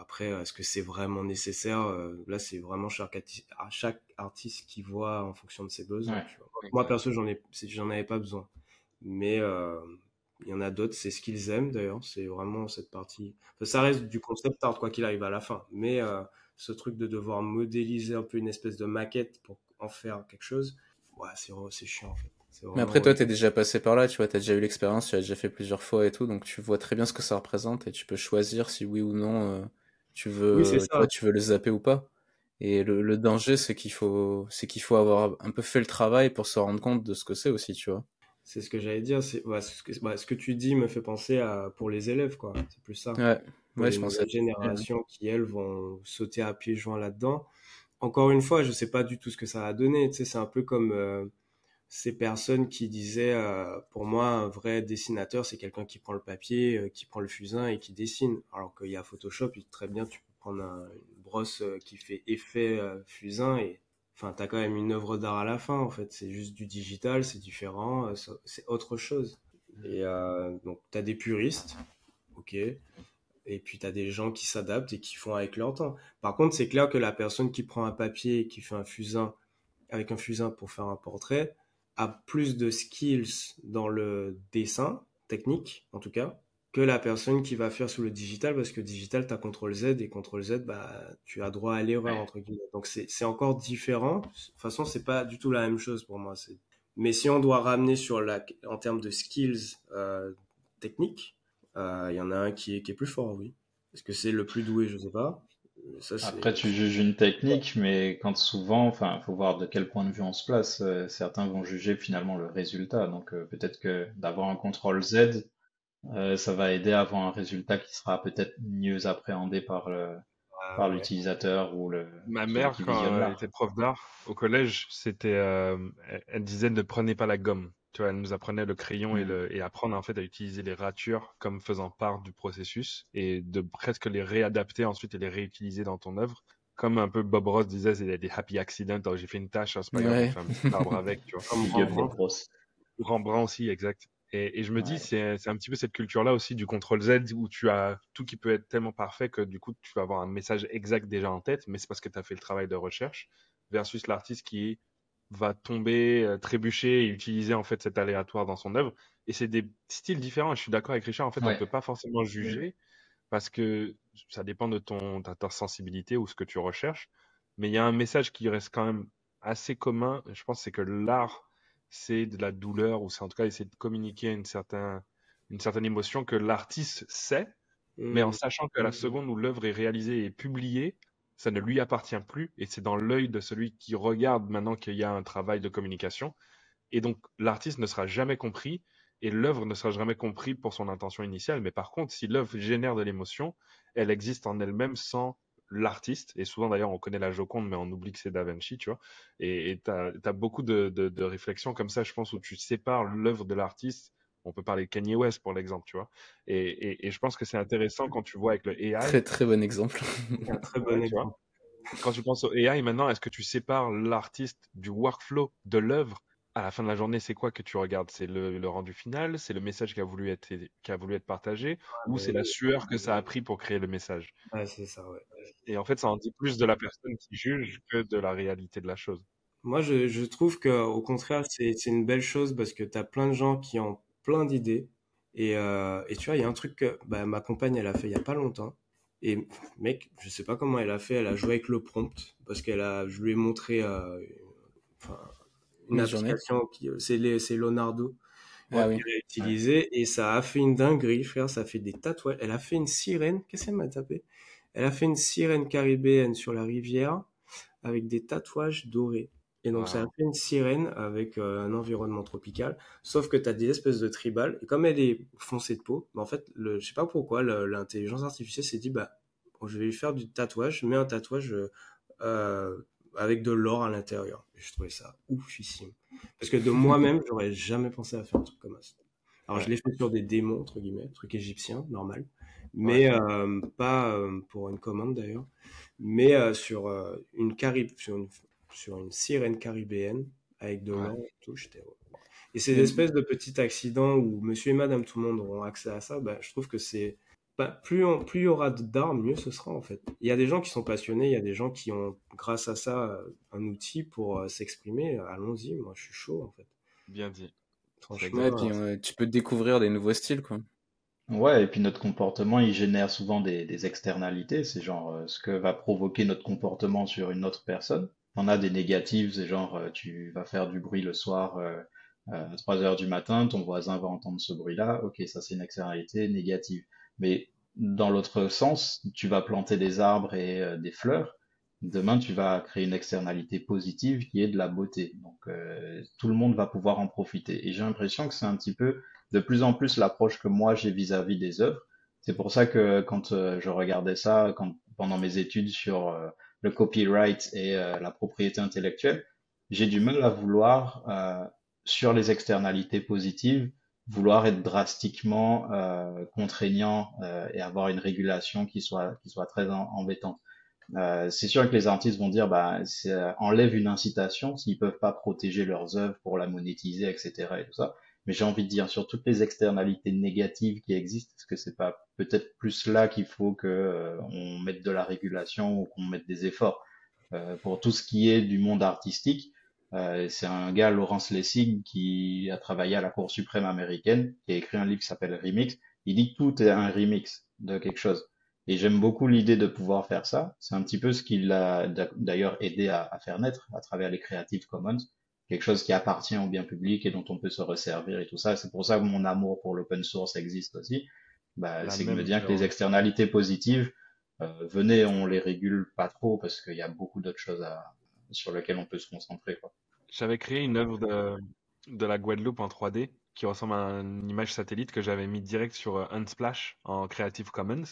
après, est-ce que c'est vraiment nécessaire euh, Là, c'est vraiment chaque, chaque artiste qui voit en fonction de ses besoins. Moi, perso, j'en ai, j'en avais pas besoin. Mais euh, il y en a d'autres, c'est ce qu'ils aiment d'ailleurs. C'est vraiment cette partie. ça reste du concept art, quoi qu'il arrive à la fin. Mais euh, ce truc de devoir modéliser un peu une espèce de maquette pour en faire quelque chose, ouais, c'est chiant en fait. Mais après, toi, tu es déjà passé par là, tu vois, tu as déjà eu l'expérience, tu as déjà fait plusieurs fois et tout, donc tu vois très bien ce que ça représente et tu peux choisir si oui ou non tu veux, tu, veux le zapper ou pas. Et le, danger, c'est qu'il faut, c'est qu'il faut avoir un peu fait le travail pour se rendre compte de ce que c'est aussi, tu vois. C'est ce que j'allais dire. C'est ce, que, bah, ce que tu dis me fait penser à pour les élèves, quoi. C'est plus ça. Ouais. ouais, je pense. La génération qui elles vont sauter à pieds joints là-dedans. Encore une fois, je sais pas du tout ce que ça va donner. Tu sais, c'est un peu comme euh, ces personnes qui disaient, euh, pour moi, un vrai dessinateur, c'est quelqu'un qui prend le papier, euh, qui prend le fusain et qui dessine. Alors qu'il y a Photoshop, très bien, tu peux prendre une brosse euh, qui fait effet fusain et enfin, t'as quand même une œuvre d'art à la fin, en fait. C'est juste du digital, c'est différent, c'est autre chose. Et donc, t'as des puristes, ok. Et puis, t'as des gens qui s'adaptent et qui font avec leur temps. Par contre, c'est clair que la personne qui prend un papier et qui fait un fusain avec un fusain pour faire un portrait, a plus de skills dans le dessin, technique en tout cas, que la personne qui va faire sous le digital, parce que digital, tu as CTRL Z et CTRL Z, bah, tu as droit à l'erreur, entre guillemets. Donc c'est encore différent. De toute façon, c'est pas du tout la même chose pour moi. Mais si on doit ramener sur la, en termes de skills euh, techniques, euh, il y en a un qui est, qui est plus fort, oui. Est-ce que c'est le plus doué, je sais pas. Après, tu juges une technique, mais quand souvent, enfin, faut voir de quel point de vue on se place. Euh, certains vont juger finalement le résultat. Donc, euh, peut-être que d'avoir un contrôle Z, euh, ça va aider à avoir un résultat qui sera peut-être mieux appréhendé par le, ah par l'utilisateur ou le. Ma mère, quand elle était prof d'art au collège, c'était, elle disait ne prenez pas la gomme. Tu vois, elle nous apprenait le crayon et, le, et apprendre en fait à utiliser les ratures comme faisant part du processus et de presque les réadapter ensuite et les réutiliser dans ton œuvre. Comme un peu Bob Ross disait, a des happy accidents. J'ai fait une tâche, hein, c'est pas grave, un petit arbre avec. Tu vois. Rembrandt. Rembrandt aussi, exact. Et, et je me dis, c'est un petit peu cette culture-là aussi du contrôle Z où tu as tout qui peut être tellement parfait que du coup, tu vas avoir un message exact déjà en tête, mais c'est parce que tu as fait le travail de recherche versus l'artiste qui va tomber, euh, trébucher et utiliser en fait cet aléatoire dans son œuvre. Et c'est des styles différents. Je suis d'accord avec Richard. En fait, on ne peut pas forcément juger parce que ça dépend de ton ta, sensibilité ou ce que tu recherches. Mais il y a un message qui reste quand même assez commun. Je pense c'est que l'art c'est de la douleur ou c'est en tout cas essayer de communiquer une certaine une certaine émotion que l'artiste sait, mais en mmh. sachant que la mmh. seconde où l'œuvre est réalisée et publiée, ça ne lui appartient plus et c'est dans l'œil de celui qui regarde maintenant qu'il y a un travail de communication. Et donc l'artiste ne sera jamais compris et l'œuvre ne sera jamais compris pour son intention initiale. Mais par contre, si l'œuvre génère de l'émotion, elle existe en elle-même sans l'artiste. Et souvent d'ailleurs, on connaît la Joconde, mais on oublie que c'est Da Vinci, tu vois. Et tu as, beaucoup de, de réflexions comme ça, je pense, où tu sépares l'œuvre de l'artiste on peut parler de Kanye West pour l'exemple, tu vois. Et, je pense que c'est intéressant quand tu vois avec le AI. Très très bon exemple. très bon exemple. Quand tu penses au AI maintenant, est-ce que tu sépares l'artiste du workflow de l'œuvre à la fin de la journée, c'est quoi que tu regardes? C'est le, rendu final, c'est le message qui a voulu être, qui a voulu être partagé, ou c'est la sueur que ça a pris pour créer le message? Ouais, c'est ça, ouais. Et en fait, ça en dit plus de la personne qui juge que de la réalité de la chose. Moi, je, je trouve qu'au contraire, c'est une belle chose parce que tu as plein de gens qui ont plein d'idées. Et, euh, et, tu vois, il y a un truc que bah, ma compagne, elle a fait il y a pas longtemps. Et mec, je sais pas comment elle a fait, elle a joué avec le prompt parce qu'elle a, je lui ai montré euh, une, application qui, c'est Leonardo ah, qu'elle a utilisé et ça a fait une dinguerie, frère. Ça fait des tatouages. Elle a fait une sirène. Qu'est-ce qu'elle m'a tapé? Elle a fait une sirène caribéenne sur la rivière avec des tatouages dorés. Et donc, ça a fait une sirène avec euh, un environnement tropical. Sauf que tu as des espèces de tribales. Et comme elle est foncée de peau, bah, en fait, le, je sais pas pourquoi, l'intelligence artificielle s'est dit, bah, je vais lui faire du tatouage, mais un tatouage euh, avec de l'or à l'intérieur. Je trouvais ça oufissime. Parce que de moi-même, j'aurais jamais pensé à faire un truc comme ça. Alors, je l'ai fait sur des démons, entre guillemets, truc égyptien, normal. Mais euh, pas euh, pour une commande d'ailleurs. Mais euh, sur, une carib sur, une, sur une sirène caribéenne avec de l'or et tout, j'étais. Et ces espèces de petits accidents où monsieur et madame tout le monde auront accès à ça, bah, je trouve que c'est plus, plus il y aura d'armes, mieux ce sera en fait. Il y a des gens qui sont passionnés, il y a des gens qui ont, grâce à ça, euh, un outil pour euh, s'exprimer. Allons-y, moi je suis chaud en fait. Bien dit. Franchement, et puis, euh, tu peux découvrir des nouveaux styles quoi. Ouais, et puis notre comportement, il génère souvent des, externalités. C'est genre ce que va provoquer notre comportement sur une autre personne. On a des négatives, c'est genre tu vas faire du bruit le soir à 3 heures du matin, ton voisin va entendre ce bruit-là. Ok, ça c'est une externalité négative. Mais dans l'autre sens, tu vas planter des arbres et euh, des fleurs. Demain, tu vas créer une externalité positive qui est de la beauté. Donc, euh, tout le monde va pouvoir en profiter. Et j'ai l'impression que c'est un petit peu de plus en plus l'approche que moi j'ai vis-à-vis des œuvres. C'est pour ça que quand euh, je regardais ça, quand, pendant mes études sur le copyright et la propriété intellectuelle, j'ai du mal à vouloir, sur les externalités positives, vouloir être drastiquement euh, contraignant euh, et avoir une régulation qui soit qui soit très embêtante. Euh, c'est sûr que les artistes vont dire bah enlève une incitation s'ils peuvent pas protéger leurs œuvres pour la monétiser etc et tout ça. Mais j'ai envie de dire sur toutes les externalités négatives qui existent, est-ce que c'est pas peut-être plus là qu'il faut que euh, on mette de la régulation ou qu'on mette des efforts? Euh, pour tout ce qui est du monde artistique euh, c'est un gars, Laurence Lessig, qui a travaillé à la Cour suprême américaine, qui a écrit un livre qui s'appelle Remix. Il dit que tout est un remix de quelque chose. Et j'aime beaucoup l'idée de pouvoir faire ça. C'est un petit peu ce qui l'a d'ailleurs aidé à, faire naître à travers les Creative Commons, quelque chose qui appartient au bien public et dont on peut se resservir et tout ça. C'est pour ça que mon amour pour l'open source existe aussi. Bah, c'est que me dire que les externalités positives, euh, venez, on les régule pas trop parce qu'il y a beaucoup d'autres choses à, sur lequel on peut se concentrer. J'avais créé une œuvre de, de la Guadeloupe en 3D qui ressemble à une image satellite que j'avais mis direct sur euh, Unsplash en Creative Commons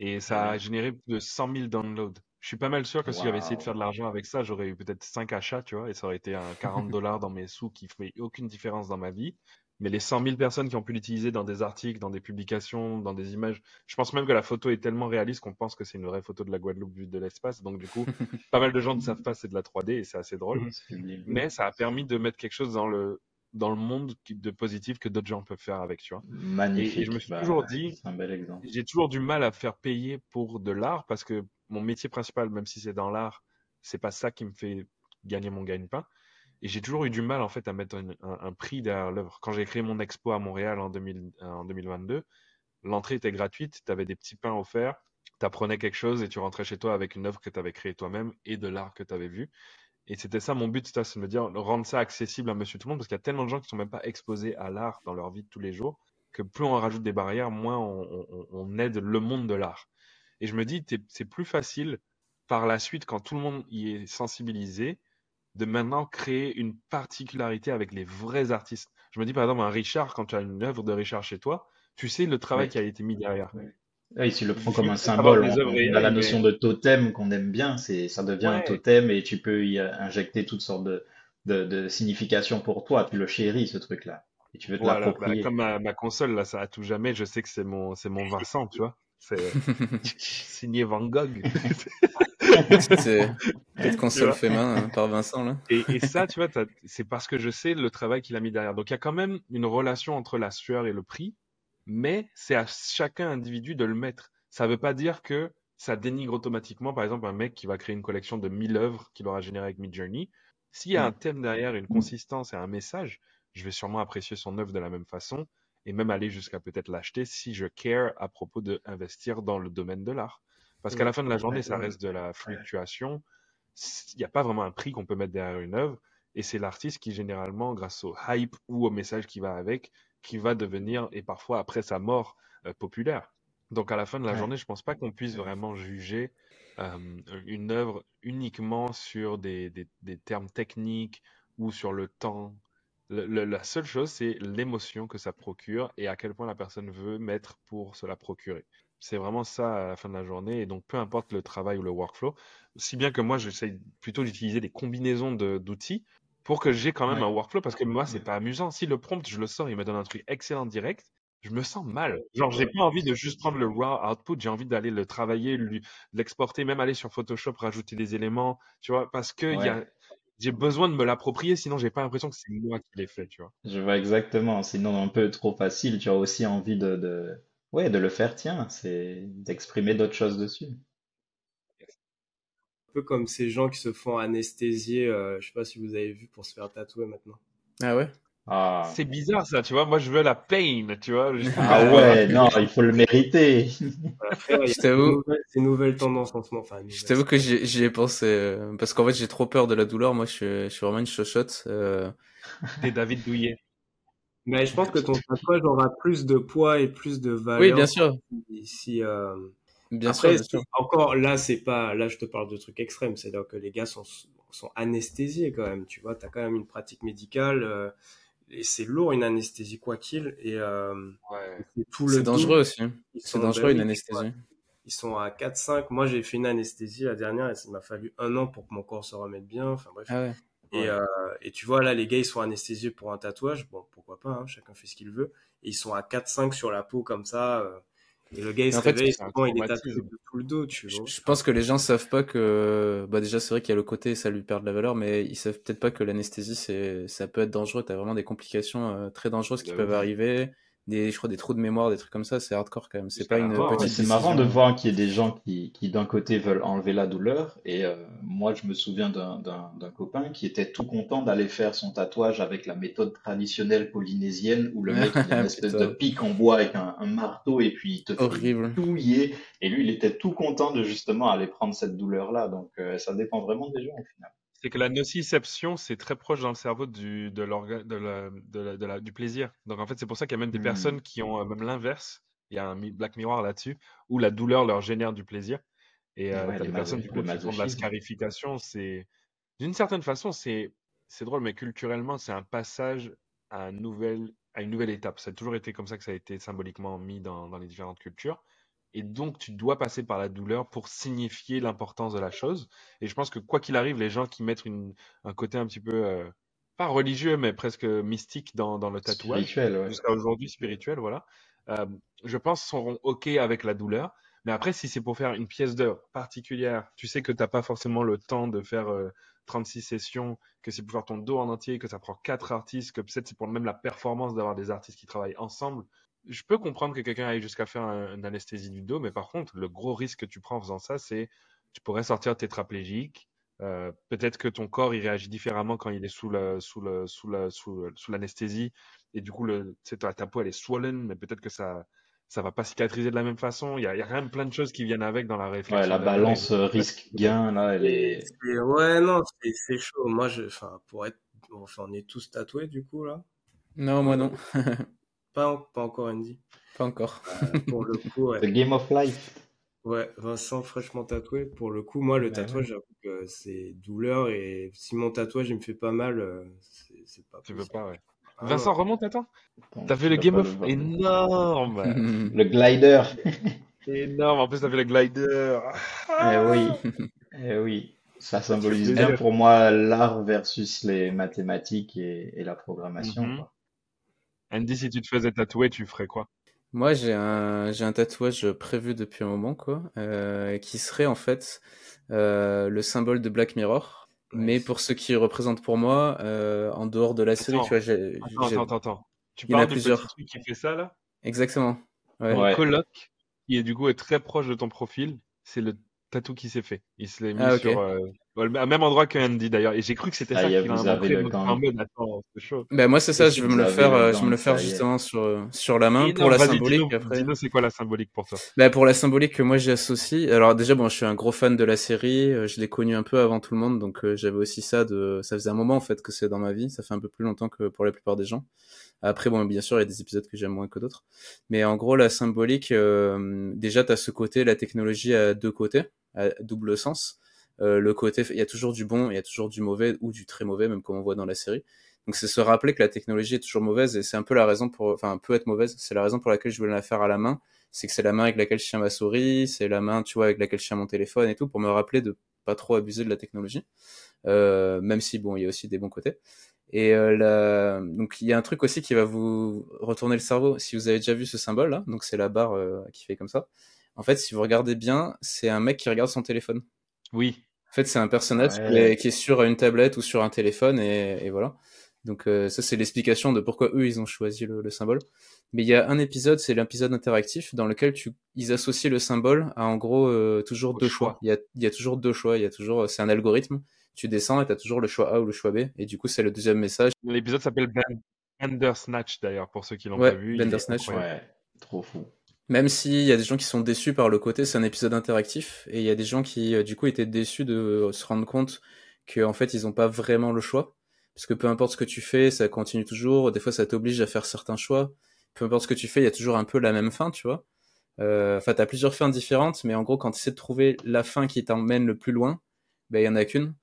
et ça a généré plus de 100 000 downloads. Je suis pas mal sûr que si j'avais essayé de faire de l'argent avec ça, j'aurais eu peut-être 5 achats, tu vois, et ça aurait été un 40 dollars dans mes sous qui fait aucune différence dans ma vie. Mais les 100 000 personnes qui ont pu l'utiliser dans des articles, dans des publications, dans des images, je pense même que la photo est tellement réaliste qu'on pense que c'est une vraie photo de la Guadeloupe vue de l'espace. Donc du coup, pas mal de gens ne savent pas c'est de la 3D et c'est assez drôle. Mais ça a permis de mettre quelque chose dans le dans le monde de positif que d'autres gens peuvent faire avec, tu vois. Magnifique. Et, je me suis bah, toujours dit, j'ai toujours du mal à faire payer pour de l'art parce que mon métier principal, même si c'est dans l'art, c'est pas ça qui me fait gagner mon gagne-pain. Et j'ai toujours eu du mal en fait à mettre un, prix derrière l'œuvre. Quand j'ai créé mon expo à Montréal en, 2022, l'entrée était gratuite, tu avais des petits pains offerts, tu apprenais quelque chose et tu rentrais chez toi avec une œuvre que tu avais créée toi-même et de l'art que tu avais vu. Et c'était ça mon but, c'est de me dire, rendre ça accessible à monsieur tout le monde, parce qu'il y a tellement de gens qui sont même pas exposés à l'art dans leur vie de tous les jours, que plus on rajoute des barrières, moins on aide le monde de l'art. Et je me dis, c'est plus facile par la suite, quand tout le monde y est sensibilisé, de maintenant créer une particularité avec les vrais artistes. Je me dis par exemple, un Richard, quand tu as une œuvre de Richard chez toi, tu sais le travail qui a été mis derrière. Oui, tu le prends comme un symbole. On, a la notion de totem qu'on aime bien, c'est ça devient un totem et tu peux y injecter toutes sortes de, de, significations pour toi. Tu le chéris ce truc-là et tu veux te bah, comme ma, console là, ça a tout jamais. Je sais que c'est mon c'est mon Vincent, tu vois. C'est signé Van Gogh. peut-être console fait main hein, par Vincent là. Et, ça, tu vois, c'est parce que je sais le travail qu'il a mis derrière. Donc il y a quand même une relation entre la sueur et le prix, mais c'est à chacun individu de le mettre. Ça ne veut pas dire que ça dénigre automatiquement, par exemple, un mec qui va créer une collection de 1000 œuvres qu'il aura générées avec Midjourney. S'il y a un thème derrière, une consistance et un message, je vais sûrement apprécier son œuvre de la même façon et même aller jusqu'à peut-être l'acheter si je care à propos d'investir dans le domaine de l'art. Parce qu'à la fin de la journée, ça reste de la fluctuation. Il n'y a pas vraiment un prix qu'on peut mettre derrière une œuvre. Et c'est l'artiste qui, généralement, grâce au hype ou au message qui va avec, qui va devenir, et parfois après sa mort, euh, populaire. Donc à la fin de la journée, je ne pense pas qu'on puisse vraiment juger euh, une œuvre uniquement sur des, des, termes techniques ou sur le temps. La seule chose, c'est l'émotion que ça procure et à quel point la personne veut mettre pour se la procurer. C'est vraiment ça à la fin de la journée. Et donc, peu importe le travail ou le workflow, si bien que moi, j'essaie plutôt d'utiliser des combinaisons d'outils pour que j'ai quand même un workflow parce que moi, c'est pas amusant. Si le prompt, je le sors, il me donne un truc excellent direct, je me sens mal. Genre, j'ai pas envie de juste prendre le raw output, j'ai envie d'aller le travailler, l'exporter, même aller sur Photoshop, rajouter des éléments, tu vois, parce que y a, j'ai besoin de me l'approprier, sinon j'ai pas l'impression que c'est moi qui l'ai fait, tu vois. Je vois exactement, sinon un peu trop facile, tu as aussi envie de, de... Ouais, de le faire, tiens, c'est d'exprimer d'autres choses dessus. Un peu comme ces gens qui se font anesthésier, euh, je sais pas si vous avez vu, pour se faire tatouer maintenant. Ah ouais? Ah. C'est bizarre ça, tu vois. Moi, je veux la pain, tu vois. Ah ouais, non, il faut le mériter. je t'avoue, c'est une nouvelle tendance en ce moment. Enfin, je t'avoue que j'y ai pensé euh, parce qu'en fait, j'ai trop peur de la douleur. Moi, je suis, je suis vraiment une chochotte. Euh... T'es David Douillet. Mais je pense que ton tatouage aura plus de poids et plus de valeur. Oui, bien sûr. Si, euh... Bien Après, sûr, encore là, c'est pas. Là, je te parle de trucs extrêmes. C'est-à-dire que les gars sont, sont anesthésiés quand même. Tu vois, t'as quand même une pratique médicale. Et c'est lourd une anesthésie quoi qu'il et euh, c'est tout le dangereux aussi hein. c'est dangereux une anesthésie. ils sont à 4 5 moi j'ai fait une anesthésie la dernière et il m'a fallu un an pour que mon corps se remette bien. Enfin bref. Ah et, euh, et tu vois là les gars ils sont anesthésiés pour un tatouage. Bon pourquoi pas hein, chacun fait ce qu'il veut. Et ils sont à 4 5 sur la peau comme ça euh, et le gars, il se réveille, souvent, il est tatoué de tout le dos, tu vois. Je, pense que les gens savent pas que, bah, déjà, c'est vrai qu'il y a le côté, ça lui perd de la valeur, mais ils savent peut-être pas que l'anesthésie, c'est, ça peut être dangereux. T'as vraiment des complications euh, très dangereuses qui bah peuvent arriver des, je crois, des trous de mémoire, des trucs comme ça, c'est hardcore quand même. C'est pas une petite. c'est marrant de voir qu'il y ait des gens qui, qui d'un côté veulent enlever la douleur. Et euh, moi, je me souviens d'un copain qui était tout content d'aller faire son tatouage avec la méthode traditionnelle polynésienne où le mec il a une espèce de pic en bois avec un, un marteau et puis il te Horrible. fait touiller. Et lui, il était tout content de justement aller prendre cette douleur-là. Donc, euh, ça dépend vraiment des gens au final c'est que la nociception, c'est très proche dans le cerveau du, de de de du plaisir. Donc en fait, c'est pour ça qu'il y a même des hmm. personnes qui ont euh, même l'inverse. Il y a un Black Mirror là-dessus, où la douleur leur génère du plaisir. Et euh, des personnes du coup, qui font de la scarification. C'est d'une certaine façon, c'est c'est drôle, mais culturellement, c'est un passage à, un nouvel, à une nouvelle étape. Ça a toujours été comme ça que ça a été symboliquement mis dans, dans les différentes cultures. Et donc, tu dois passer par la douleur pour signifier l'importance de la chose. Et je pense que quoi qu'il arrive, les gens qui mettent une, un côté un petit peu, euh, pas religieux, mais presque mystique dans, dans le tatouage, jusqu'à aujourd'hui spirituel, voilà, euh, je pense seront OK avec la douleur. Mais après, si c'est pour faire une pièce d'œuvre particulière, tu sais que tu n'as pas forcément le temps de faire 36 euh, sessions, que c'est pour faire ton dos en entier, que ça prend quatre artistes, que peut-être c'est pour même la performance d'avoir des artistes qui travaillent ensemble je peux comprendre que quelqu'un aille jusqu'à faire une anesthésie du dos, mais par contre, le gros risque que tu prends en faisant ça, c'est tu pourrais sortir tétraplégique. Euh, peut-être que ton corps il réagit différemment quand il est sous la, sous le, sous la, sous, sous l'anesthésie et du coup le, ta, ta peau elle est swollen mais peut-être que ça ça va pas cicatriser de la même façon. Il y a, il y a quand même plein de choses qui viennent avec dans la réflexion. Ouais, la balance risque-gain, là, elle est... Ouais, non, c'est chaud. Moi, je, enfin, pour être, enfin, on est tous tatoués, du coup, là. Non, moi non. Pas, pas encore Andy. Pas encore. Euh, pour le coup, ouais. The Game of Life. Ouais, Vincent fraîchement tatoué. Pour le coup, moi, le tatouage, c'est douleur et si mon tatouage il me fait pas mal, euh, c'est pas. Tu veux pas, ouais. Ah Vincent, remonte, attends. T'as fait le Game of énorme. le glider. énorme. En plus, t'as fait le glider. eh oui. Eh oui. Ça symbolise bien pour moi l'art versus les mathématiques et, la programmation. Mhm. Andy, si tu te faisais tatouer, tu ferais quoi? Moi, j'ai un, j'ai un tatouage prévu depuis un moment, quoi, euh, qui serait en fait euh, le symbole de Black Mirror. Mais pour ce qui représente pour moi, euh, en dehors de la série, tu vois, j'ai. Attends, attends, attends. Tu parles du plusieurs. petit truc qui fait ça, là? Exactement. Ouais. Mon coloc, qui est du coup est très proche de ton profil, c'est le tatou qui s'est fait. Il se l'est mis ah, sur, au même endroit que Andy d'ailleurs. Et j'ai cru que c'était ah, ça qui l'a montré. En mode, attends, c'est chaud. Ben, moi, c'est ça, je vais me le faire, euh, je me le faire justement sur, sur la main pour la symbolique. Dis-nous, c'est quoi la symbolique pour toi? Ben, pour la symbolique que moi j'associe. Alors, déjà, bon, je suis un gros fan de la série. Euh, je l'ai connu un peu avant tout le monde. Donc, euh, j'avais aussi ça de, ça faisait un moment, en fait, que c'est dans ma vie. Ça fait un peu plus longtemps que pour la plupart des gens. Après, bon, bien sûr, il y a des épisodes que j'aime moins que d'autres. Mais en gros, la symbolique, euh, déjà, tu as ce côté, la technologie à deux côtés, à double sens. Euh, le côté, il y a toujours du bon, il y a toujours du mauvais ou du très mauvais, même comme on voit dans la série. Donc c'est se rappeler que la technologie est toujours mauvaise et c'est un peu la raison pour, enfin peut être mauvaise. C'est la raison pour laquelle je voulais la faire à la main. C'est que c'est la main avec laquelle je tiens ma souris, c'est la main, tu vois, avec laquelle je tiens mon téléphone et tout pour me rappeler de pas trop abuser de la technologie. Euh, même si bon, il y a aussi des bons côtés. Et euh, donc il y a un truc aussi qui va vous retourner le cerveau. Si vous avez déjà vu ce symbole là, donc c'est la barre euh, qui fait comme ça. En fait, si vous regardez bien, c'est un mec qui regarde son téléphone. Oui. En fait, c'est un personnage qui, est, sur une tablette ou sur un téléphone et, voilà. Donc euh, ça, c'est l'explication de pourquoi eux, ils ont choisi le, symbole. Mais il y a un épisode, c'est l'épisode interactif, dans lequel tu, ils associent le symbole à en gros euh, toujours deux choix. Il, y a, il y a toujours deux choix. Il y a toujours, c'est un algorithme. Tu descends et tu as toujours le choix A ou le choix B. Et du coup, c'est le deuxième message. L'épisode s'appelle Snatch d'ailleurs, pour ceux qui l'ont pas vu. Snatch. Ouais, trop fou. Même s'il y a des gens qui sont déçus par le côté, c'est un épisode interactif, et il y a des gens qui, euh, du coup, étaient déçus de euh, se rendre compte qu'en fait, ils n'ont pas vraiment le choix. Parce que peu importe ce que tu fais, ça continue toujours. Des fois, ça t'oblige à faire certains choix. Peu importe ce que tu fais, il y a toujours un peu la même fin, tu vois. Euh, enfin, t'as plusieurs fins différentes, mais en gros, quand tu essaies de trouver la fin qui t'emmène le plus loin, ben, il y en a qu'une.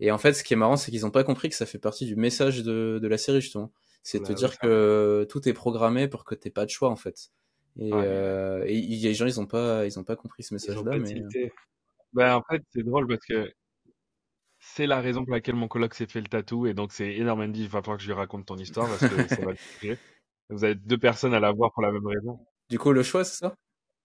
Et en fait, ce qui est marrant, c'est qu'ils n'ont pas compris que ça fait partie du message de, de la série, justement. C'est de te bah dire que tout est programmé pour que t'aies pas de choix, en fait. Et, euh, et, les gens, ils ont pas, ils ont pas compris ce message-là. Mais... Ben, en fait, c'est drôle parce que c'est la raison pour laquelle mon coloc s'est fait le tatou. Et donc, c'est énormément dit, il va falloir que je lui raconte ton histoire parce que ça va le Vous avez deux personnes à la voir pour la même raison. Du coup, le choix, c'est ça?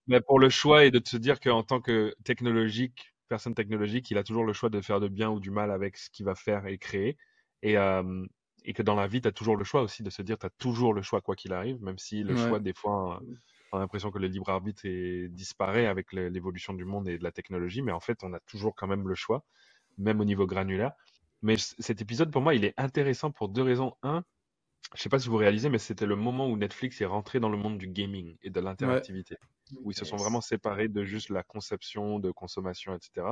Mais pour le choix et de se dire qu'en tant que technologique, personne technologique, il a toujours le choix de faire de bien ou du mal avec ce qu'il va faire et créer. Et, euh, et que dans la vie, tu as toujours le choix aussi de se dire, tu as toujours le choix quoi qu'il arrive, même si le choix, des fois, on a l'impression que le libre arbitre est, disparaît avec l'évolution du monde et de la technologie, mais en fait, on a toujours quand même le choix, même au niveau granulaire. Mais cet épisode, pour moi, il est intéressant pour deux raisons. Un, je sais pas si vous réalisez, mais c'était le moment où Netflix est rentré dans le monde du gaming et de l'interactivité, où ils se sont vraiment séparés de juste la conception, de consommation, etc.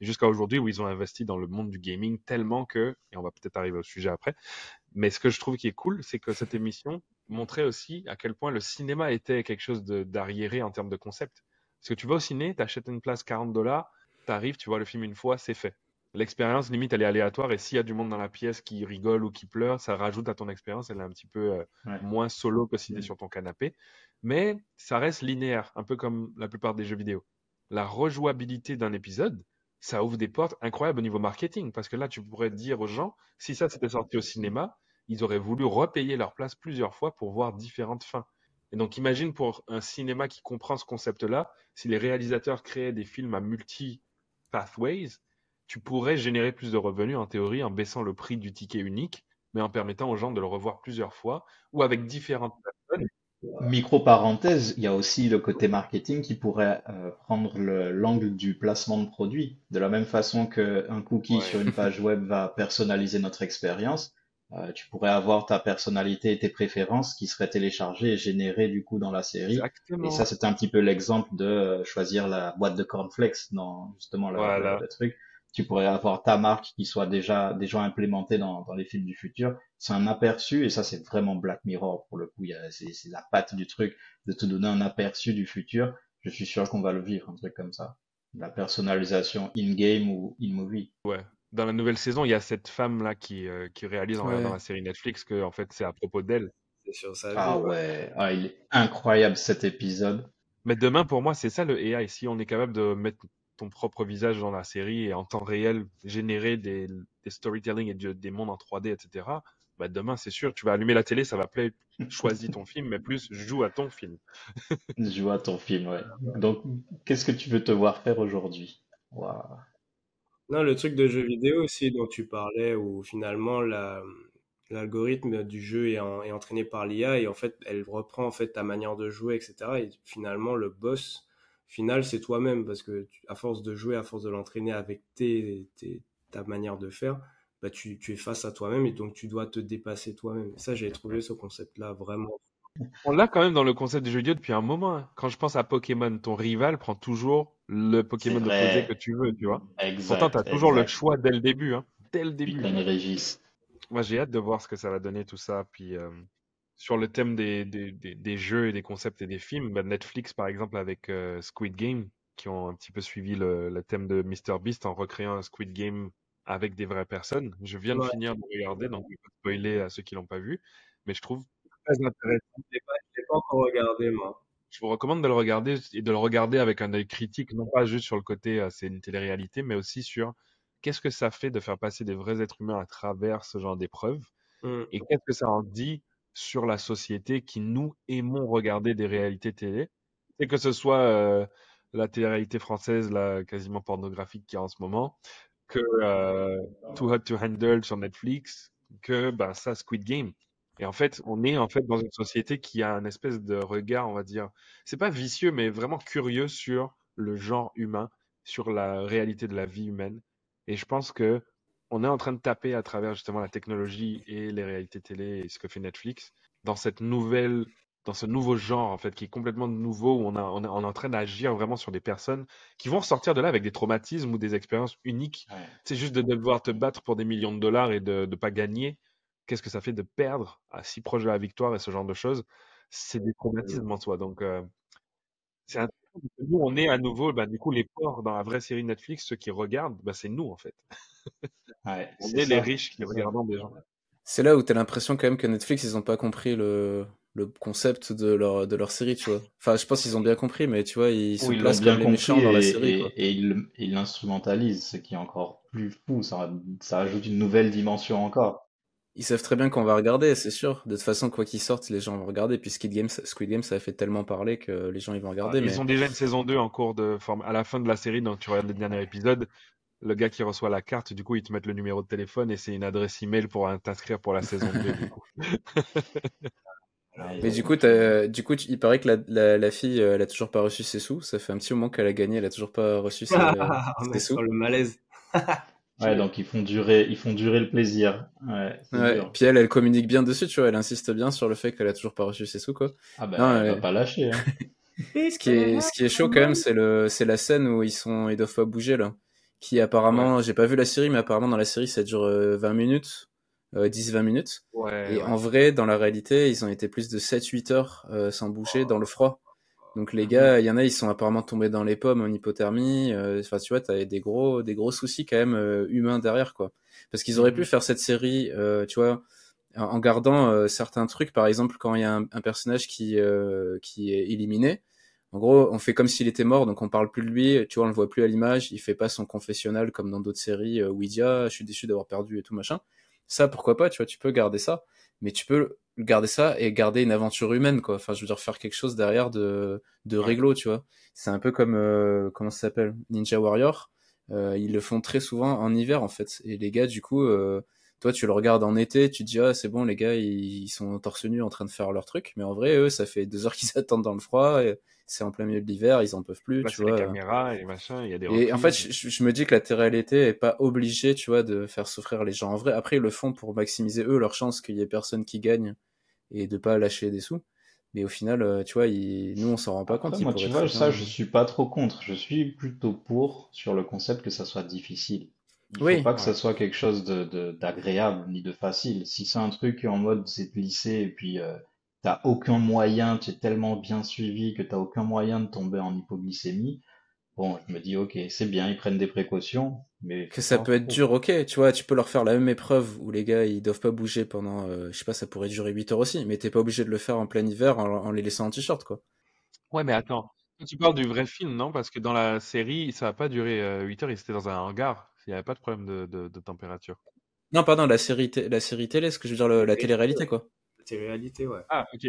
Jusqu'à aujourd'hui, où ils ont investi dans le monde du gaming tellement que, et on va peut-être arriver au sujet après, mais ce que je trouve qui est cool, c'est que cette émission, montrer aussi à quel point le cinéma était quelque chose d'arriéré en termes de concept. Parce que tu vas au ciné, tu achètes une place 40 dollars, tu arrives, tu vois le film une fois, c'est fait. L'expérience, limite, elle est aléatoire et s'il y a du monde dans la pièce qui rigole ou qui pleure, ça rajoute à ton expérience, elle est un petit peu euh, moins solo que si tu es sur ton canapé. Mais ça reste linéaire, un peu comme la plupart des jeux vidéo. La rejouabilité d'un épisode, ça ouvre des portes incroyables au niveau marketing parce que là, tu pourrais dire aux gens, si ça c'était sorti au cinéma, ils auraient voulu repayer leur place plusieurs fois pour voir différentes fins. Et donc imagine pour un cinéma qui comprend ce concept-là, si les réalisateurs créaient des films à multi-pathways, tu pourrais générer plus de revenus en théorie en baissant le prix du ticket unique, mais en permettant aux gens de le revoir plusieurs fois ou avec différentes personnes. Micro parenthèse, il y a aussi le côté marketing qui pourrait euh, prendre l'angle du placement de produit. De la même façon qu'un cookie sur une page web va personnaliser notre expérience, euh, tu pourrais avoir ta personnalité et tes préférences qui seraient téléchargées et générées du coup dans la série. Et ça, c'est un petit peu l'exemple de euh, choisir la boîte de cornflakes dans justement le, truc. Tu pourrais avoir ta marque qui soit déjà déjà implémentée dans, dans les films du futur. C'est un aperçu et ça, c'est vraiment Black Mirror pour le coup. C'est la patte du truc de te donner un aperçu du futur. Je suis sûr qu'on va le vivre, un truc comme ça. La personnalisation in-game ou in-movie. Ouais, dans la nouvelle saison, il y a cette femme-là qui, euh, qui réalise en dans la série Netflix que en fait c'est à propos d'elle. C'est sur ça. Ah ouais, ah, il est incroyable cet épisode. Mais demain, pour moi, c'est ça le AI. Si on est capable de mettre ton propre visage dans la série et en temps réel générer des, des storytelling et des mondes en 3D, etc., bah demain, c'est sûr, tu vas allumer la télé, ça va plaire, choisis ton film, mais plus joue à ton film. joue à ton film, ouais. Donc, qu'est-ce que tu veux te voir faire aujourd'hui? Wow. Non, le truc de jeu vidéo aussi dont tu parlais, où finalement la, l'algorithme du jeu est, entraîné par l'IA et en fait elle reprend en fait ta manière de jouer, etc. Et finalement le boss final c'est toi-même parce que à force de jouer, à force de l'entraîner avec tes, ta manière de faire, bah tu, tu es face à toi-même et donc tu dois te dépasser toi-même. ça j'ai trouvé ce concept-là vraiment on l'a quand même dans le concept du jeu vidéo depuis un moment. Hein. Quand je pense à Pokémon, ton rival prend toujours le Pokémon opposé que tu veux, tu vois. Exact, Pourtant, tu as toujours le choix dès le début. Hein. Dès le début. Moi, j'ai hâte de voir ce que ça va donner tout ça. Puis, euh, sur le thème des, des, des, jeux et des concepts et des films, bah, Netflix, par exemple, avec euh, Squid Game, qui ont un petit peu suivi le, le thème de Mr. Beast en recréant un Squid Game avec des vraies personnes. Je viens de finir de regarder, donc je vais pas spoiler à ceux qui l'ont pas vu, mais je trouve très intéressant. Je l'ai pas, pas encore regardé, moi. Je vous recommande de le regarder et de le regarder avec un œil critique, non pas juste sur le côté euh, c'est une télé-réalité, mais aussi sur qu'est-ce que ça fait de faire passer des vrais êtres humains à travers ce genre d'épreuves mmh. et qu'est-ce que ça en dit sur la société qui nous aimons regarder des réalités télé. Et que ce soit euh, la télé-réalité française, quasiment pornographique qu'il y a en ce moment, que euh, Too Hot to Handle sur Netflix, que bah, ça, Squid Game. Et en fait, on est en fait dans une société qui a un espèce de regard, on va dire, c'est pas vicieux, mais vraiment curieux sur le genre humain, sur la réalité de la vie humaine. Et je pense que on est en train de taper à travers justement la technologie et les réalités télé et ce que fait Netflix dans cette nouvelle dans ce nouveau genre en fait qui est complètement nouveau où on, a, on, est en train d'agir vraiment sur des personnes qui vont sortir de là avec des traumatismes ou des expériences uniques. C'est juste de devoir te battre pour des millions de dollars et de ne pas gagner. Qu'est-ce que ça fait de perdre à si proche de la victoire et ce genre de choses? C'est des traumatismes en soi. Donc euh, c'est un nous, on est à nouveau, bah, du coup, les porcs dans la vraie série Netflix, ceux qui regardent, bah, c'est nous, en fait. Ouais, on est, les riches qui regardent des gens. C'est là où tu as l'impression quand même que Netflix, ils n'ont pas compris le, le concept de leur, de leur série, tu vois. Enfin, je pense qu'ils ont bien compris, mais tu vois, ils se placent comme les méchants dans la série. Et, ils l'instrumentalisent, ce qui est encore plus fou. Ça, ça ajoute une nouvelle dimension encore. Ils savent très bien qu'on va regarder, c'est sûr. De toute façon, quoi qu'ils sortent, les gens vont regarder. Puis Squid Game, Squid Game, ça a fait tellement parler que les gens ils vont regarder. Ils ont déjà une saison 2 en cours de forme. À la fin de la série, donc tu regardes le dernier épisode, le gars qui reçoit la carte, du coup, ils te mettent le numéro de téléphone et c'est une adresse email pour t'inscrire pour la saison 2, du coup. Mais du coup, du coup, il paraît que la, la, fille, euh, elle a toujours pas reçu ses sous. Ça fait un petit moment qu'elle a gagné, elle a toujours pas reçu ses, ses sous. le malaise. Ouais, donc ils font durer, ils font durer le plaisir. Ouais, ouais. Puis elle, elle communique bien dessus, tu vois. Elle insiste bien sur le fait qu'elle a toujours pas reçu ses sous, quoi. Ah bah, elle va pas lâcher. Hein. ce qui est, ce qui est chaud quand même, c'est le, c'est la scène où ils sont, ils doivent pas bouger là. Qui apparemment, j'ai pas vu la série, mais apparemment dans la série ça dure 20 euh, minutes, euh, 10-20 minutes. Ouais, Et en vrai, dans la réalité, ils ont été plus de 7-8 heures euh, sans bouger dans le froid. Donc les gars, il y en a, ils sont apparemment tombés dans les pommes en hypothermie. Euh, enfin, tu vois, t'as des gros, des gros soucis quand même euh, humains derrière, quoi. Parce qu'ils auraient pu mhm. faire cette série, euh, tu vois, en gardant certains trucs. Par exemple, quand il y a un, personnage qui qui est éliminé, en gros, on fait comme s'il était mort, donc on parle plus de lui. Tu vois, on le voit plus à l'image. Il fait pas son confessionnal comme dans d'autres séries ah, je suis déçu d'avoir perdu et tout machin. Ça, pourquoi pas Tu vois, tu peux garder ça, mais tu peux garder ça et garder une aventure humaine quoi. Enfin je veux dire faire quelque chose derrière de de réglo tu vois. C'est un peu comme euh, comment ça s'appelle? Ninja Warrior. Euh, ils le font très souvent en hiver en fait. Et les gars du coup euh, toi tu le regardes en été tu te dis ah c'est bon les gars ils, sont torse nu en train de faire leur truc. Mais en vrai eux ça fait deux heures qu'ils attendent dans le froid et c'est en plein milieu de l'hiver, ils en peuvent plus, tu vois. Les caméras et machin, il y a des. Et en fait, je, me dis que la télé-réalité est pas obligée, tu vois, de faire souffrir les gens. En vrai, après, ils le font pour maximiser eux leur chance qu'il y ait personne qui gagne et de pas lâcher des sous. Mais au final, euh, tu vois, nous, on s'en rend pas compte. Moi, tu vois, ça, je suis pas trop contre. Je suis plutôt pour sur le concept que ça soit difficile. Il faut pas que ça soit quelque chose de d'agréable ni de facile. Si c'est un truc en mode c'est lycée et puis euh, t'as aucun moyen, tu es tellement bien suivi que t'as aucun moyen de tomber en hypoglycémie, Bon, je me dis, ok, c'est bien, ils prennent des précautions, mais... Que ça peut être dur, ok, tu vois, tu peux leur faire la même épreuve où les gars, ils doivent pas bouger pendant, euh, je sais pas, ça pourrait durer 8 heures aussi, mais t'es pas obligé de le faire en plein hiver en, les laissant en t-shirt, quoi. Ouais, mais attends, tu parles du vrai film, non? Parce que dans la série, ça a pas duré 8 euh, heures, ils étaient dans un hangar, il y avait pas de problème de, température. Non, pardon, la série, la série télé, ce que je veux dire, la télé-réalité, quoi. La télé-réalité, ouais. Ah, ok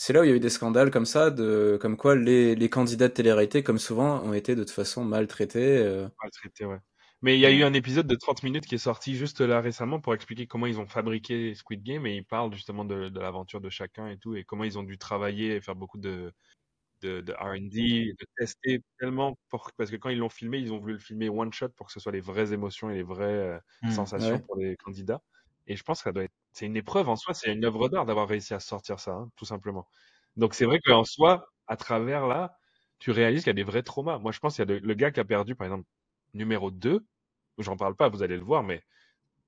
c'est là où il y a eu des scandales comme ça, de comme quoi les, les candidats de télé-réalité, comme souvent, ont été de toute façon maltraités. Euh. Maltraités, ouais. Mais il y a eu un épisode de 30 minutes qui est sorti juste là récemment pour expliquer comment ils ont fabriqué Squid Game et ils parlent justement de, de l'aventure de chacun et tout et comment ils ont dû travailler et faire beaucoup de, de, de R&D, de tester tellement pour, parce que quand ils l'ont filmé, ils ont voulu le filmer one shot pour que ce soit les vraies émotions et les vraies euh, mmh, sensations pour les candidats. Et je pense que ça doit être, c'est une épreuve en soi, c'est une œuvre d'art d'avoir réussi à sortir ça, hein, tout simplement. Donc c'est vrai qu'en soi, à travers là, tu réalises qu'il y a des vrais traumas. Moi, je pense qu'il y a le gars qui a perdu, par exemple, numéro 2, j'en parle pas, vous allez le voir, mais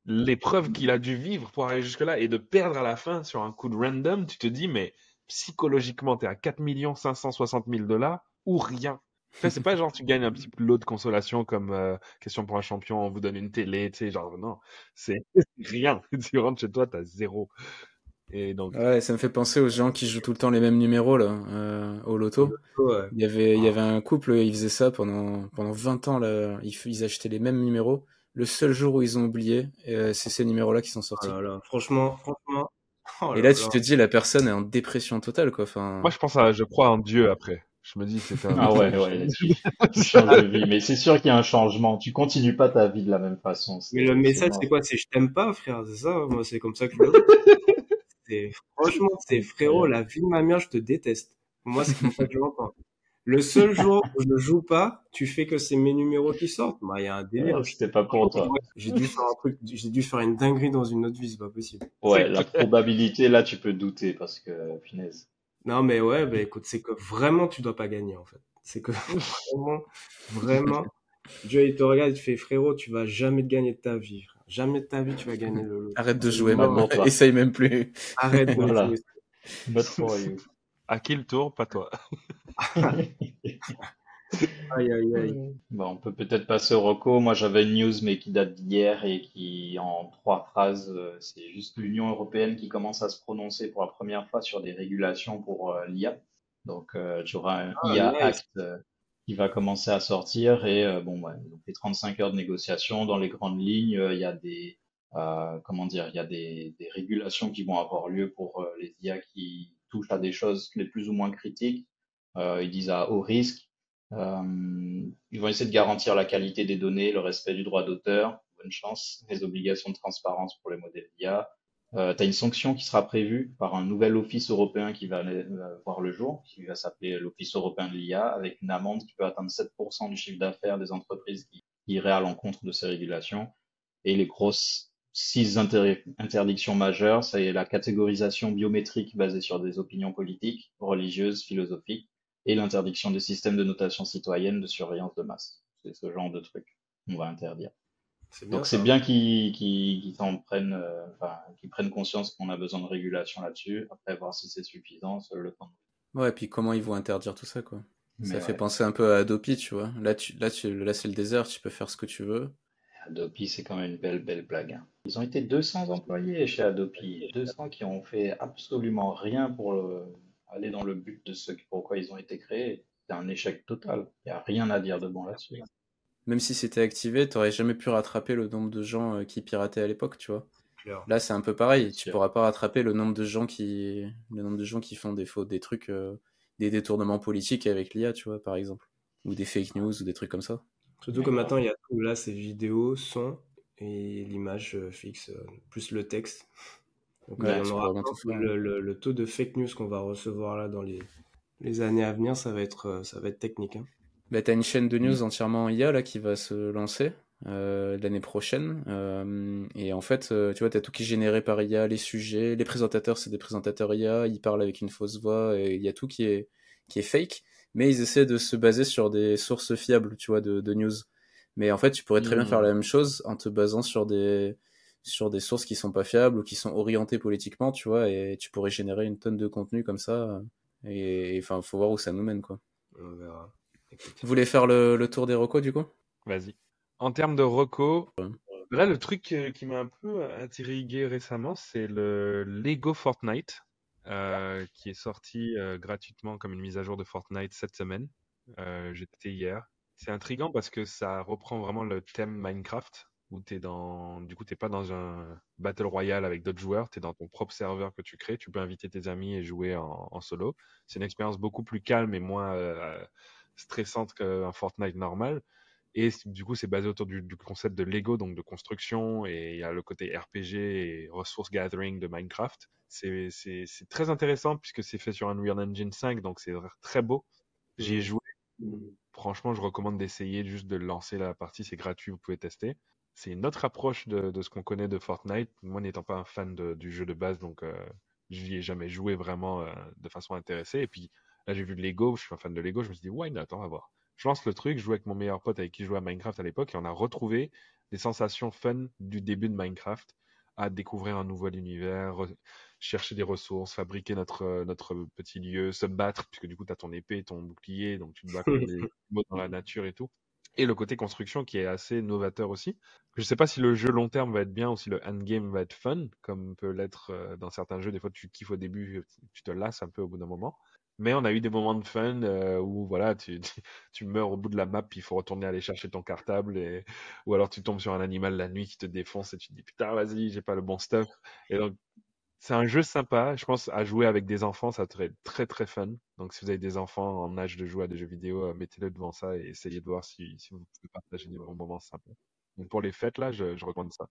l'épreuve qu'il a dû vivre pour arriver jusque-là et de perdre à la fin sur un coup de random, tu te dis, mais psychologiquement, tu es à 4 560 000 dollars ou rien. C'est pas genre tu gagnes un petit lot de consolation comme euh, question pour un champion, on vous donne une télé, tu sais, genre non, c'est rien. tu rentres chez toi, t'as zéro. Et donc... Ouais, ça me fait penser aux gens qui jouent tout le temps les mêmes numéros là, euh, au loto. Il y avait, il y avait un couple, ils faisaient ça pendant, pendant 20 ans, là, ils, ils achetaient les mêmes numéros. Le seul jour où ils ont oublié, euh, c'est ces numéros-là qui sont sortis. Oh franchement, franchement. Oh et là, tu te dis, la personne est en dépression totale, quoi. Enfin... Moi, je pense à, je crois en Dieu après. Je me dis, c'est un. Ah ouais, ouais, de vie. Mais c'est sûr qu'il y a un changement. Tu continues pas ta vie de la même façon. Mais le message, c'est quoi? C'est je t'aime pas, frère. C'est ça? Moi, c'est comme ça que je le Franchement, c'est frérot, la vie de ma mère, je te déteste. Moi, c'est comme ça que je l'entends. Le seul jour où je ne joue pas, tu fais que c'est mes numéros qui sortent. Bah, il y a un délire. C'était pas pour toi. J'ai dû faire un truc, j'ai dû faire une dinguerie dans une autre vie, c'est pas possible. Ouais, la probabilité, là, tu peux douter parce que, finesse. Non, mais ouais, bah, écoute, c'est que vraiment, tu dois pas gagner, en fait. C'est que vraiment, vraiment, Dieu, il te regarde, il te fait, frérot, tu vas jamais te gagner de ta vie. Jamais de ta vie, tu vas gagner le. Arrête de jouer maintenant. Essaye même plus. Arrête de jouer. Not for you. À qui le tour? Pas toi. Aïe, aïe, aïe. Bon, on peut peut-être passer au reco. Moi, j'avais une news, mais qui date d'hier et qui, en trois phrases, euh, c'est juste l'Union européenne qui commence à se prononcer pour la première fois sur des régulations pour euh, l'IA. Donc, euh, tu auras un ah, IA Act qui va commencer à sortir et bon, ouais, donc les 35 heures de négociation. Dans les grandes lignes, il y a des comment dire, il y a des, des, régulations qui vont avoir lieu pour les IA qui touchent à des choses les plus ou moins critiques. ils disent à haut risque euh, ils vont essayer de garantir la qualité des données, le respect du droit d'auteur, bonne chance, les obligations de transparence pour les modèles d'IA. Euh, tu as une sanction qui sera prévue par un nouvel office européen qui va euh, voir le jour, qui va s'appeler l'Office européen de l'IA, avec une amende qui peut atteindre 7% du chiffre d'affaires des entreprises qui iraient à l'encontre de ces régulations. Et les grosses six interdictions majeures, c'est la catégorisation biométrique basée sur des opinions politiques, religieuses, philosophiques, et l'interdiction des systèmes de notation citoyenne de surveillance de masse. C'est ce genre de truc qu'on va interdire. Donc c'est bien qu'ils prennent, euh, enfin, prennent conscience qu'on a besoin de régulation là-dessus. Après, voir si c'est suffisant, seul le temps. Ouais, et puis comment ils vont interdire tout ça, quoi. ça fait penser un peu à Adopi, tu vois. Là, tu, là, tu, là c'est le désert, tu peux faire ce que tu veux. Adopi, c'est quand même une belle, belle blague. Hein. Ils ont été 200 employés chez Adopi. 200 qui ont fait absolument rien pour le, aller dans le but de ce pourquoi ils ont été créés, c'est un échec total. Il n'y a rien à dire de bon là-dessus. Même si c'était activé, tu n'aurais jamais pu rattraper le nombre de gens euh, qui pirataient à l'époque, tu vois. Là, c'est un peu pareil. Tu pourras pas rattraper le nombre de gens qui, le nombre de gens qui font des faux, des trucs, euh, des détournements politiques avec l'IA, tu vois, par exemple, ou des fake news ou des trucs comme ça. Surtout que maintenant, il y a tout là, c'est vidéo, son et l'image euh, fixe, plus le texte. Donc, euh, le, taux de fake news qu'on va recevoir là dans les, les, années à venir, ça va être, euh, ça va être technique. Hein. Bah, tu as une chaîne de news mm. entièrement IA là, qui va se lancer euh, l'année prochaine. et en fait, tu vois, tu as tout qui est généré par IA, les sujets, les présentateurs, c'est des présentateurs IA, ils parlent avec une fausse voix, et il y a tout qui est, qui est fake, mais ils essaient de se baser sur des sources fiables, tu vois, de, de news. Mais en fait, tu pourrais très bien mm. faire la même chose en te basant sur des, sur des sources qui sont pas fiables ou qui sont orientées politiquement, tu vois, et tu pourrais générer une tonne de contenu comme ça. Et enfin, faut voir où ça nous mène, quoi. On verra. Vous voulez faire le, tour des recos, du coup? Vas-y. En termes de recos, là, le truc euh, qui m'a un peu intrigué récemment, c'est le Lego Fortnite, euh, qui est sorti euh, gratuitement comme une mise à jour de Fortnite cette semaine. J'étais hier. C'est intriguant parce que ça reprend vraiment le thème Minecraft où tu dans, du coup, t'es pas dans un battle royale avec d'autres joueurs, tu es dans ton propre serveur que tu crées, tu peux inviter tes amis et jouer en, solo. C'est une expérience beaucoup plus calme et moins euh, stressante qu'un Fortnite normal. Et du coup, c'est basé autour du, concept de Lego, donc de construction, et il y a le côté RPG et resource gathering de Minecraft. C'est très intéressant puisque c'est fait sur un Unreal Engine 5, donc c'est très beau. J'y ai mmh. joué. Franchement, je recommande d'essayer juste de lancer la partie, c'est gratuit, vous pouvez tester c'est une autre approche de, ce qu'on connaît de Fortnite. Moi, n'étant pas un fan du jeu de base, donc euh, je n'y ai jamais joué vraiment euh, de façon intéressée. Et puis là, j'ai vu Lego, je suis un fan de Lego, je me suis dit, why not, on va voir. Je lance le truc, je joue avec mon meilleur pote avec qui je jouais à Minecraft à l'époque, et on a retrouvé des sensations fun du début de Minecraft à découvrir un nouvel univers. chercher des ressources, fabriquer notre, notre petit lieu, se battre, puisque du coup, tu as ton épée, ton bouclier, donc tu te bats des mots dans la nature et tout. Et le côté construction qui est assez novateur aussi. Je ne sais pas si le jeu long terme va être bien ou si le endgame va être fun, comme peut l'être dans certains jeux. Des fois, tu kiffes au début, tu te lasses un peu au bout d'un moment. Mais on a eu des moments de fun euh, où voilà, tu, tu, meurs au bout de la map, puis il faut retourner aller chercher ton cartable, ou alors tu tombes sur un animal la nuit qui te défonce et tu te dis putain, vas-y, j'ai pas le bon stuff. Et donc, c'est un jeu sympa, je pense, à jouer avec des enfants, ça serait très très fun. Donc, si vous avez des enfants en âge de jouer à des jeux vidéo, euh, mettez-le devant ça et essayez de voir si, si vous pouvez partager des bons moments sympas. Donc, pour les fêtes, là, je, je recommande ça.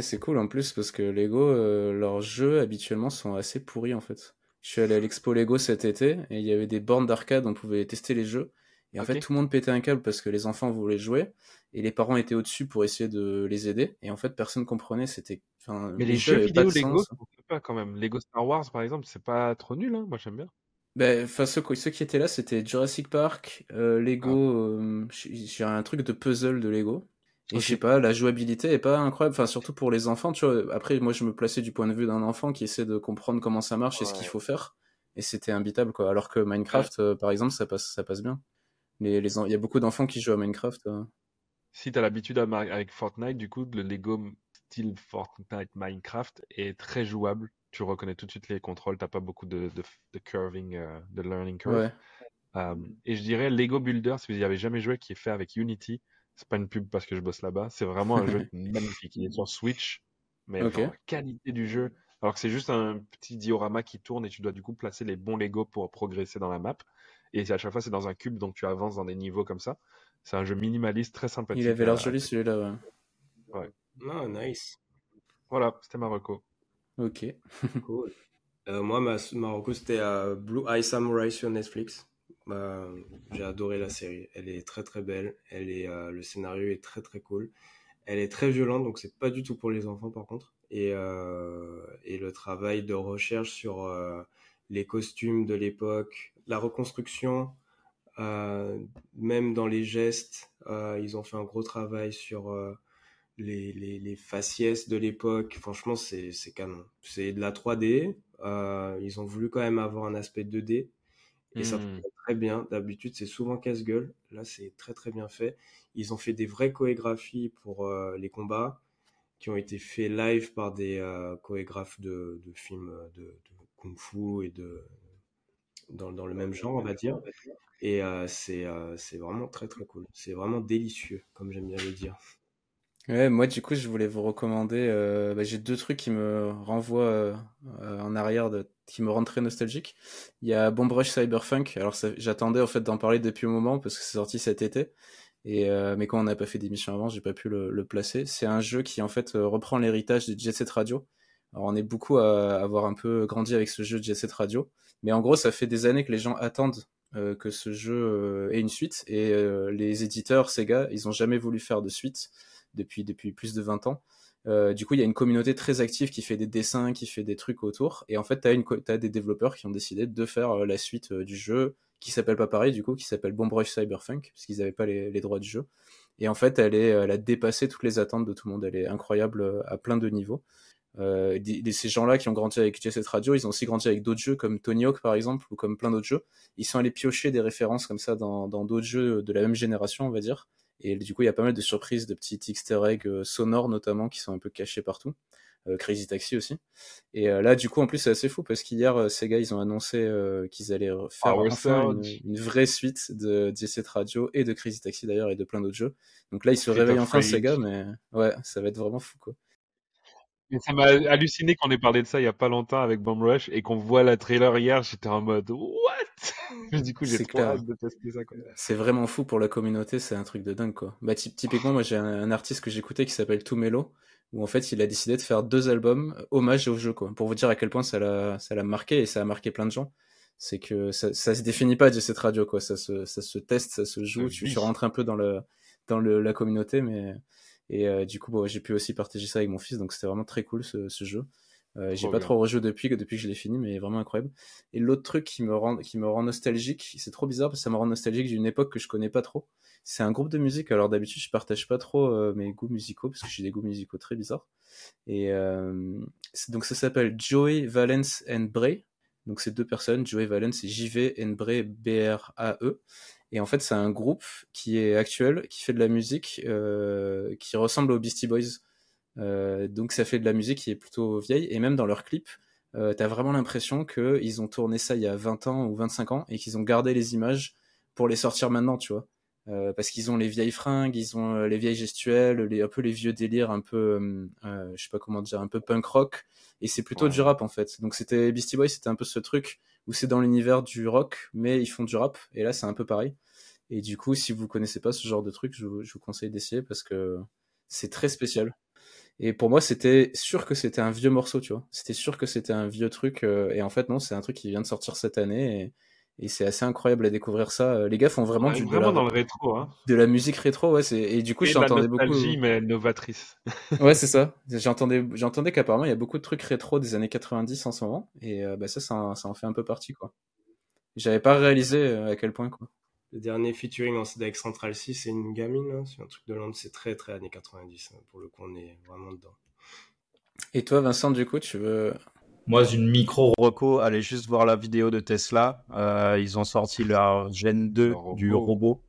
c'est cool en plus parce que Lego, euh, leurs jeux habituellement sont assez pourris en fait. Je suis allé à l'expo Lego cet été et il y avait des bornes d'arcade où on pouvait tester les jeux. Et en fait, tout le monde pétait un câble parce que les enfants voulaient jouer et les parents étaient au-dessus pour essayer de les aider. Et en fait, personne comprenait. C'était. Mais les, jeux vidéo Lego, pas quand même. Lego Star Wars, par exemple, c'est pas trop nul. Hein Moi, j'aime bien. Ben, enfin, ceux, ceux, qui étaient là, c'était Jurassic Park, euh, Lego. Ah. Euh, j'ai un truc de puzzle de Lego. Et je sais pas, la jouabilité est pas incroyable, enfin surtout pour les enfants, tu vois. Après, moi, je me plaçais du point de vue d'un enfant qui essaie de comprendre comment ça marche et ce qu'il faut faire. Et c'était imbitable, quoi. Alors que Minecraft, euh, par exemple, ça passe, ça passe bien. Les, les, il y a beaucoup d'enfants qui jouent à Minecraft. Si tu as l'habitude avec Fortnite, du coup, le Lego style Fortnite Minecraft est très jouable. Tu reconnais tout de suite les contrôles, t'as pas beaucoup de, de, curving, euh, de learning curve. et je dirais Lego Builder, si vous n'y avez jamais joué, qui est fait avec Unity, c'est pas une pub parce que je bosse là-bas. C'est vraiment un jeu magnifique. Il est sur Switch, mais la qualité du jeu. Alors que c'est juste un petit diorama qui tourne et tu dois du coup placer les bons Lego pour progresser dans la map. Et à chaque fois, c'est dans un cube, donc tu avances dans des niveaux comme ça. C'est un jeu minimaliste, très sympathique. Il avait l'air joli celui-là, ouais. Ouais. Ah, nice. Voilà, c'était Marocco. Ok. Euh, moi, ma, Marocco, c'était euh, Blue Eye Samurai sur Netflix. Bah, j'ai adoré la série. Elle est très très belle. Elle est, euh, le scénario est très très cool. Elle est très violente, donc c'est pas du tout pour les enfants par contre. Et, euh, et le travail de recherche sur les costumes de l'époque, la reconstruction, même dans les gestes, ils ont fait un gros travail sur les, les, les, faciès de l'époque. Franchement, c'est canon. C'est de la 3D. ils ont voulu quand même avoir un aspect 2D et ça mmh. très bien. D'habitude, c'est souvent casse-gueule. Là, c'est très très bien fait. Ils ont fait des vraies chorégraphies pour euh, les combats qui ont été faits live par des euh, chorégraphes de, de films de, de, kung-fu et de dans, dans, le même genre, on va dire. Et euh, c'est c'est vraiment très très cool. C'est vraiment délicieux, comme j'aime bien le dire. Ouais, moi du coup je voulais vous recommander, euh, bah, j'ai deux trucs qui me renvoient euh, en arrière, de, qui me rendent très nostalgique. Il y a Bomb Rush Cyberpunk, alors j'attendais en fait d'en parler depuis un moment parce que c'est sorti cet été, et euh, mais quand on n'a pas fait d'émission avant, j'ai pas pu le, le placer. C'est un jeu qui en fait reprend l'héritage de Jet Set Radio. Alors on est beaucoup à avoir un peu grandi avec ce jeu Jet Set Radio, mais en gros ça fait des années que les gens attendent que ce jeu ait une suite, et les éditeurs Sega, ils ont jamais voulu faire de suite depuis, plus de 20 ans. Euh, du coup, il y a une communauté très active qui fait des dessins, qui fait des trucs autour. Et en fait, tu as, des développeurs qui ont décidé de faire euh, la suite euh, du jeu, qui s'appelle pas pareil, du coup, qui s'appelle Bomb Rush Cyberpunk, parce qu'ils n'avaient pas les, droits du jeu. Et en fait, elle, a dépassé toutes les attentes de tout le monde. Elle est incroyable à plein de niveaux. Ces gens-là qui ont grandi avec Jet Radio, ils ont aussi grandi avec d'autres jeux comme Tony Hawk par exemple, ou comme plein d'autres jeux. Ils sont allés piocher des références comme ça dans d'autres jeux de la même génération, on va dire. Et du coup, il y a pas mal de surprises, de petits easter eggs euh, sonores notamment qui sont un peu cachés partout. Euh, Crazy Taxi aussi. Et euh, là, du coup, en plus, c'est assez fou parce qu'hier, ces gars, ils ont annoncé qu'ils allaient faire enfin une, vraie suite de Jet Radio et de Crazy Taxi d'ailleurs et de plein d'autres jeux. Donc là, ils se réveillent enfin, ces gars, mais ouais, ça va être vraiment fou quoi. Mais ça m'a halluciné qu'on ait parlé de ça il y a pas longtemps avec Bomb Rush et qu'on voit la trailer hier, j'étais en mode what? Du coup, j'ai trop hâte de tester ça. C'est vraiment fou pour la communauté, c'est un truc de dingue quoi. Bah typiquement, moi j'ai un, artiste que j'écoutais qui s'appelle Tumelo où en fait il a décidé de faire deux albums hommage au jeu quoi. Pour vous dire à quel point ça l'a ça l'a marqué et ça a marqué plein de gens. C'est que ça, ça se définit pas de cette radio quoi, ça se ça se teste, ça se joue, tu, tu rentres un peu dans le dans le, la communauté mais et euh, du coup, bon, j'ai pu aussi partager ça avec mon fils, donc c'était vraiment très cool ce, ce jeu. Euh, j'ai pas trop rejoué depuis, depuis que je l'ai fini, mais vraiment incroyable. Et l'autre truc qui me rend, qui me rend nostalgique, c'est trop bizarre parce que ça me rend nostalgique d'une époque que je connais pas trop. C'est un groupe de musique. Alors d'habitude, je partage pas trop euh, mes goûts musicaux parce que j'ai des goûts musicaux très bizarres. Et euh, donc ça s'appelle Joey Valence and Bray. Donc c'est deux personnes, Joey Valence et JV and Bray B-R-A-E. Et en fait, c'est un groupe qui est actuel, qui fait de la musique euh, qui ressemble aux Beastie Boys. Euh, donc ça fait de la musique qui est plutôt vieille. Et même dans leurs clips, euh, t'as vraiment l'impression qu'ils ont tourné ça il y a 20 ans ou 25 ans et qu'ils ont gardé les images pour les sortir maintenant, tu vois. Euh, parce qu'ils ont les vieilles fringues, ils ont euh, les vieilles gestuelles, les, un peu les vieux délires, un peu, euh, je sais pas comment dire, un peu punk rock, et c'est plutôt du rap en fait. Donc c'était Beastie Boys, c'était un peu ce truc où c'est dans l'univers du rock, mais ils font du rap, et là c'est un peu pareil. Et du coup, si vous connaissez pas ce genre de truc, je, je vous conseille d'essayer parce que c'est très spécial. Et pour moi, c'était sûr que c'était un vieux morceau, tu vois. C'était sûr que c'était un vieux truc, et en fait non, c'est un truc qui vient de sortir cette année. Et, et c'est assez incroyable à découvrir ça. Euh, les gars font vraiment du de la, dans le rétro, hein. de la musique rétro, ouais. Et du coup j'entendais beaucoup. mais novatrice. ouais, c'est ça. J'entendais, j'entendais qu'apparemment il y a beaucoup de trucs rétro des années 90 en ce moment, et euh, bah ça, ça, ça, en fait un peu partie, quoi. J'avais pas réalisé euh, à quel point, quoi. Le dernier featuring en avec Central 6, c'est une gamine, hein. c'est un truc de Londres, c'est très très années 90. Hein. Pour le coup, on est vraiment dedans. Et toi, Vincent, du coup, tu veux moi, une micro reco, allez juste voir la vidéo de Tesla. Euh, ils ont sorti leur Gen 2 du robot.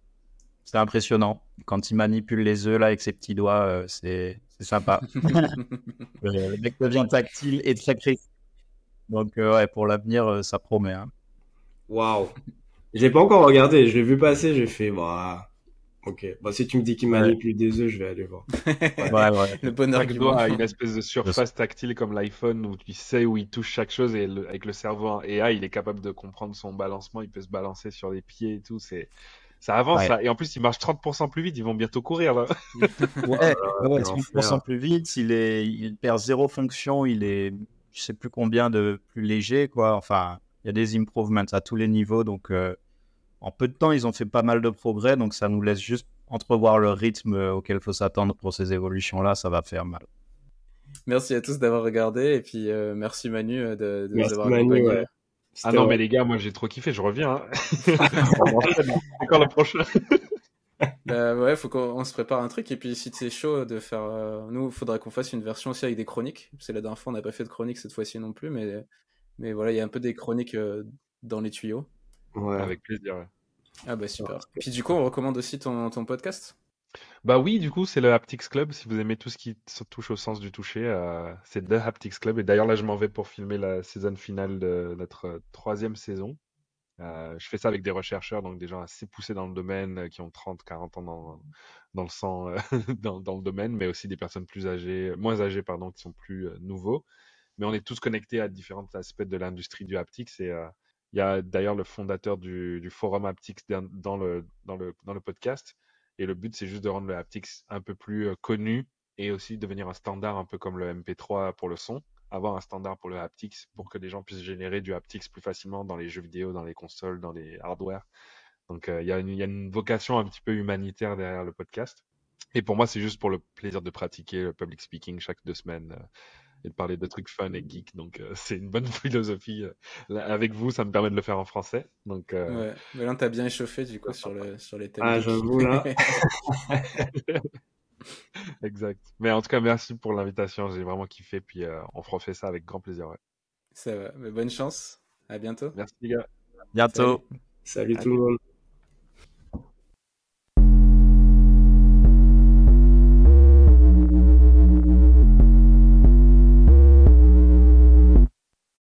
C'est impressionnant. Quand il manipule les œufs là avec ses petits doigts, euh, c'est sympa. le mec devient tactile et très précis. Donc euh, ouais, pour l'avenir, ça promet. Hein. Waouh. J'ai pas encore regardé. Je l'ai vu passer. J'ai fait. Bah, Ok. Bon, si tu me dis qu'il manipule des œufs, je vais aller voir. ouais, ouais. Le bon argument. a une espèce de surface tactile comme l'iPhone où tu sais où il touche chaque chose et avec le cerveau AI, il est capable de comprendre son balancement. Il peut se balancer sur les pieds et tout. C'est ça avance Et en plus, il marche 30% plus vite. Ils vont bientôt courir là. ouais, ouais 30% plus vite. Il est, il perd zéro fonction. Il est, je sais plus combien de plus léger quoi. Enfin, il y a des improvements à tous les niveaux. Donc euh, en peu de temps, ils ont fait pas mal de progrès, donc ça nous laisse juste entrevoir le rythme auquel il faut s'attendre pour ces évolutions-là, ça va faire mal. Merci à tous d'avoir regardé, et puis euh, merci Manu euh, de, de nous avoir accompagnés. Ah non, mais les gars, moi j'ai trop kiffé, je reviens. Hein. C'est quand le prochain bah ouais, faut qu'on se prépare un truc. Et puis si c'est chaud de faire, euh, nous, il faudrait qu'on fasse une version aussi avec des chroniques. C'est la dernière fois, on n'a pas fait de chronique cette fois-ci non plus, mais mais voilà, il y a un peu des chroniques dans les tuyaux. Ouais. Avec plaisir. Ah bah super. Puis du coup, on recommande aussi ton, ton podcast? Bah oui, du coup, c'est le Haptics Club. Si vous aimez tout ce qui se touche au sens du toucher, euh, c'est The Haptics Club. Et d'ailleurs, là, je m'en vais pour filmer la saison finale de notre troisième saison. Euh, je fais ça avec des chercheurs, donc des gens assez poussés dans le domaine, euh, qui ont 30, 40 ans dans, dans le sang, euh, dans, dans, le domaine, mais aussi des personnes plus âgées, moins âgées, pardon, qui sont plus nouveaux. Mais on est tous connectés à différents aspects de l'industrie du haptics et il y a d'ailleurs le fondateur du, forum Haptics dans le, podcast. Et le but, c'est juste de rendre le Haptics un peu plus euh, connu et aussi devenir un standard un peu comme le MP3 pour le son. Avoir un standard pour le haptics pour que les gens puissent générer du haptics plus facilement dans les jeux vidéo, dans les consoles, dans les hardware. Donc euh, il y, a une, y a une vocation un petit peu humanitaire derrière le podcast. Et pour moi, c'est juste pour le plaisir de pratiquer le public speaking chaque deux semaines. Et de parler de trucs fun et geek. Donc, euh, c'est une bonne philosophie. Euh, avec vous, ça me permet de le faire en français. Donc, euh... Ouais, mais là, t'as bien échauffé, du coup, sur, le, sur les thèmes. Ah, j'avoue, là. exact. Mais en tout cas, merci pour l'invitation. J'ai vraiment kiffé. Puis, euh, on refait ça avec grand plaisir. Ouais. Ça va. Mais bonne chance. À bientôt. Merci, les gars. Bientôt. Salut, Salut tout le monde.